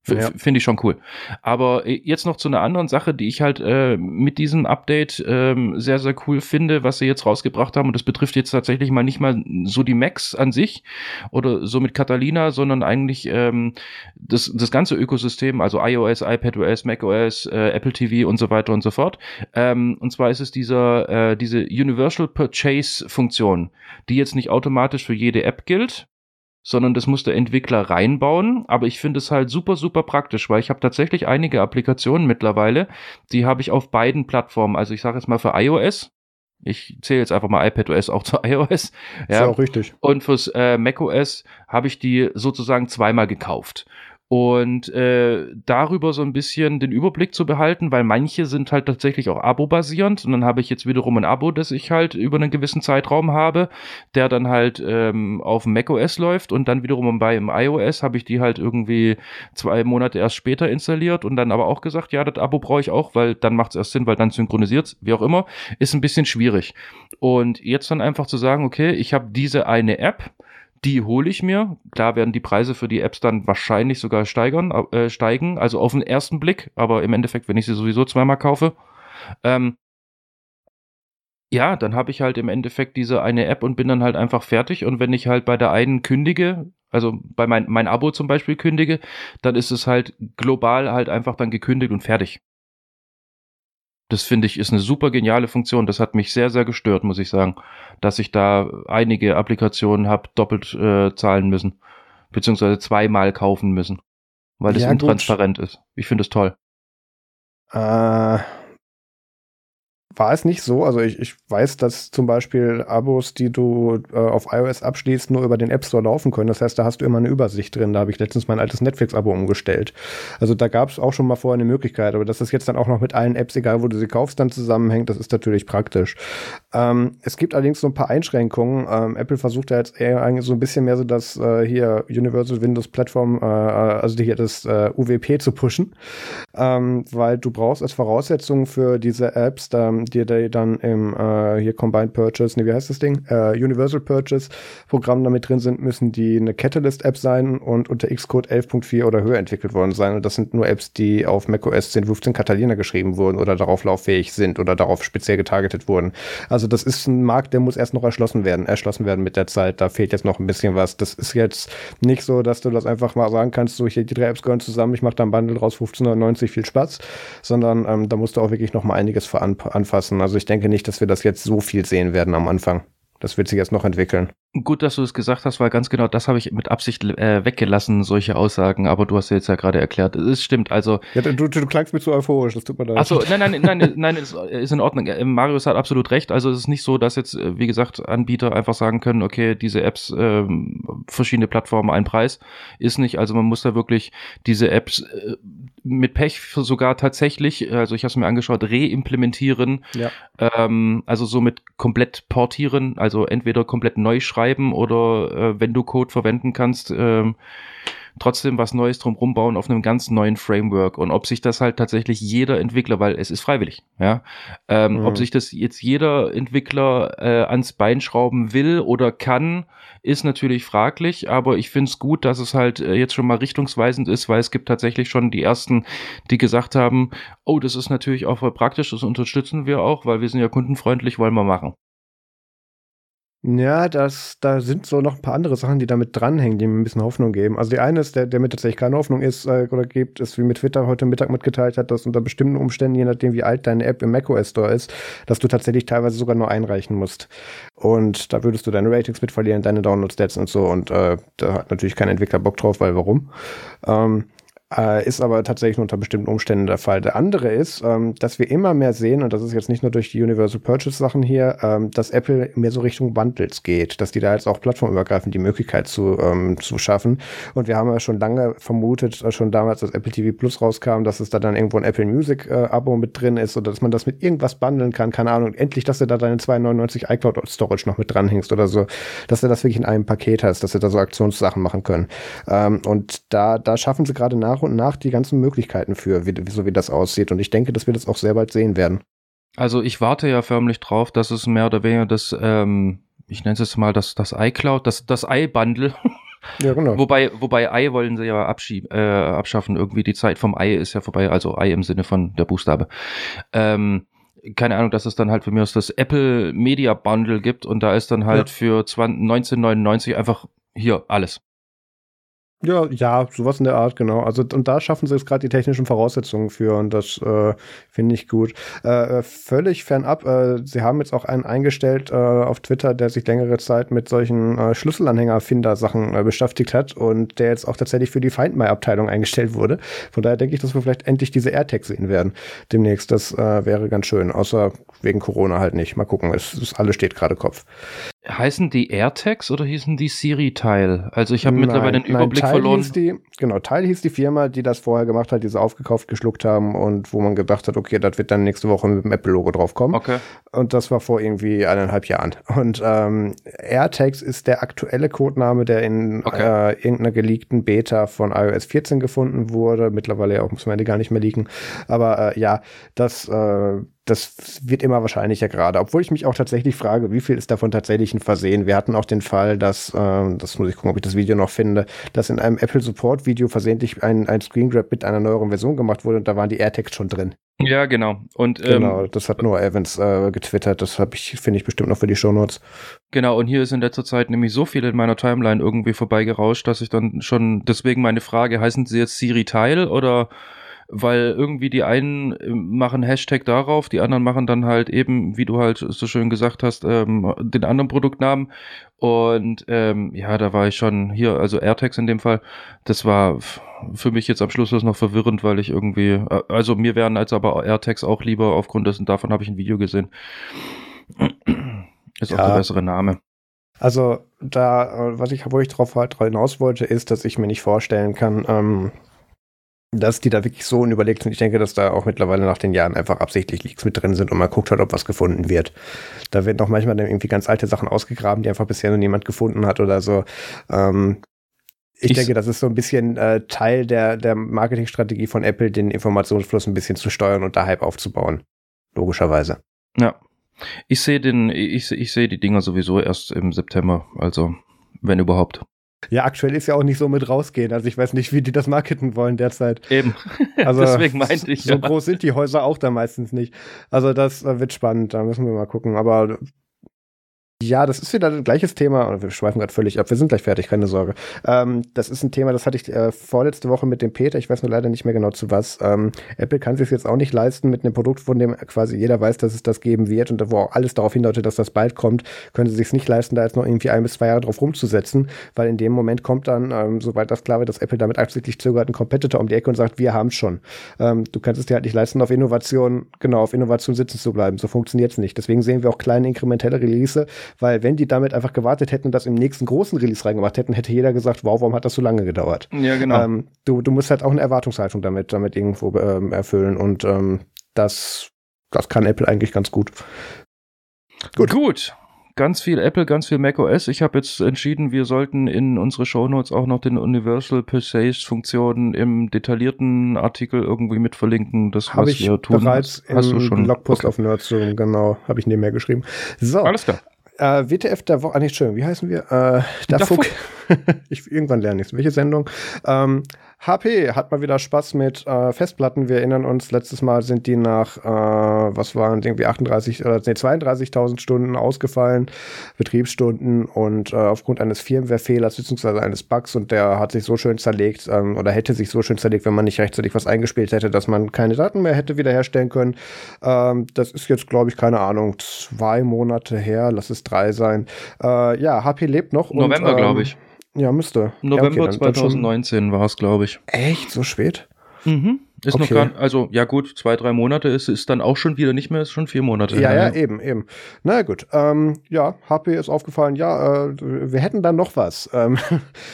Ja. Finde ich schon cool. Aber äh, jetzt noch zu einer anderen Sache, die ich halt äh, mit diesem Update ähm, sehr, sehr cool finde, was sie jetzt rausgebracht haben. Und das betrifft jetzt tatsächlich mal nicht mal so die Macs an sich oder so mit Catalina, sondern eigentlich ähm, das, das ganze Ökosystem, also iOS, iPadOS, macOS, äh, Apple TV und so weiter und so fort. Ähm, und zwar ist es dieser, äh, diese Universal Purchase Funktion, die jetzt nicht automatisch für jede App gilt, sondern das muss der Entwickler reinbauen. Aber ich finde es halt super, super praktisch, weil ich habe tatsächlich einige Applikationen mittlerweile, die habe ich auf beiden Plattformen. Also ich sage jetzt mal für iOS. Ich zähle jetzt einfach mal iPadOS auch *laughs* zu iOS. Ja, ist ja auch richtig. Und fürs äh, macOS habe ich die sozusagen zweimal gekauft und äh, darüber so ein bisschen den Überblick zu behalten, weil manche sind halt tatsächlich auch Abo-basierend. Und dann habe ich jetzt wiederum ein Abo, das ich halt über einen gewissen Zeitraum habe, der dann halt ähm, auf macOS läuft. Und dann wiederum bei im iOS habe ich die halt irgendwie zwei Monate erst später installiert und dann aber auch gesagt, ja, das Abo brauche ich auch, weil dann macht es erst Sinn, weil dann synchronisiert wie auch immer, ist ein bisschen schwierig. Und jetzt dann einfach zu sagen, okay, ich habe diese eine App, die hole ich mir. Klar werden die Preise für die Apps dann wahrscheinlich sogar steigern, äh, steigen, also auf den ersten Blick, aber im Endeffekt, wenn ich sie sowieso zweimal kaufe. Ähm, ja, dann habe ich halt im Endeffekt diese eine App und bin dann halt einfach fertig. Und wenn ich halt bei der einen kündige, also bei mein, mein Abo zum Beispiel kündige, dann ist es halt global halt einfach dann gekündigt und fertig. Das finde ich ist eine super geniale Funktion. Das hat mich sehr, sehr gestört, muss ich sagen, dass ich da einige Applikationen habe doppelt äh, zahlen müssen, beziehungsweise zweimal kaufen müssen, weil es ja, intransparent gut. ist. Ich finde es toll. Äh, war es nicht so. Also ich, ich weiß, dass zum Beispiel Abos, die du äh, auf iOS abschließt, nur über den App Store laufen können. Das heißt, da hast du immer eine Übersicht drin. Da habe ich letztens mein altes Netflix-Abo umgestellt. Also da gab es auch schon mal vorher eine Möglichkeit. Aber dass das jetzt dann auch noch mit allen Apps, egal wo du sie kaufst, dann zusammenhängt, das ist natürlich praktisch. Ähm, es gibt allerdings so ein paar Einschränkungen. Ähm, Apple versucht ja jetzt eher eigentlich so ein bisschen mehr so das äh, hier Universal Windows Platform, äh, also hier das äh, UWP zu pushen. Ähm, weil du brauchst als Voraussetzung für diese Apps, da die, die dann im äh, hier Combined Purchase, nee, wie heißt das Ding? Äh, Universal Purchase Programm damit drin sind, müssen die eine Catalyst-App sein und unter Xcode 11.4 oder höher entwickelt worden sein. Und das sind nur Apps, die auf macOS 10.15 Catalina geschrieben wurden oder darauf lauffähig sind oder darauf speziell getargetet wurden. Also das ist ein Markt, der muss erst noch erschlossen werden, erschlossen werden mit der Zeit. Da fehlt jetzt noch ein bisschen was. Das ist jetzt nicht so, dass du das einfach mal sagen kannst, so hier die drei Apps gehören zusammen, ich mache da ein Bundle raus, 15,90, viel Spaß, sondern ähm, da musst du auch wirklich noch mal einiges anfassen. Also ich denke nicht, dass wir das jetzt so viel sehen werden am Anfang. Das wird sich jetzt noch entwickeln. Gut, dass du es gesagt hast, weil ganz genau das habe ich mit Absicht äh, weggelassen, solche Aussagen, aber du hast ja jetzt ja gerade erklärt. Es stimmt, also. Ja, du, du klangst mir zu euphorisch, das tut mir leid. Achso, *laughs* nein, nein, nein, nein, nein, ist, ist in Ordnung. Äh, Marius hat absolut recht. Also es ist nicht so, dass jetzt, äh, wie gesagt, Anbieter einfach sagen können, okay, diese Apps, äh, verschiedene Plattformen, ein Preis. Ist nicht. Also man muss da wirklich diese Apps äh, mit Pech sogar tatsächlich, also ich habe es mir angeschaut, reimplementieren. Ja. Ähm, also somit komplett portieren, also entweder komplett neu schreiben oder äh, wenn du Code verwenden kannst, ähm, trotzdem was Neues drumherum bauen auf einem ganz neuen Framework und ob sich das halt tatsächlich jeder Entwickler, weil es ist freiwillig, ja, ähm, mhm. ob sich das jetzt jeder Entwickler äh, ans Bein schrauben will oder kann, ist natürlich fraglich, aber ich finde es gut, dass es halt äh, jetzt schon mal richtungsweisend ist, weil es gibt tatsächlich schon die ersten, die gesagt haben, oh, das ist natürlich auch voll praktisch, das unterstützen wir auch, weil wir sind ja kundenfreundlich, wollen wir machen. Ja, das, da sind so noch ein paar andere Sachen, die damit dranhängen, die mir ein bisschen Hoffnung geben. Also die eine ist, der, der mir tatsächlich keine Hoffnung ist äh, oder gibt, ist, wie mit Twitter heute Mittag mitgeteilt hat, dass unter bestimmten Umständen, je nachdem wie alt deine App im macOS Store ist, dass du tatsächlich teilweise sogar nur einreichen musst. Und da würdest du deine Ratings mit verlieren, deine Download-Stats und so. Und äh, da hat natürlich kein Entwickler Bock drauf, weil warum? Ähm, äh, ist aber tatsächlich unter bestimmten Umständen der Fall. Der andere ist, ähm, dass wir immer mehr sehen, und das ist jetzt nicht nur durch die Universal Purchase Sachen hier, ähm, dass Apple mehr so Richtung Bundles geht, dass die da jetzt auch plattformübergreifend die Möglichkeit zu, ähm, zu schaffen. Und wir haben ja schon lange vermutet, äh, schon damals, als Apple TV Plus rauskam, dass es da dann irgendwo ein Apple Music äh, Abo mit drin ist oder dass man das mit irgendwas bundeln kann. Keine Ahnung. Endlich, dass du da deine 299 iCloud Storage noch mit dranhängst oder so, dass du das wirklich in einem Paket hast, dass sie da so Aktionssachen machen können. Ähm, und da, da schaffen sie gerade nach nach und nach die ganzen Möglichkeiten für, wie, so wie das aussieht. Und ich denke, dass wir das auch sehr bald sehen werden. Also ich warte ja förmlich drauf, dass es mehr oder weniger das, ähm, ich nenne es jetzt mal das, das iCloud, das, das i-Bundle. Ja, genau. *laughs* Wobei, wobei Ei wollen sie ja abschieb, äh, abschaffen. Irgendwie die Zeit vom Ei ist ja vorbei, also Ei im Sinne von der Buchstabe. Ähm, keine Ahnung, dass es dann halt für mich das Apple Media Bundle gibt und da ist dann halt ja. für 20, 1999 einfach hier alles. Ja, ja, sowas in der Art, genau. Also und da schaffen sie jetzt gerade die technischen Voraussetzungen für und das äh, finde ich gut. Äh, äh, völlig fernab, äh, sie haben jetzt auch einen eingestellt äh, auf Twitter, der sich längere Zeit mit solchen äh, Schlüsselanhänger-Finder-Sachen äh, beschäftigt hat und der jetzt auch tatsächlich für die Find My-Abteilung eingestellt wurde. Von daher denke ich, dass wir vielleicht endlich diese AirTags sehen werden demnächst. Das äh, wäre ganz schön, außer wegen Corona halt nicht. Mal gucken, es, es alles steht gerade Kopf. Heißen die AirTags oder hießen die Siri-Teil? Also ich habe mittlerweile den Überblick nein, verloren. Hieß die, genau, Teil hieß die Firma, die das vorher gemacht hat, die sie aufgekauft, geschluckt haben und wo man gedacht hat, okay, das wird dann nächste Woche mit dem Apple-Logo draufkommen. Okay. Und das war vor irgendwie eineinhalb Jahren. Und ähm, AirTags ist der aktuelle Codename, der in okay. äh, irgendeiner geleakten Beta von iOS 14 gefunden wurde. Mittlerweile ja auch, muss man die gar nicht mehr leaken. Aber äh, ja, das äh, das wird immer wahrscheinlicher gerade. Obwohl ich mich auch tatsächlich frage, wie viel ist davon tatsächlich ein Versehen? Wir hatten auch den Fall, dass, äh, das muss ich gucken, ob ich das Video noch finde, dass in einem Apple Support Video versehentlich ein, ein Screen Grab mit einer neueren Version gemacht wurde und da waren die AirTags schon drin. Ja, genau. Und, ähm, genau, das hat nur Evans äh, getwittert. Das habe ich, finde ich, bestimmt noch für die Shownotes. Genau, und hier ist in letzter Zeit nämlich so viel in meiner Timeline irgendwie vorbeigerauscht, dass ich dann schon, deswegen meine Frage, heißen sie jetzt Siri Teil oder weil irgendwie die einen äh, machen Hashtag darauf, die anderen machen dann halt eben, wie du halt so schön gesagt hast, ähm, den anderen Produktnamen. Und ähm, ja, da war ich schon hier, also AirTags in dem Fall, das war für mich jetzt am Schluss noch verwirrend, weil ich irgendwie, äh, also mir wären als aber AirTags auch lieber, aufgrund dessen, davon habe ich ein Video gesehen. *clears throat* Ist ja. auch der bessere Name. Also da, was ich, wo ich drauf halt hinaus wollte, ist, dass ich mir nicht vorstellen kann, ähm, dass die da wirklich so unüberlegt sind. Ich denke, dass da auch mittlerweile nach den Jahren einfach absichtlich Leaks mit drin sind und man guckt halt, ob was gefunden wird. Da werden auch manchmal dann irgendwie ganz alte Sachen ausgegraben, die einfach bisher noch niemand gefunden hat oder so. Ähm, ich, ich, denke, das ist so ein bisschen äh, Teil der, der Marketingstrategie von Apple, den Informationsfluss ein bisschen zu steuern und da Hype aufzubauen. Logischerweise. Ja. Ich sehe den, ich, ich sehe die Dinger sowieso erst im September, also wenn überhaupt. Ja, aktuell ist ja auch nicht so mit rausgehen. Also ich weiß nicht, wie die das marketen wollen derzeit. Eben. *laughs* Also Deswegen meinte ich. So ja. groß sind die Häuser auch da meistens nicht. Also das äh, wird spannend, da müssen wir mal gucken. Aber ja, das ist wieder ein gleiches Thema. Wir schweifen gerade völlig ab. Wir sind gleich fertig, keine Sorge. Ähm, das ist ein Thema, das hatte ich äh, vorletzte Woche mit dem Peter. Ich weiß nur leider nicht mehr genau zu was. Ähm, Apple kann sich jetzt auch nicht leisten mit einem Produkt, von dem quasi jeder weiß, dass es das geben wird und wo auch alles darauf hindeutet, dass das bald kommt, können sie sich nicht leisten, da jetzt noch irgendwie ein bis zwei Jahre drauf rumzusetzen, weil in dem Moment kommt dann, ähm, sobald das klar wird, dass Apple damit absichtlich zögert, ein Competitor um die Ecke und sagt, wir haben schon. Ähm, du kannst es dir halt nicht leisten, auf Innovation, genau, auf Innovation sitzen zu bleiben. So funktioniert es nicht. Deswegen sehen wir auch kleine inkrementelle Release, weil wenn die damit einfach gewartet hätten und das im nächsten großen Release reingemacht hätten, hätte jeder gesagt, wow, warum hat das so lange gedauert? Ja, genau. Ähm, du, du musst halt auch eine Erwartungshaltung damit, damit irgendwo ähm, erfüllen und ähm, das, das kann Apple eigentlich ganz gut. Gut. Gut. Ganz viel Apple, ganz viel macOS. Ich habe jetzt entschieden, wir sollten in unsere Shownotes auch noch den Universal Passage Funktionen im detaillierten Artikel irgendwie mit verlinken. Das habe ich wir tun. bereits Hast im du schon? Blogpost okay. auf Nerdzoom, genau, habe ich nebenher geschrieben. So. Alles klar. Äh, WTF der Woche, ah, nicht schön, wie heißen wir? Äh, der Fuck. *laughs* ich, irgendwann lerne ich Welche Sendung? Ähm, HP hat mal wieder Spaß mit äh, Festplatten. Wir erinnern uns, letztes Mal sind die nach, äh, was waren irgendwie 38 oder nee, 32.000 Stunden ausgefallen, Betriebsstunden und äh, aufgrund eines Firmware-Fehlers bzw. eines Bugs und der hat sich so schön zerlegt ähm, oder hätte sich so schön zerlegt, wenn man nicht rechtzeitig was eingespielt hätte, dass man keine Daten mehr hätte wiederherstellen können. Ähm, das ist jetzt, glaube ich, keine Ahnung, zwei Monate her, lass es drei sein. Äh, ja, HP lebt noch. November, ähm, glaube ich. Ja, müsste. November ja, okay, 2019 war es, glaube ich. Echt? So spät? Mhm. Ist okay. noch gar, also ja gut, zwei, drei Monate ist, ist dann auch schon wieder nicht mehr, ist schon vier Monate. Ja, ja, ja, eben, eben. Na gut, ähm, ja, HP ist aufgefallen, ja, äh, wir hätten dann noch was. Ähm,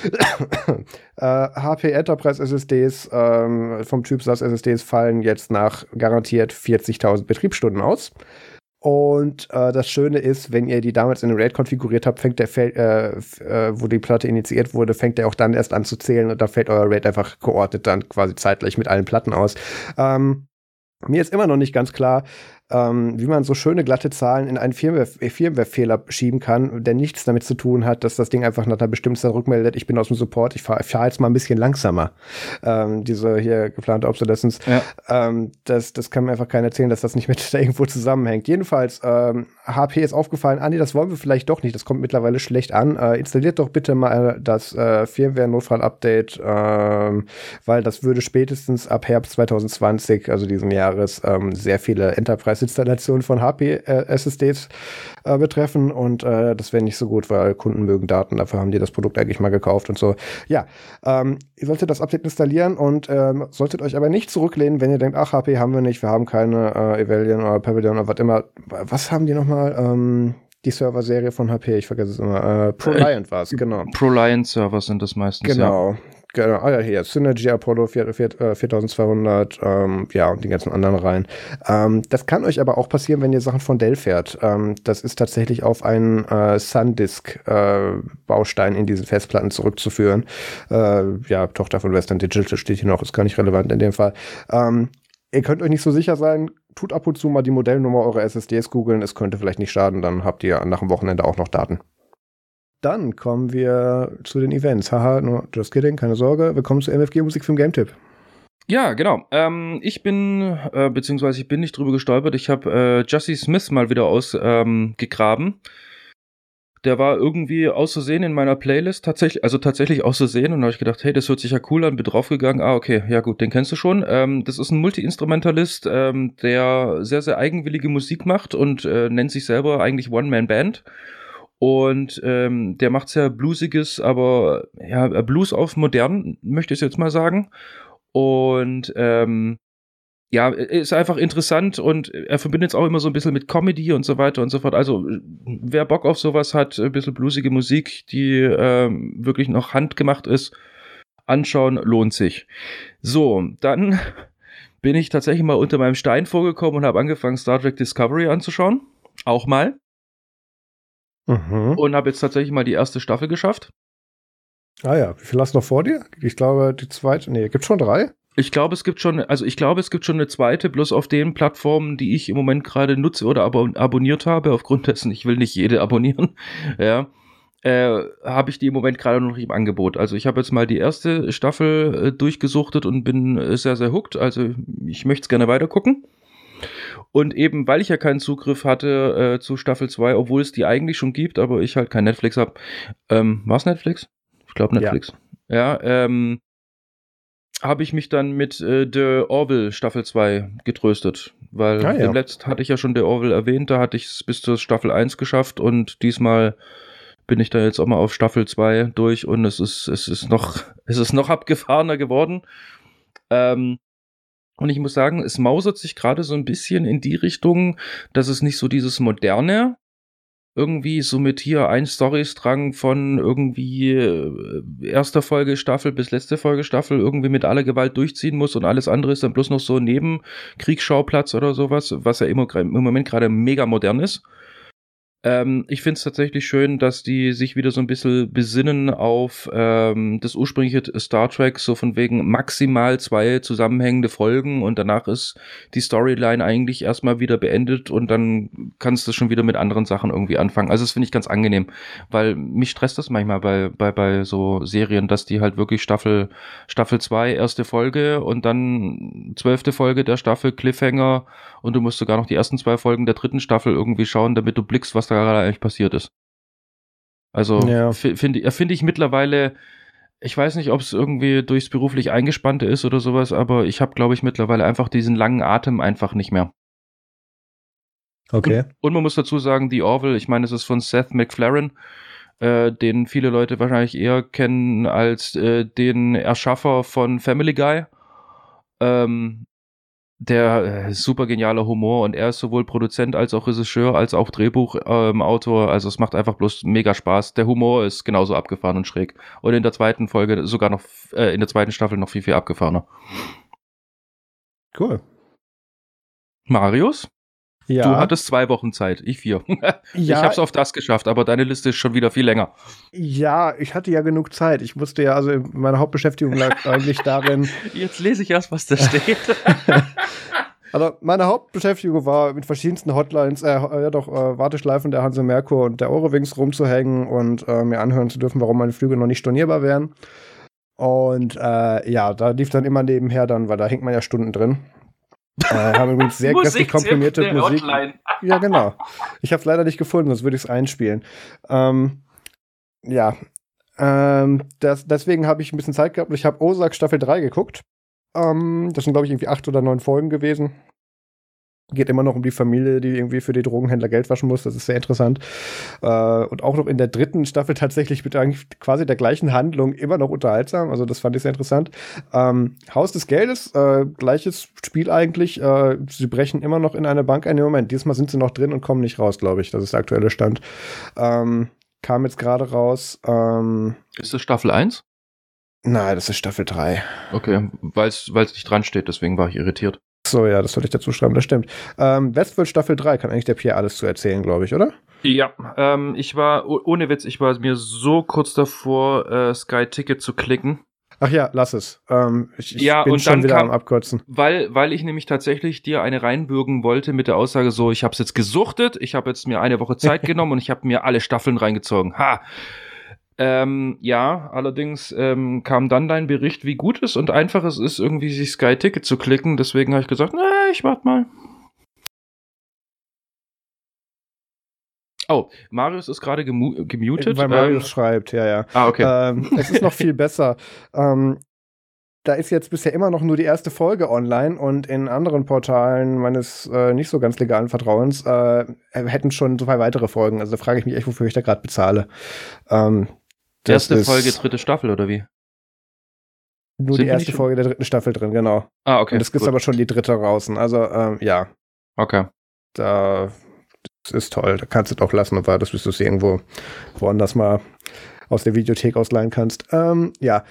*coughs* äh, HP Enterprise SSDs ähm, vom Typ SAS SSDs fallen jetzt nach garantiert 40.000 Betriebsstunden aus. Und äh, das Schöne ist, wenn ihr die damals in den RAID konfiguriert habt, fängt der, äh, äh, wo die Platte initiiert wurde, fängt der auch dann erst an zu zählen und da fällt euer RAID einfach geordnet dann quasi zeitgleich mit allen Platten aus. Ähm, mir ist immer noch nicht ganz klar, ähm, wie man so schöne glatte Zahlen in einen Firmware-Fehler schieben kann, der nichts damit zu tun hat, dass das Ding einfach nach einer bestimmten Zeit rückmeldet, ich bin aus dem Support, ich fahre fahr jetzt mal ein bisschen langsamer. Ähm, diese hier geplante Obsolescence. Ja. Ähm, das, das kann mir einfach keiner erzählen, dass das nicht mit *laughs* da irgendwo zusammenhängt. Jedenfalls, ähm, HP ist aufgefallen, ah nee, das wollen wir vielleicht doch nicht, das kommt mittlerweile schlecht an. Äh, installiert doch bitte mal das äh, Firmware-Notfall-Update, ähm, weil das würde spätestens ab Herbst 2020, also diesem Jahres, ähm, sehr viele Enterprise Device-Installation von HP-SSDs äh, äh, betreffen und äh, das wäre nicht so gut, weil Kunden mögen Daten, dafür haben die das Produkt eigentlich mal gekauft und so. Ja, ähm, ihr solltet das Update installieren und ähm, solltet euch aber nicht zurücklehnen, wenn ihr denkt, ach, HP haben wir nicht, wir haben keine äh, Evalion oder Pavilion oder was immer. Was haben die nochmal? Ähm, die Server-Serie von HP, ich vergesse es immer. Äh, ProLiant war es, genau. ProLiant-Server sind das meistens. Genau, ja. Genau, ah ja, hier, Synergy Apollo 4, 4, 4200, ähm, ja, und die ganzen anderen rein. Ähm, das kann euch aber auch passieren, wenn ihr Sachen von Dell fährt. Ähm, das ist tatsächlich auf einen äh, SanDisk-Baustein äh, in diesen Festplatten zurückzuführen. Äh, ja, Tochter von Western Digital steht hier noch, ist gar nicht relevant in dem Fall. Ähm, ihr könnt euch nicht so sicher sein, tut ab und zu mal die Modellnummer eurer SSDs googeln, es könnte vielleicht nicht schaden, dann habt ihr nach dem Wochenende auch noch Daten. Dann kommen wir zu den Events. Haha, nur just kidding, keine Sorge. Wir kommen zu MFG Musik für den Game-Tipp. Ja, genau. Ähm, ich bin, äh, beziehungsweise ich bin nicht drüber gestolpert. Ich habe äh, Jussie Smith mal wieder ausgegraben. Ähm, der war irgendwie auszusehen in meiner Playlist, tatsächlich, also tatsächlich auszusehen. Und da habe ich gedacht, hey, das hört sich ja cool an, bin draufgegangen. Ah, okay, ja gut, den kennst du schon. Ähm, das ist ein Multi-Instrumentalist, ähm, der sehr, sehr eigenwillige Musik macht und äh, nennt sich selber eigentlich One-Man-Band. Und ähm, der macht sehr bluesiges, aber ja, Blues auf modern, möchte ich jetzt mal sagen. Und ähm, ja, ist einfach interessant und er verbindet es auch immer so ein bisschen mit Comedy und so weiter und so fort. Also, wer Bock auf sowas hat, ein bisschen bluesige Musik, die ähm, wirklich noch handgemacht ist, anschauen, lohnt sich. So, dann bin ich tatsächlich mal unter meinem Stein vorgekommen und habe angefangen, Star Trek Discovery anzuschauen. Auch mal. Mhm. Und habe jetzt tatsächlich mal die erste Staffel geschafft. Ah ja, wie viel hast du noch vor dir? Ich glaube, die zweite. Nee, gibt schon drei. Ich glaube, es gibt schon, also ich glaube, es gibt schon eine zweite, bloß auf den Plattformen, die ich im Moment gerade nutze oder abo abonniert habe, aufgrund dessen, ich will nicht jede abonnieren, *laughs* ja, äh, habe ich die im Moment gerade noch nicht im Angebot. Also ich habe jetzt mal die erste Staffel äh, durchgesuchtet und bin äh, sehr, sehr hooked. Also ich möchte es gerne weiter gucken. Und eben, weil ich ja keinen Zugriff hatte äh, zu Staffel 2, obwohl es die eigentlich schon gibt, aber ich halt kein Netflix habe. Ähm, war es Netflix? Ich glaube Netflix. Ja, ja ähm, habe ich mich dann mit äh, The Orville Staffel 2 getröstet. Weil ah, ja. letzt hatte ich ja schon The Orville erwähnt, da hatte ich es bis zur Staffel 1 geschafft und diesmal bin ich da jetzt auch mal auf Staffel 2 durch und es ist, es ist noch, *laughs* es ist noch abgefahrener geworden. Ähm, und ich muss sagen, es mausert sich gerade so ein bisschen in die Richtung, dass es nicht so dieses moderne, irgendwie so mit hier ein Storystrang von irgendwie äh, erster Folge Staffel bis letzte Folge Staffel irgendwie mit aller Gewalt durchziehen muss und alles andere ist dann bloß noch so neben Kriegsschauplatz oder sowas, was ja immer im Moment gerade mega modern ist. Ähm, ich finde es tatsächlich schön, dass die sich wieder so ein bisschen besinnen auf ähm, das ursprüngliche Star Trek, so von wegen maximal zwei zusammenhängende Folgen und danach ist die Storyline eigentlich erstmal wieder beendet und dann kannst du schon wieder mit anderen Sachen irgendwie anfangen. Also das finde ich ganz angenehm, weil mich stresst das manchmal bei, bei, bei so Serien, dass die halt wirklich Staffel, Staffel 2, erste Folge und dann zwölfte Folge der Staffel Cliffhanger und du musst sogar noch die ersten zwei Folgen der dritten Staffel irgendwie schauen, damit du blickst, was da gerade eigentlich passiert ist. Also ja. finde find ich mittlerweile, ich weiß nicht, ob es irgendwie durchs beruflich Eingespannte ist oder sowas, aber ich habe, glaube ich, mittlerweile einfach diesen langen Atem einfach nicht mehr. Okay. Und, und man muss dazu sagen, die Orville, ich meine, es ist von Seth MacFarlane, äh, den viele Leute wahrscheinlich eher kennen als äh, den Erschaffer von Family Guy. Ähm, der äh, super genialer Humor und er ist sowohl Produzent als auch Regisseur als auch Drehbuchautor. Ähm, also es macht einfach bloß mega Spaß. Der Humor ist genauso abgefahren und schräg. Und in der zweiten Folge sogar noch, äh, in der zweiten Staffel noch viel, viel abgefahrener. Cool. Marius? Ja. Du hattest zwei Wochen Zeit, ich vier. *laughs* ja. Ich hab's auf das geschafft, aber deine Liste ist schon wieder viel länger. Ja, ich hatte ja genug Zeit. Ich musste ja, also meine Hauptbeschäftigung lag *laughs* eigentlich darin. Jetzt lese ich erst, was da steht. *laughs* also meine Hauptbeschäftigung war mit verschiedensten Hotlines, äh, ja doch, äh, Warteschleifen der Hanse Merkur und der Eurowings rumzuhängen und äh, mir anhören zu dürfen, warum meine Flüge noch nicht stornierbar wären. Und äh, ja, da lief dann immer nebenher dann, weil da hängt man ja Stunden drin. Äh, haben übrigens sehr kräftig komprimierte Musik. Ja, genau. Ich habe es leider nicht gefunden, sonst würde ich es einspielen. Ähm, ja, ähm, das, deswegen habe ich ein bisschen Zeit gehabt und ich habe Osak Staffel 3 geguckt. Ähm, das sind, glaube ich, irgendwie acht oder neun Folgen gewesen. Geht immer noch um die Familie, die irgendwie für die Drogenhändler Geld waschen muss. Das ist sehr interessant. Äh, und auch noch in der dritten Staffel tatsächlich mit eigentlich quasi der gleichen Handlung immer noch unterhaltsam. Also das fand ich sehr interessant. Ähm, Haus des Geldes, äh, gleiches Spiel eigentlich. Äh, sie brechen immer noch in eine Bank ein. Moment, diesmal sind sie noch drin und kommen nicht raus, glaube ich. Das ist der aktuelle Stand. Ähm, kam jetzt gerade raus. Ähm, ist das Staffel 1? Nein, das ist Staffel 3. Okay, weil es nicht dran steht, deswegen war ich irritiert. So, ja, das sollte ich dazu schreiben, das stimmt. Ähm, Westworld Staffel 3 kann eigentlich der Pierre alles zu erzählen, glaube ich, oder? Ja, ähm, ich war, ohne Witz, ich war mir so kurz davor, äh, Sky Ticket zu klicken. Ach ja, lass es. Ähm, ich, ich ja, bin und schon wieder kam, am Abkürzen. Weil, weil ich nämlich tatsächlich dir eine reinbürgen wollte mit der Aussage so, ich habe es jetzt gesuchtet, ich habe jetzt mir eine Woche Zeit *laughs* genommen und ich habe mir alle Staffeln reingezogen. Ha! Ähm, ja, allerdings ähm, kam dann dein Bericht, wie gut es und einfach es ist, irgendwie sich Sky Ticket zu klicken. Deswegen habe ich gesagt, na, ich warte mal. Oh, Marius ist gerade gemutet. Weil Marius ähm, schreibt, ja, ja. Ah, okay. Ähm, es ist noch *laughs* viel besser. Ähm, da ist jetzt bisher immer noch nur die erste Folge online und in anderen Portalen meines äh, nicht so ganz legalen Vertrauens äh, hätten schon zwei weitere Folgen. Also da frage ich mich echt, wofür ich da gerade bezahle. Ähm, Erste Folge, dritte Staffel, oder wie? Nur Sind die erste Folge der dritten Staffel drin, genau. Ah, okay. Und es gibt aber schon die dritte draußen. Also, ähm, ja. Okay. Da, das ist toll. Da kannst du doch lassen und wartest, bis du es irgendwo woanders mal aus der Videothek ausleihen kannst. Ähm, ja.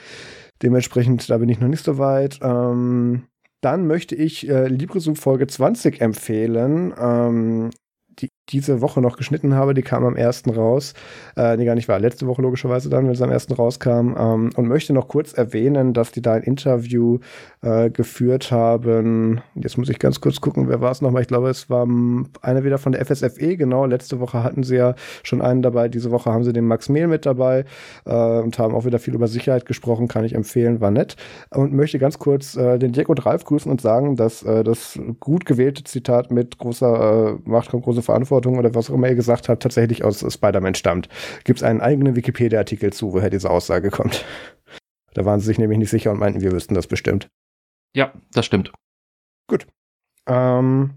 Dementsprechend, da bin ich noch nicht so weit. Ähm, dann möchte ich äh, LibreZoom Folge 20 empfehlen. Ähm, die diese Woche noch geschnitten habe. Die kam am ersten raus. Äh, nee, gar nicht war. Letzte Woche logischerweise dann, wenn es am ersten rauskam. Ähm, und möchte noch kurz erwähnen, dass die da ein Interview äh, geführt haben. Jetzt muss ich ganz kurz gucken, wer war es nochmal? Ich glaube, es war einer wieder von der FSFE, genau. Letzte Woche hatten sie ja schon einen dabei. Diese Woche haben sie den Max Mehl mit dabei äh, und haben auch wieder viel über Sicherheit gesprochen. Kann ich empfehlen, war nett. Und möchte ganz kurz äh, den Dirk und Ralf grüßen und sagen, dass äh, das gut gewählte Zitat mit großer äh, Macht kommt große Verantwortung oder was auch immer ihr gesagt habt, tatsächlich aus Spider-Man stammt. Gibt es einen eigenen Wikipedia-Artikel zu, woher diese Aussage kommt. Da waren sie sich nämlich nicht sicher und meinten, wir wüssten das bestimmt. Ja, das stimmt. Gut. Ähm,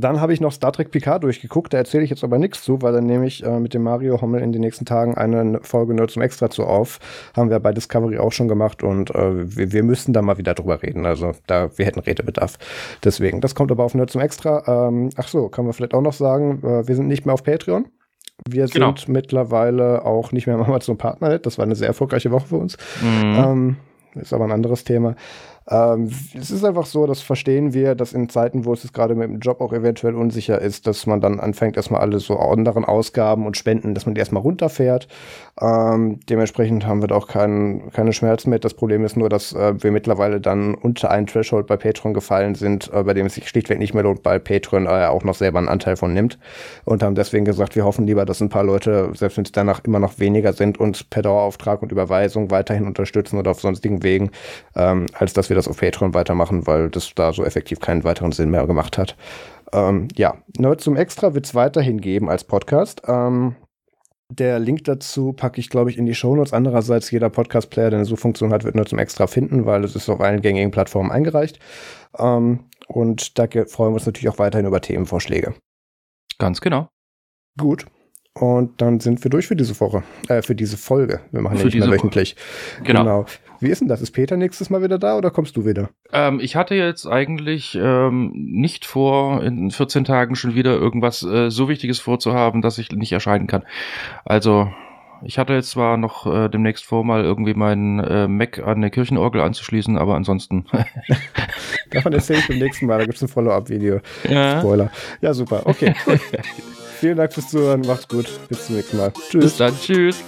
dann habe ich noch Star Trek Picard durchgeguckt, da erzähle ich jetzt aber nichts zu, weil dann nehme ich äh, mit dem Mario Hommel in den nächsten Tagen eine Folge nur zum Extra zu auf. Haben wir bei Discovery auch schon gemacht und äh, wir, wir müssen da mal wieder drüber reden. Also da, wir hätten Redebedarf. Deswegen, das kommt aber auf Nerd zum Extra. Ähm, ach so, kann man vielleicht auch noch sagen, äh, wir sind nicht mehr auf Patreon. Wir genau. sind mittlerweile auch nicht mehr im Amazon Partner. Das war eine sehr erfolgreiche Woche für uns. Mhm. Ähm, ist aber ein anderes Thema. Ähm, es ist einfach so, das verstehen wir, dass in Zeiten, wo es gerade mit dem Job auch eventuell unsicher ist, dass man dann anfängt, erstmal alle so anderen Ausgaben und Spenden, dass man die erstmal runterfährt. Ähm, dementsprechend haben wir da auch kein, keine Schmerzen mit. Das Problem ist nur, dass äh, wir mittlerweile dann unter einen Threshold bei Patreon gefallen sind, äh, bei dem es sich schlichtweg nicht mehr lohnt, bei Patreon äh, auch noch selber einen Anteil von nimmt. Und haben deswegen gesagt, wir hoffen lieber, dass ein paar Leute, selbst wenn es danach immer noch weniger sind, uns per Dauerauftrag und Überweisung weiterhin unterstützen oder auf sonstigen Wegen, ähm, als dass wir das auf Patreon weitermachen, weil das da so effektiv keinen weiteren Sinn mehr gemacht hat. Ähm, ja, Nerd zum Extra wird es weiterhin geben als Podcast. Ähm, der Link dazu packe ich, glaube ich, in die Shownotes. Andererseits, jeder Podcast-Player, der eine Suchfunktion hat, wird nur zum Extra finden, weil es ist auf allen gängigen Plattformen eingereicht. Ähm, und da freuen wir uns natürlich auch weiterhin über Themenvorschläge. Ganz genau. Gut. Und dann sind wir durch für diese Woche, äh, für diese Folge. Wir machen ja nicht mehr wöchentlich. Genau. genau. Wie ist denn das? Ist Peter nächstes Mal wieder da oder kommst du wieder? Ähm, ich hatte jetzt eigentlich ähm, nicht vor, in 14 Tagen schon wieder irgendwas äh, so Wichtiges vorzuhaben, dass ich nicht erscheinen kann. Also, ich hatte jetzt zwar noch äh, demnächst vor, mal irgendwie meinen äh, Mac an eine Kirchenorgel anzuschließen, aber ansonsten. *laughs* Davon erzähle ich beim nächsten Mal, da gibt es ein Follow-up-Video. Ja. Spoiler. Ja, super. Okay. *laughs* Vielen Dank fürs Zuhören. Macht's gut. Bis zum nächsten Mal. Tschüss. Bis dann. Tschüss.